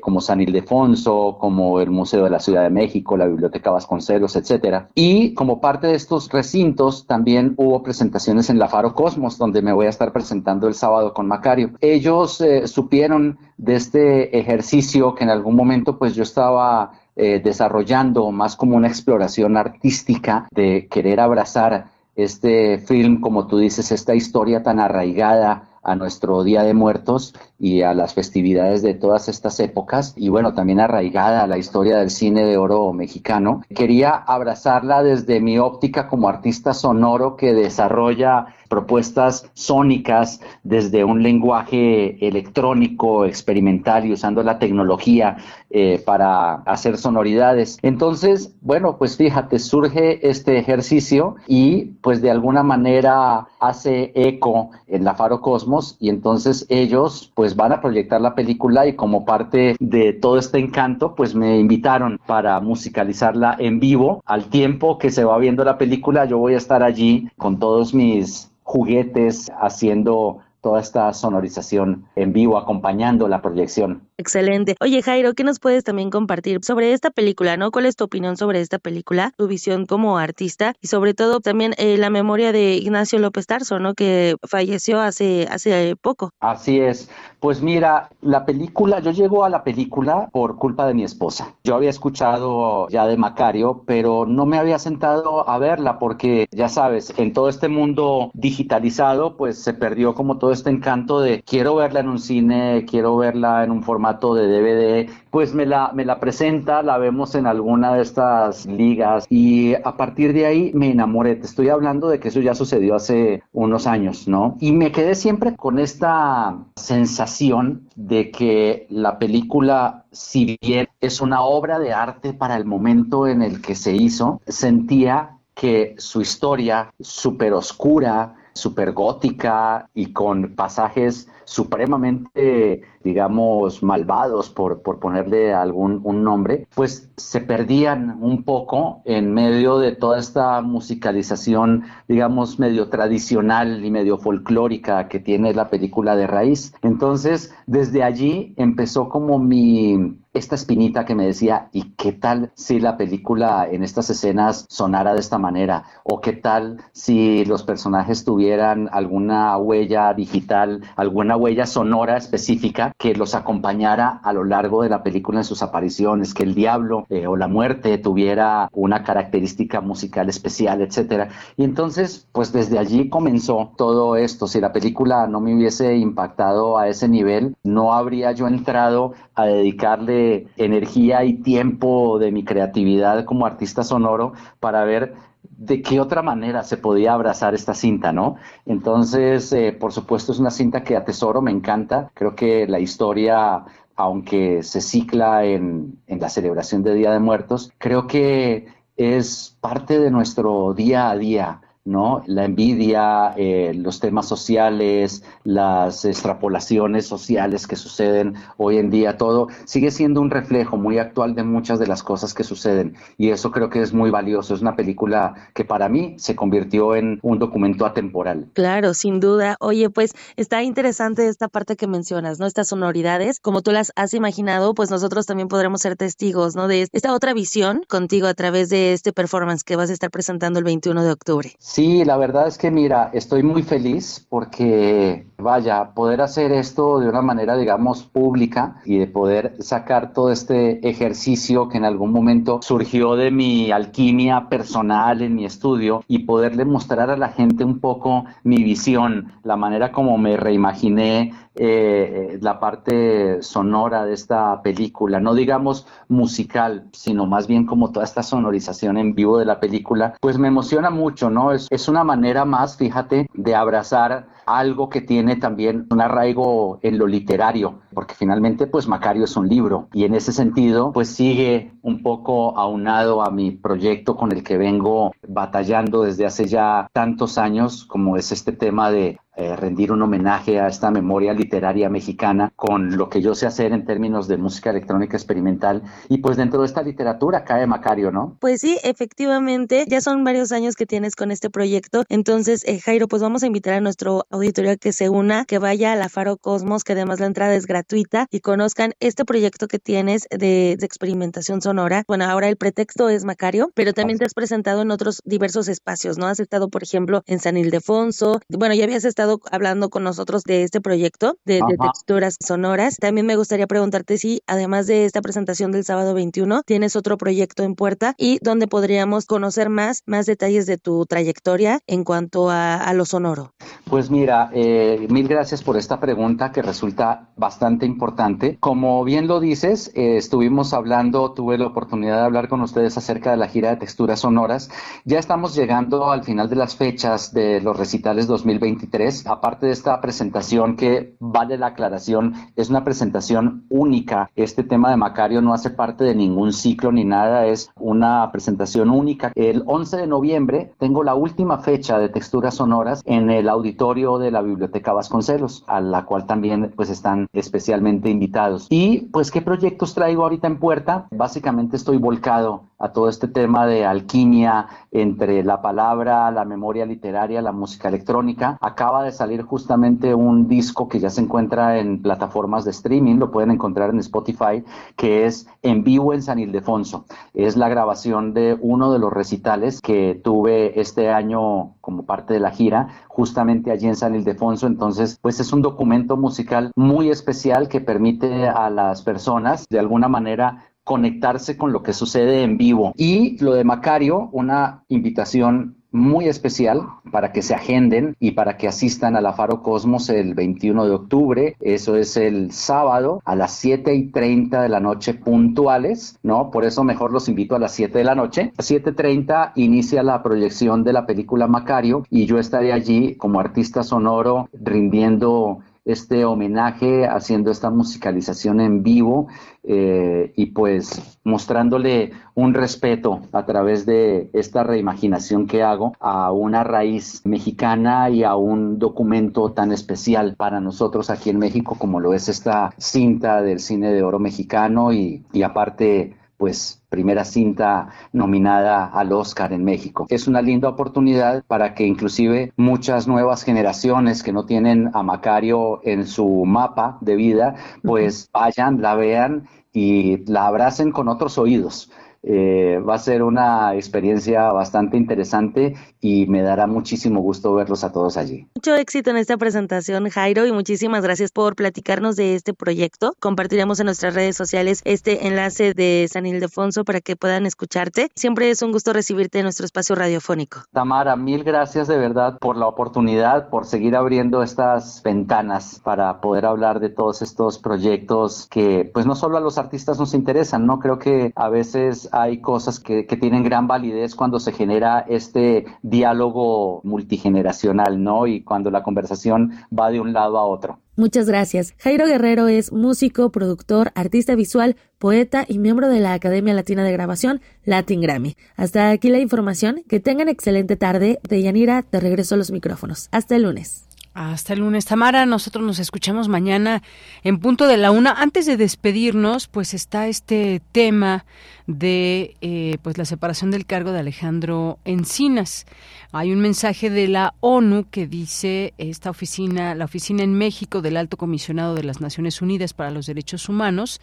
como San Ildefonso, como el Museo de la Ciudad de México, la Biblioteca Vasconcelos, etcétera. Y como parte de estos recintos también hubo presentaciones en la Faro Cosmos, donde me voy a estar presentando el sábado con Macario. Ellos eh, supieron de este ejercicio que en algún momento pues yo estaba eh, desarrollando más como una exploración artística de querer abrazar este film, como tú dices, esta historia tan arraigada a nuestro Día de Muertos y a las festividades de todas estas épocas y bueno, también arraigada a la historia del cine de oro mexicano. Quería abrazarla desde mi óptica como artista sonoro que desarrolla propuestas sónicas desde un lenguaje electrónico, experimental y usando la tecnología eh, para hacer sonoridades. Entonces, bueno, pues fíjate, surge este ejercicio y pues de alguna manera hace eco en la Faro Cosmos y entonces ellos pues van a proyectar la película y como parte de todo este encanto pues me invitaron para musicalizarla en vivo. Al tiempo que se va viendo la película yo voy a estar allí con todos mis juguetes haciendo toda esta sonorización en vivo acompañando la proyección. Excelente. Oye, Jairo, ¿qué nos puedes también compartir sobre esta película, no? ¿Cuál es tu opinión sobre esta película, tu visión como artista y sobre todo también eh, la memoria de Ignacio López Tarso, ¿no? Que falleció hace hace poco. Así es. Pues mira, la película, yo llego a la película por culpa de mi esposa. Yo había escuchado ya de Macario, pero no me había sentado a verla porque ya sabes, en todo este mundo digitalizado, pues se perdió como todo este encanto de quiero verla en un cine, quiero verla en un formato de DVD, pues me la, me la presenta, la vemos en alguna de estas ligas y a partir de ahí me enamoré. Te estoy hablando de que eso ya sucedió hace unos años, ¿no? Y me quedé siempre con esta sensación de que la película, si bien es una obra de arte para el momento en el que se hizo, sentía que su historia súper oscura, súper gótica y con pasajes supremamente, digamos, malvados, por, por ponerle algún un nombre, pues se perdían un poco en medio de toda esta musicalización, digamos, medio tradicional y medio folclórica que tiene la película de raíz. Entonces, desde allí empezó como mi esta espinita que me decía, ¿y qué tal si la película en estas escenas sonara de esta manera? ¿O qué tal si los personajes tuvieran alguna huella digital, alguna huella sonora específica que los acompañara a lo largo de la película en sus apariciones, que el diablo eh, o la muerte tuviera una característica musical especial, etcétera? Y entonces, pues desde allí comenzó todo esto. Si la película no me hubiese impactado a ese nivel, no habría yo entrado a dedicarle energía y tiempo de mi creatividad como artista sonoro para ver de qué otra manera se podía abrazar esta cinta, ¿no? Entonces, eh, por supuesto, es una cinta que atesoro, me encanta. Creo que la historia, aunque se cicla en, en la celebración de Día de Muertos, creo que es parte de nuestro día a día ¿no? La envidia, eh, los temas sociales, las extrapolaciones sociales que suceden hoy en día, todo sigue siendo un reflejo muy actual de muchas de las cosas que suceden y eso creo que es muy valioso. Es una película que para mí se convirtió en un documento atemporal. Claro, sin duda. Oye, pues está interesante esta parte que mencionas, ¿no? Estas sonoridades, como tú las has imaginado, pues nosotros también podremos ser testigos, ¿no? De esta otra visión contigo a través de este performance que vas a estar presentando el 21 de octubre. Sí, la verdad es que mira, estoy muy feliz porque, vaya, poder hacer esto de una manera, digamos, pública y de poder sacar todo este ejercicio que en algún momento surgió de mi alquimia personal en mi estudio y poderle mostrar a la gente un poco mi visión, la manera como me reimaginé eh, la parte sonora de esta película, no digamos musical, sino más bien como toda esta sonorización en vivo de la película, pues me emociona mucho, ¿no? Es, es una manera más, fíjate, de abrazar algo que tiene también un arraigo en lo literario, porque finalmente pues Macario es un libro y en ese sentido pues sigue un poco aunado a mi proyecto con el que vengo batallando desde hace ya tantos años como es este tema de eh, rendir un homenaje a esta memoria literaria mexicana con lo que yo sé hacer en términos de música electrónica experimental. Y pues dentro de esta literatura cae Macario, ¿no? Pues sí, efectivamente, ya son varios años que tienes con este proyecto. Entonces, eh, Jairo, pues vamos a invitar a nuestro auditorio a que se una, que vaya a la Faro Cosmos, que además la entrada es gratuita y conozcan este proyecto que tienes de, experimentación sonora. Bueno, ahora el pretexto es Macario, pero también te has presentado en otros diversos espacios, ¿no? Has estado, por ejemplo, en San Ildefonso. Bueno, ya habías estado hablando con nosotros de este proyecto de, texturas sonoras. También me gustaría preguntarte si, además de esta presentación del sábado 21, tienes otro proyecto en puerta y donde podríamos conocer más, más detalles de tu trayectoria en cuanto a, lo sonoro. Pues mira, eh, mil gracias por esta pregunta que resulta bastante importante. Como bien lo dices, eh, estuvimos hablando, tuve la oportunidad de hablar con ustedes acerca de la gira de texturas sonoras. Ya estamos llegando al final de las fechas de los recitales 2023 aparte de esta presentación que vale la aclaración, es una presentación única. Este tema de Macario no hace parte de ningún ciclo ni nada, es una presentación única. El 11 de noviembre tengo la última fecha de texturas sonoras en el auditorio de la Biblioteca Vasconcelos, a la cual también pues están especialmente invitados. Y pues qué proyectos traigo ahorita en puerta? Básicamente estoy volcado a todo este tema de alquimia entre la palabra, la memoria literaria, la música electrónica. Acaba de salir justamente un disco que ya se encuentra en plataformas de streaming, lo pueden encontrar en Spotify, que es En vivo en San Ildefonso. Es la grabación de uno de los recitales que tuve este año como parte de la gira, justamente allí en San Ildefonso. Entonces, pues es un documento musical muy especial que permite a las personas de alguna manera conectarse con lo que sucede en vivo. Y lo de Macario, una invitación muy especial para que se agenden y para que asistan a la Faro Cosmos el 21 de octubre. Eso es el sábado a las 7 y 30 de la noche puntuales, ¿no? Por eso mejor los invito a las 7 de la noche. A 7.30 inicia la proyección de la película Macario y yo estaré allí como artista sonoro rindiendo este homenaje, haciendo esta musicalización en vivo eh, y pues mostrándole un respeto a través de esta reimaginación que hago a una raíz mexicana y a un documento tan especial para nosotros aquí en México como lo es esta cinta del cine de oro mexicano y, y aparte pues primera cinta nominada al Oscar en México. Es una linda oportunidad para que inclusive muchas nuevas generaciones que no tienen a Macario en su mapa de vida, pues vayan, la vean y la abracen con otros oídos. Eh, va a ser una experiencia bastante interesante y me dará muchísimo gusto verlos a todos allí. Mucho éxito en esta presentación, Jairo, y muchísimas gracias por platicarnos de este proyecto. Compartiremos en nuestras redes sociales este enlace de San Ildefonso para que puedan escucharte. Siempre es un gusto recibirte en nuestro espacio radiofónico. Tamara, mil gracias de verdad por la oportunidad, por seguir abriendo estas ventanas para poder hablar de todos estos proyectos que pues no solo a los artistas nos interesan, ¿no? Creo que a veces hay cosas que, tienen gran validez cuando se genera este diálogo multigeneracional, ¿no? Y cuando la conversación va de un lado a otro. Muchas gracias. Jairo Guerrero es músico, productor, artista visual, poeta y miembro de la Academia Latina de Grabación, Latin Grammy. Hasta aquí la información. Que tengan excelente tarde. De Yanira, te regreso los micrófonos. Hasta el lunes. Hasta el lunes, Tamara. Nosotros nos escuchamos mañana en punto de la una. Antes de despedirnos, pues está este tema de eh, pues la separación del cargo de Alejandro Encinas. Hay un mensaje de la ONU que dice esta oficina, la oficina en México del Alto Comisionado de las Naciones Unidas para los Derechos Humanos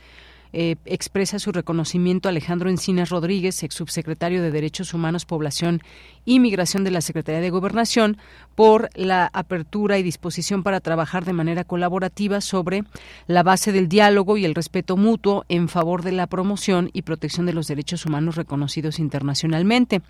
eh, expresa su reconocimiento a Alejandro Encinas Rodríguez, ex subsecretario de Derechos Humanos, Población y Migración de la Secretaría de Gobernación, por la apertura y disposición para trabajar de manera colaborativa sobre la base del diálogo y el respeto mutuo en favor de la promoción y protección de los derechos humanos reconocidos internacionalmente.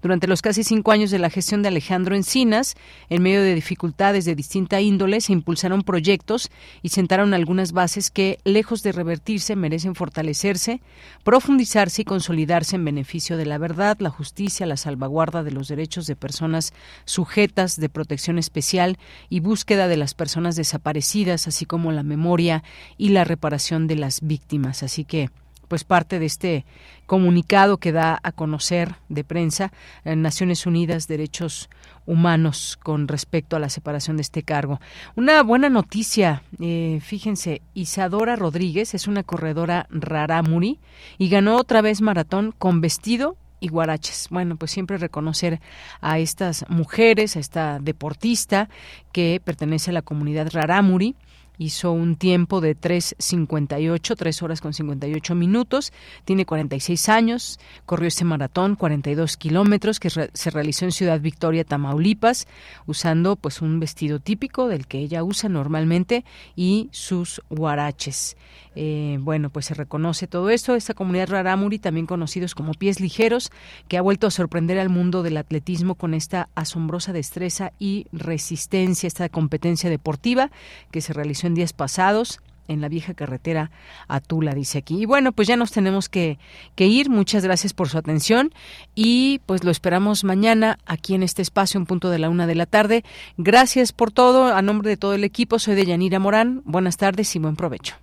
Durante los casi cinco años de la gestión de Alejandro Encinas, en medio de dificultades de distinta índole, se impulsaron proyectos y sentaron algunas bases que, lejos de revertirse, merecen en fortalecerse, profundizarse y consolidarse en beneficio de la verdad, la justicia, la salvaguarda de los derechos de personas sujetas de protección especial y búsqueda de las personas desaparecidas, así como la memoria y la reparación de las víctimas. Así que pues parte de este comunicado que da a conocer de prensa en Naciones Unidas Derechos Humanos con respecto a la separación de este cargo. Una buena noticia, eh, fíjense, Isadora Rodríguez es una corredora rarámuri y ganó otra vez maratón con vestido y guaraches. Bueno, pues siempre reconocer a estas mujeres, a esta deportista que pertenece a la comunidad rarámuri hizo un tiempo de 3.58, 3 horas con 58 minutos, tiene 46 años, corrió este maratón, 42 kilómetros, que se realizó en Ciudad Victoria, Tamaulipas, usando pues un vestido típico del que ella usa normalmente y sus guaraches. Eh, bueno, pues se reconoce todo esto. Esta comunidad rarámuri, también conocidos como pies ligeros, que ha vuelto a sorprender al mundo del atletismo con esta asombrosa destreza y resistencia, esta competencia deportiva que se realizó en días pasados en la vieja carretera a Tula, dice aquí. Y bueno, pues ya nos tenemos que, que, ir. Muchas gracias por su atención y pues lo esperamos mañana aquí en este espacio, un punto de la una de la tarde. Gracias por todo. A nombre de todo el equipo, soy de Yanira Morán. Buenas tardes y buen provecho.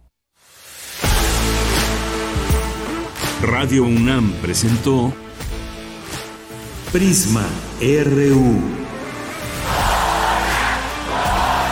Radio UNAM presentó Prisma RU.